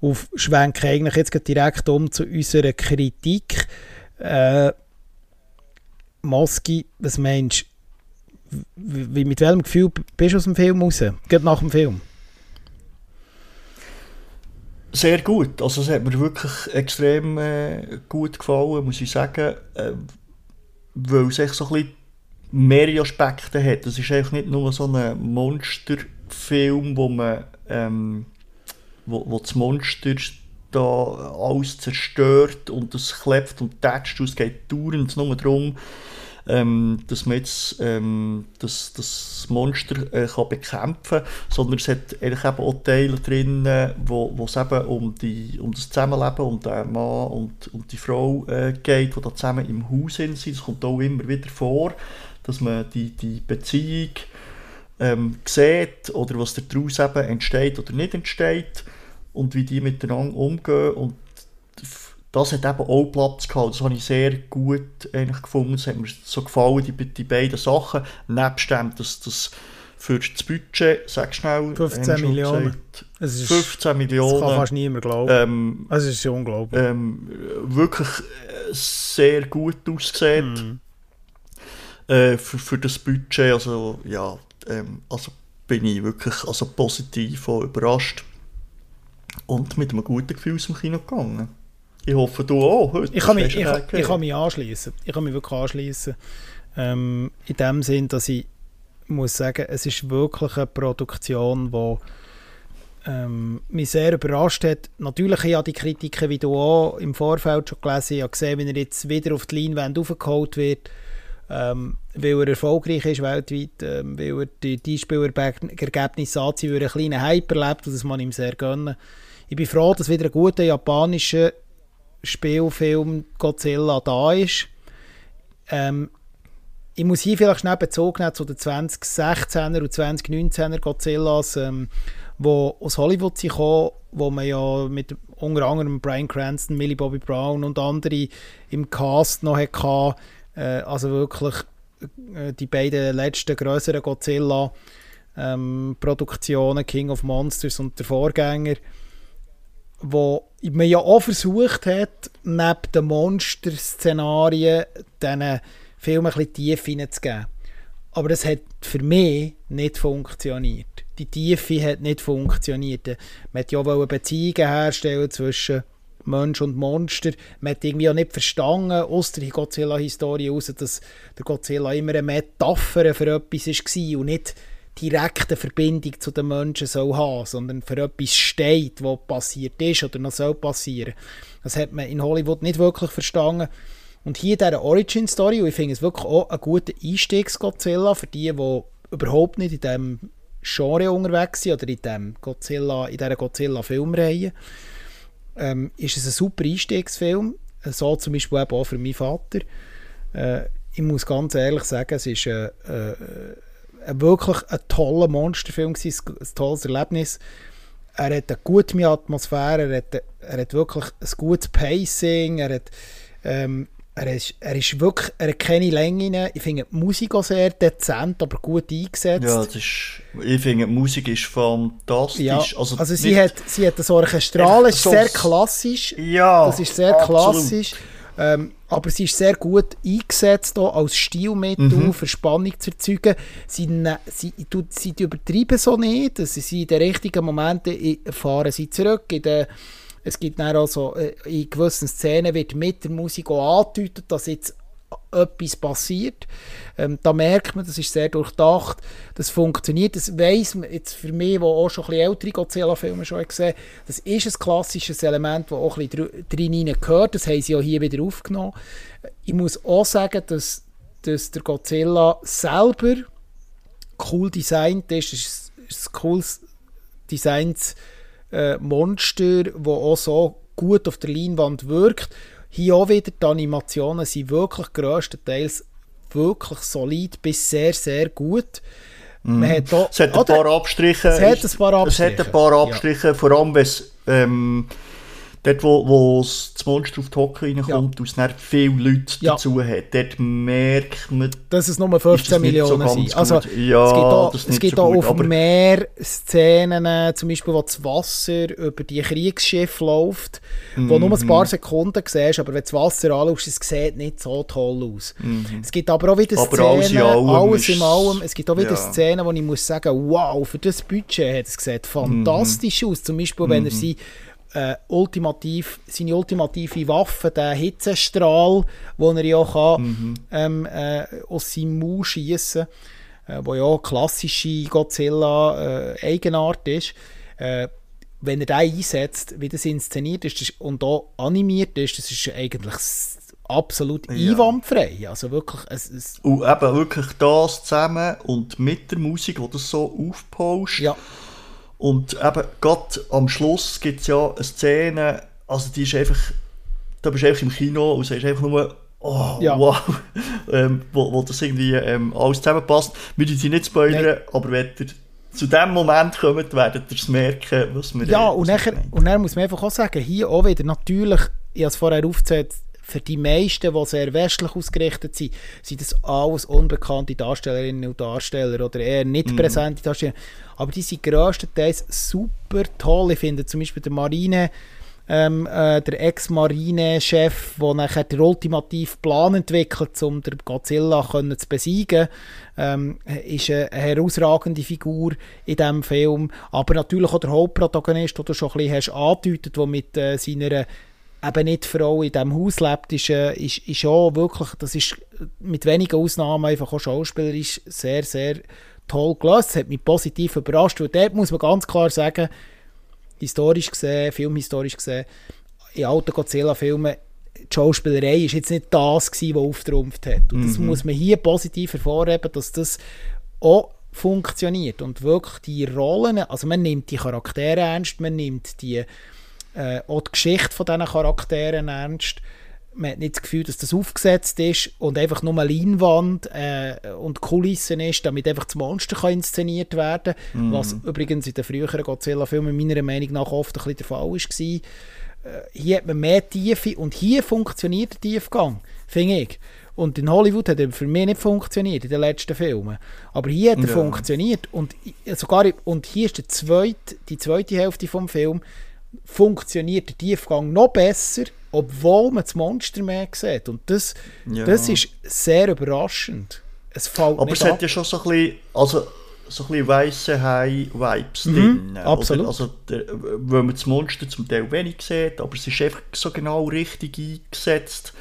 Und schwenke eigentlich jetzt direkt um zu unserer Kritik. Äh, Moski, was meinst du? Wie, mit welchem Gefühl bist du aus dem Film raus? Gerade nach dem Film? Sehr gut. Also es hat mir wirklich extrem äh, gut gefallen, muss ich sagen. Äh, weil es so ein bisschen mehrere Aspekte hat. Es ist einfach nicht nur so ein Monsterfilm, wo man ähm, wo, wo das Monster da alles zerstört und es klebt und tätscht und es geht dauernd nur darum, ähm, dass man jetzt ähm, das, das Monster äh, kann bekämpfen kann, sondern es hat eigentlich eben auch Teile drin, wo, es eben um, die, um das Zusammenleben, um den Mann und, und die Frau äh, geht, die da zusammen im Haus sind. Das kommt auch immer wieder vor, dass man die, die Beziehung ähm, sieht oder was daraus eben entsteht oder nicht entsteht und wie die miteinander umgehen und das hat eben auch Platz gehabt. Das habe ich sehr gut eigentlich gefunden. Das hat mir so gefallen, die, die beiden Sachen. Nebst dem, dass das für das Budget, sag schnell, 15 haben wir schon Millionen. Es ist, 15 das kann Millionen. fast niemand glauben. Ähm, es ist unglaublich. ähm, wirklich äh, sehr gut aussieht Mhm. äh, für, für das Budget. Also ja, ähm, also bin ich wirklich also positiv überrascht und mit einem guten Gefühl aus dem Kino gegangen. Ich hoffe, du auch heute. Ich kann mich, ich, ich kann mich anschließen. Ich kann mich wirklich anschließen. Ähm, in dem Sinn, dass ich muss sagen, es ist wirklich eine Produktion, die ähm, mich sehr überrascht hat. Natürlich habe ich die Kritiken, wie du auch im Vorfeld schon gelesen Ich habe gesehen, wie er jetzt wieder auf die Leinwand aufgeholt wird, ähm, weil er erfolgreich ist weltweit, ähm, weil er die, die Spielergebnisse anzieht, weil er einen kleinen Hype erlebt und das man ihm sehr gönnen. Ich bin froh, dass wieder ein guter japanischer Spielfilm Godzilla da ist. Ähm, ich muss hier vielleicht schnell Bezug nehmen zu den 2016er und 2019er Godzillas, ähm, aus Hollywood sind gekommen, wo man ja mit unter anderem Brian Cranston, Millie Bobby Brown und andere im Cast noch hatte. Äh, also wirklich äh, die beiden letzten größeren Godzilla-Produktionen, ähm, King of Monsters und der Vorgänger, wo man ja auch versucht hat, neben den Monster-Szenarien diesen Film bisschen Tiefe hineinzugeben. Aber das hat für mich nicht funktioniert. Die Tiefe hat nicht funktioniert. Man wollte ja Beziehungen herstellen zwischen Mensch und Monster. Man hat irgendwie auch nicht verstanden, aus der Godzilla-Historie heraus, dass der Godzilla immer eine Metapher für etwas war und nicht direkt eine Verbindung zu den Menschen soll haben, sondern für etwas steht, was passiert ist oder noch soll passieren. Das hat man in Hollywood nicht wirklich verstanden. Und hier diese Origin-Story, und ich finde es wirklich auch ein guter Einstiegs-Godzilla für die, die überhaupt nicht in diesem Genre unterwegs sind oder in, dem Godzilla, in dieser Godzilla-Filmreihe, ähm, ist es ein super Einstiegsfilm. So zum Beispiel auch für meinen Vater. Äh, ich muss ganz ehrlich sagen, es ist äh, äh, wirklich ein toller Monsterfilm, gewesen, ein tolles Erlebnis. Er hat eine gute Atmosphäre, er hat, er hat wirklich ein gutes Pacing, er hat, ähm, er ist, er ist wirklich, er hat keine Länge. Ich finde die Musik auch sehr dezent, aber gut eingesetzt. Ja, das ist, ich finde die Musik ist fantastisch. Ja, also, also sie, hat, sie hat das Orchestral, ist sehr klassisch. Ja, Das ist sehr absolut. klassisch. Ähm, aber sie ist sehr gut eingesetzt auch als Stilmittel, mhm. für Spannung zu erzeugen. Sie, ne, sie, sie, sie übertreiben so nicht. Sie sind in den richtigen Momenten fahren sie zurück. In den, es gibt dann also, äh, in gewissen Szenen wird mit der Musik auch angedeutet, dass jetzt etwas passiert. Ähm, da merkt man, das ist sehr durchdacht, das funktioniert, das weiss man jetzt für mich, wo auch schon ein ältere Godzilla-Filme schon gesehen das ist ein klassisches Element, das auch ein bisschen drin gehört, das haben sie auch hier wieder aufgenommen. Ich muss auch sagen, dass, dass der Godzilla selber cool designt ist, es ist ein cooles Designs äh, Monster, das auch so gut auf der Leinwand wirkt hier auch wieder, die Animationen sind wirklich grösstenteils wirklich solid bis sehr, sehr gut. Mm. Man hat da, es hat ein paar Abstriche. Es hat ein paar Abstriche. Es hat ein paar Abstriche, ja. vor allem wenn es ähm, dort, wo, wo das Monster auf die Hocke reinkommt ja. und es dann viele Leute ja. dazu hat, dort merkt man, dass es nur 15 Millionen so sind. Also, ja, es gibt auch, so auf mehr Szenen, zum Beispiel, wo das Wasser über die Kriegsschiffe läuft, mm wo nur ein paar mhm. Sekunden siehst, aber wenn das Wasser anschaust, es sieht nicht so toll aus. Mm Es gibt aber auch wieder aber Szenen, alles, alles in allem, es gibt auch wieder ja. Szenen, wo ich muss sagen, wow, für das Budget hat es sieht fantastisch mm aus. Zum Beispiel, wenn er mhm. sie äh, ultimativ, seine ultimative Waffe, der Hitzestrahl, den er ja kann, mhm. ähm, äh, aus seinem Mund schießen kann, äh, wo ja klassische Godzilla-Eigenart äh, ist. Äh, wenn er den einsetzt, wie das inszeniert ist das, und auch animiert ist, das ist eigentlich absolut ja. einwandfrei. Also wirklich, es, es und eben wirklich das zusammen und mit der Musik, die das so aufpauscht. Ja und eben, gerade am Schluss gibt es ja eine Szene, also die ist einfach, da bist du einfach im Kino und sagst einfach nur, oh, ja. wow, ähm, wo, wo das irgendwie ähm, alles zusammenpasst. Wir sie nicht spoilern, Nein. aber wenn ihr zu dem Moment kommt, werdet ihr es merken, was wir Ja, und, nachher, und dann muss man einfach auch sagen, hier auch wieder, natürlich, ich habe es vorher aufgezählt, für die meisten, die sehr westlich ausgerichtet sind, sind das alles unbekannte Darstellerinnen und Darsteller oder eher nicht mhm. präsente Darsteller. Aber die sind grösstenteils super toll. Ich finde zum Beispiel der Marine, ähm, äh, der Ex-Marine-Chef, der nachher den ultimativen Plan entwickelt, um den Godzilla können zu besiegen, ähm, ist eine herausragende Figur in diesem Film. Aber natürlich auch der Hauptprotagonist, den du schon ein bisschen hast angedeutet, der mit äh, seiner eben nicht Frau in diesem Haus lebt, ist, äh, ist, ist auch wirklich, das ist mit wenigen Ausnahmen einfach auch schauspielerisch sehr, sehr toll gelöst. Das hat mich positiv überrascht, weil dort muss man ganz klar sagen, historisch gesehen, filmhistorisch gesehen, in alten Godzilla-Filmen, die Schauspielerei ist jetzt nicht das gewesen, was auftrumpft hat. Und das mhm. muss man hier positiv hervorheben, dass das auch funktioniert und wirklich die Rollen, also man nimmt die Charaktere ernst, man nimmt die äh, auch die Geschichte von diesen Charakteren ernst. Man hat nicht das Gefühl, dass das aufgesetzt ist und einfach nur eine Leinwand äh, und Kulissen ist, damit einfach das Monster kann inszeniert werden kann. Mhm. Was übrigens in den früheren Godzilla-Filmen meiner Meinung nach oft ein bisschen der Fall war. hier hat man mehr Tiefe und hier funktioniert der Tiefgang, finde ich. Und in Hollywood hat er für mich nicht funktioniert, in den letzten Filmen. Aber hier hat er ja. funktioniert. Und, sogar, und hier ist zweite, die zweite Hälfte des Films, funktioniert der Tiefgang noch besser, obwohl man das Monster mehr sieht. Und das, ja. das ist sehr überraschend. Es fällt Aber es hat ja schon so ein bisschen, also so ein bisschen weiße Hai-Vibes mhm, drin. Absolut. Also, der, wenn man das Monster zum Teil wenig sieht, aber es ist einfach so genau richtig eingesetzt.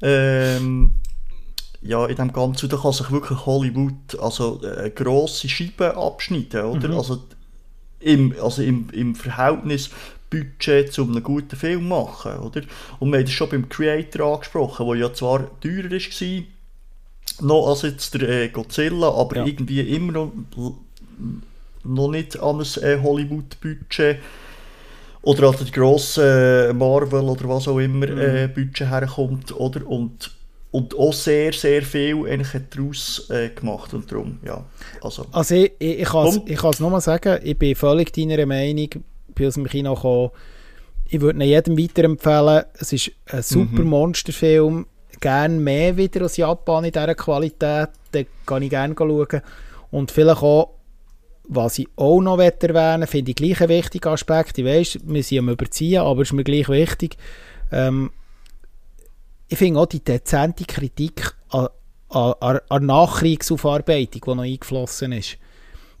Ähm, ja, in dem Ganzen, da kann sich wirklich Hollywood also äh, grosse Scheiben abschneiden, oder? Mhm. Also, im, also im, im Verhältnis Budget zu einem guten Film machen, oder? Und wir haben das schon beim Creator angesprochen, der ja zwar teurer war, noch als jetzt der äh, Godzilla, aber ja. irgendwie immer noch, noch nicht an ein äh, Hollywood-Budget oder an die grossen äh, Marvel oder was auch immer mhm. äh, Budget herkommt, oder? Und, und auch sehr, sehr viel eigentlich daraus äh, gemacht und darum, ja. Also, also ich, ich, ich kann es nochmal sagen, ich bin völlig deiner Meinung, bin aus dem Kino gekommen, ich würde ihn jedem weiterempfehlen, es ist ein super mhm. Monsterfilm, gerne mehr wieder aus Japan in dieser Qualität, dann kann ich gerne schauen. Und vielleicht auch, was ich auch noch erwähnen finde ich gleich ein wichtiger Aspekt. Ich weiss, wir sind am Überziehen, aber es ist mir gleich wichtig. Ähm, ich finde auch die dezente Kritik an, an, an Nachkriegsaufarbeitung, die noch eingeflossen ist.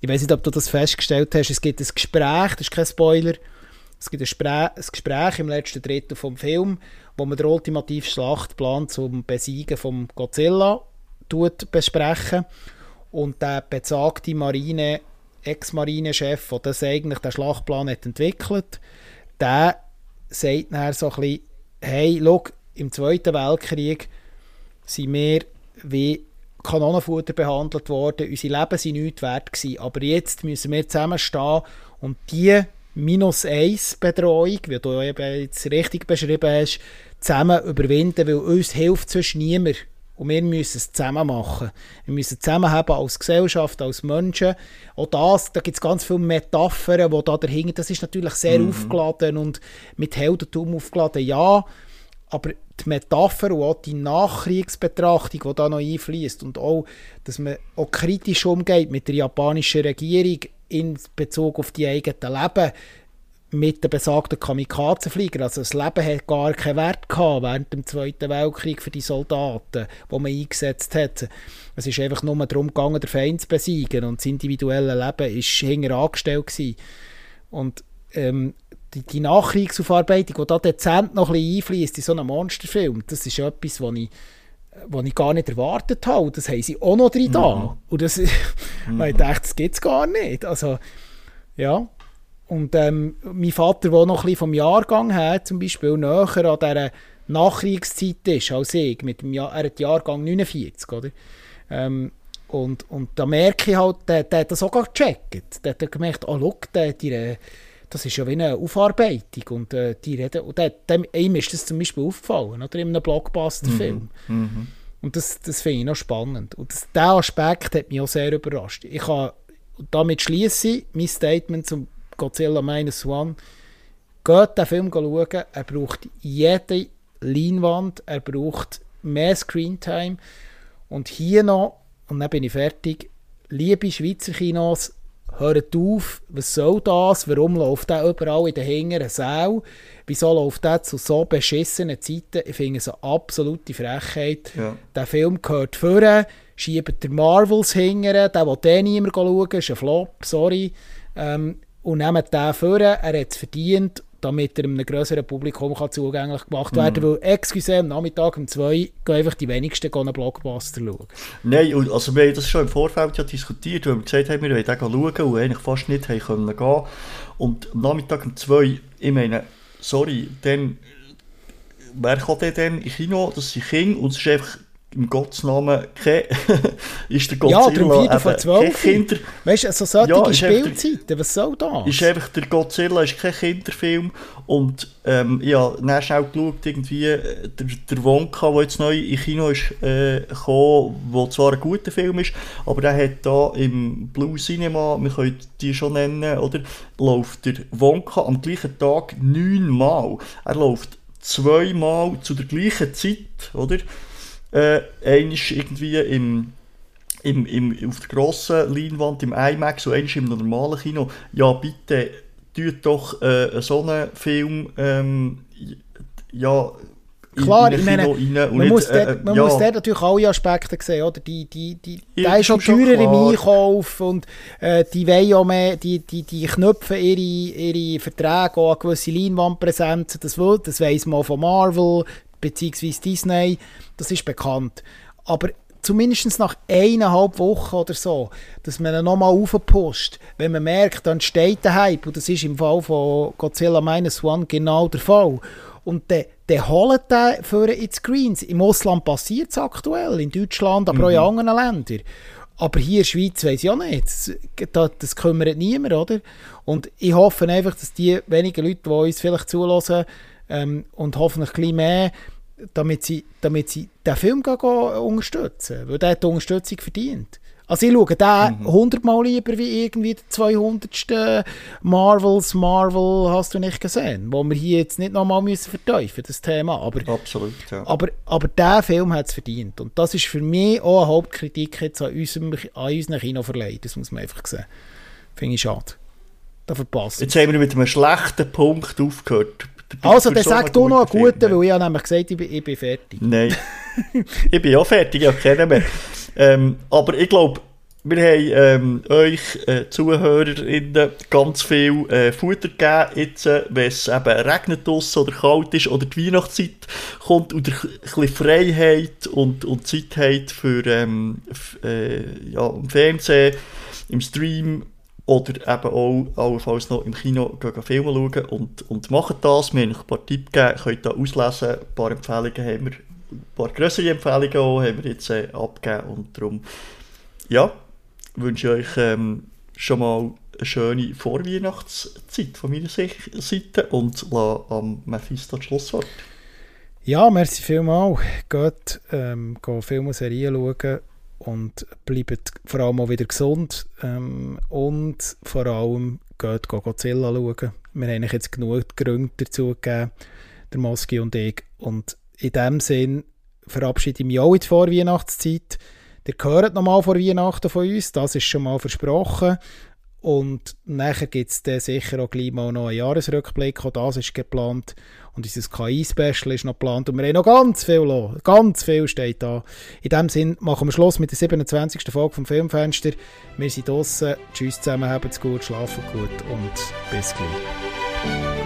Ich weiß nicht, ob du das festgestellt hast. Es gibt ein Gespräch, das ist kein Spoiler. Es gibt ein, Spre ein Gespräch im letzten Drittel vom Film, wo man den ultimativen Schlachtplan zum Besiegen von Godzilla tut besprechen und der besagte Marine Ex-Marinechef, der das eigentlich den Schlachtplan hat entwickelt, der sagt dann so ein bisschen, hey, schau, im Zweiten Weltkrieg sind wir wie Kanonenfutter behandelt worden, unsere Leben sind nichts wert gewesen, aber jetzt müssen wir zusammenstehen und die minus 1 Bedrohung, wie du eben jetzt richtig beschrieben hast, zusammen überwinden, weil uns hilft sonst niemand. Und wir müssen es zusammen machen. Wir müssen zusammenhaben als Gesellschaft, als Menschen. Auch das, da gibt es ganz viele Metaphern, die da dahinter, das ist natürlich sehr mhm. aufgeladen und mit Heldentum aufgeladen, ja. Aber die Metapher und auch die Nachkriegsbetrachtung, die da noch einfließt und auch, dass man auch kritisch umgeht mit der japanischen Regierung in Bezug auf die eigenen Leben, mit den besagten Kamikazenflieger. Also das Leben hat gar keinen Wert gehabt während dem Zweiten Weltkrieg für die Soldaten, die man eingesetzt hat. Es ist einfach nur darum gegangen, den Feind zu besiegen und das individuelle Leben war hinter angestellt. Und ähm, die, die Nachkriegsaufarbeitung, die da dezent noch ein bisschen einfließt in so einen Monsterfilm, das ist etwas, was ich was ich gar nicht erwartet habe. Das haben sie auch noch drin da. Mhm. Und das, mhm. ich dachte, das gibt es gar nicht. Also, ja, und ähm, mein Vater, der noch ein bisschen vom Jahrgang her zum Beispiel näher an dieser Nachkriegszeit ist als ich, mit dem Jahr, er hat Jahrgang 49, oder? Ähm, und, und da merke ich halt, der, der hat das auch gecheckt. Der hat gemerkt, oh, schau, der, die, das ist ja wie eine Aufarbeitung. Und, äh, die reden, und der, dem, ihm ist das zum Beispiel aufgefallen, oder? in einem Blockbuster-Film. Mhm. Mhm. Und das, das finde ich noch spannend. Und das, der Aspekt hat mich auch sehr überrascht. Ich kann damit schließe mein Statement zum Godzilla Minus One. Geht den Film schauen. Er braucht jede Leinwand, er braucht mehr Screentime. Und hier noch, und dann bin ich fertig, liebe Schweizer Kinos, hört auf, was soll das? Warum läuft der überall in den Hingern Sau? Wieso läuft der zu so beschissenen Zeiten? Ich finde es eine absolute Frechheit. Ja. Der Film gehört vor, schiebt der Marvels hingern, der will den niemand schauen, ist ein Flop, sorry. Ähm, und nehmt den vor, er hat es verdient, damit er einem größeren Publikum kann zugänglich gemacht werden kann. Mhm. Weil, excuse, am Nachmittag um zwei gehen einfach die wenigsten einen Blockbuster schauen. Nein, also wir haben das schon im Vorfeld ja diskutiert, weil wir gesagt haben, wir wollen den schauen und eigentlich fast nicht haben können gehen. Und am Nachmittag um zwei, ich meine, sorry, dann, wer kann denn im Kino, das sind Kinder und es ist einfach im Gottesnamen kein, ist der Godzilla ja, darum eben von 12. Kinder... Weißt du, so solche ja, Spielzeiten, was soll das? Ist einfach, der Godzilla ist kein Kinderfilm und ähm, ja, dann schnell geschaut, irgendwie, äh, der, der Wonka, der jetzt neu im Kino ist äh, gekommen, der zwar ein guter Film ist, aber der hat da im Blue Cinema, wir können die schon nennen, oder, läuft der Wonka am gleichen Tag neunmal. Er läuft zweimal zu der gleichen Zeit, oder? Äh, irgendwie im, im, im, auf der grossen Leinwand im IMAX und einmal im normalen Kino. Ja, bitte, tut doch äh, so einen Film ähm, ja, Klar, ich meine, man, nicht, muss, äh, dort, man ja. muss dort natürlich alle Aspekte sehen, oder? Die, die, die, ja, der ist schon teurer im Einkauf und äh, die wollen ja mehr, die, die, die knüpfen ihre, ihre Verträge auch an gewisse Leinwandpräsenzen, das, will, das weiss man von Marvel, bzw. Disney, das ist bekannt. Aber zumindest nach eineinhalb Wochen oder so, dass man ihn nochmal aufpusht, wenn man merkt, dann steht der Hype, und das ist im Fall von Godzilla Minus One genau der Fall. Und dann, dann holt der für ins Screens. Im Ausland passiert es aktuell, in Deutschland, aber mhm. auch in mhm. anderen Ländern. Aber hier in der Schweiz weiß ich auch nicht. Das, das, das kümmert niemand, oder? Und ich hoffe einfach, dass die wenigen Leute, die uns vielleicht zulassen ähm, und hoffentlich ein bisschen mehr, damit sie, damit sie den Film gehen, gehen unterstützen, weil der hat die Unterstützung verdient. Also ich schaue den mhm. 100 Mal lieber wie irgendwie der 200. Marvels, Marvel hast du nicht gesehen, wo wir hier jetzt nicht nochmal müssen verteufeln das Thema, aber, Absolut, ja. aber, aber der Film hat es verdient und das ist für mich auch eine Hauptkritik jetzt an, unserem, an unseren Kinoverleih, das muss man einfach sehen. Finde ich schade. Da verpasst. Jetzt haben wir mit einem schlechten Punkt aufgehört. Also, dann sag du noch einen guten, weil ich habe nämlich gesagt, ich bin, ich bin fertig. Nein, ich bin auch fertig, ich habe keinen mehr. Ähm, aber ich glaube, wir haben ähm, euch äh, ZuhörerInnen ganz viel äh, Futter gegeben, jetzt, äh, wenn es eben regnet oder kalt ist oder die Weihnachtszeit kommt und ihr ein bisschen Freiheit und, und Zeit habt für ähm, äh, ja, im Fernsehen, im Stream oder eben auch allenfalls noch im Kino gehen Filme schauen und, und machen das. Wir haben ein paar Tipps gegeben, könnt da auslesen. Ein paar Empfehlungen haben wir, ein paar größere Empfehlungen auch, haben wir jetzt äh, abgegeben und darum, ja, wünsche euch ähm, schon mal eine schöne Vorweihnachtszeit von meiner Seite und lasse am Mephisto das Schlusswort. Ja, merci vielmals. Geht, ähm, Filme und Serien schauen und bleibt vor allem auch wieder gesund ähm, und vor allem geht Godzilla schauen. Wir haben jetzt genug Gründe dazu gegeben, der Moski und ich. Und in dem Sinn verabschiede ich mich auch in die Vorweihnachtszeit. Ihr hört nochmal vor Weihnachten von uns, das ist schon mal versprochen. Und nachher gibt es sicher auch gleich mal noch einen Jahresrückblick, auch das ist geplant. Und unser KI-Special ist noch geplant und wir haben noch ganz viel los. Ganz viel steht da. In dem Sinn machen wir Schluss mit der 27. Folge vom Filmfenster. Wir sind draußen. Tschüss zusammen, habt's gut, schlafen gut und bis gleich.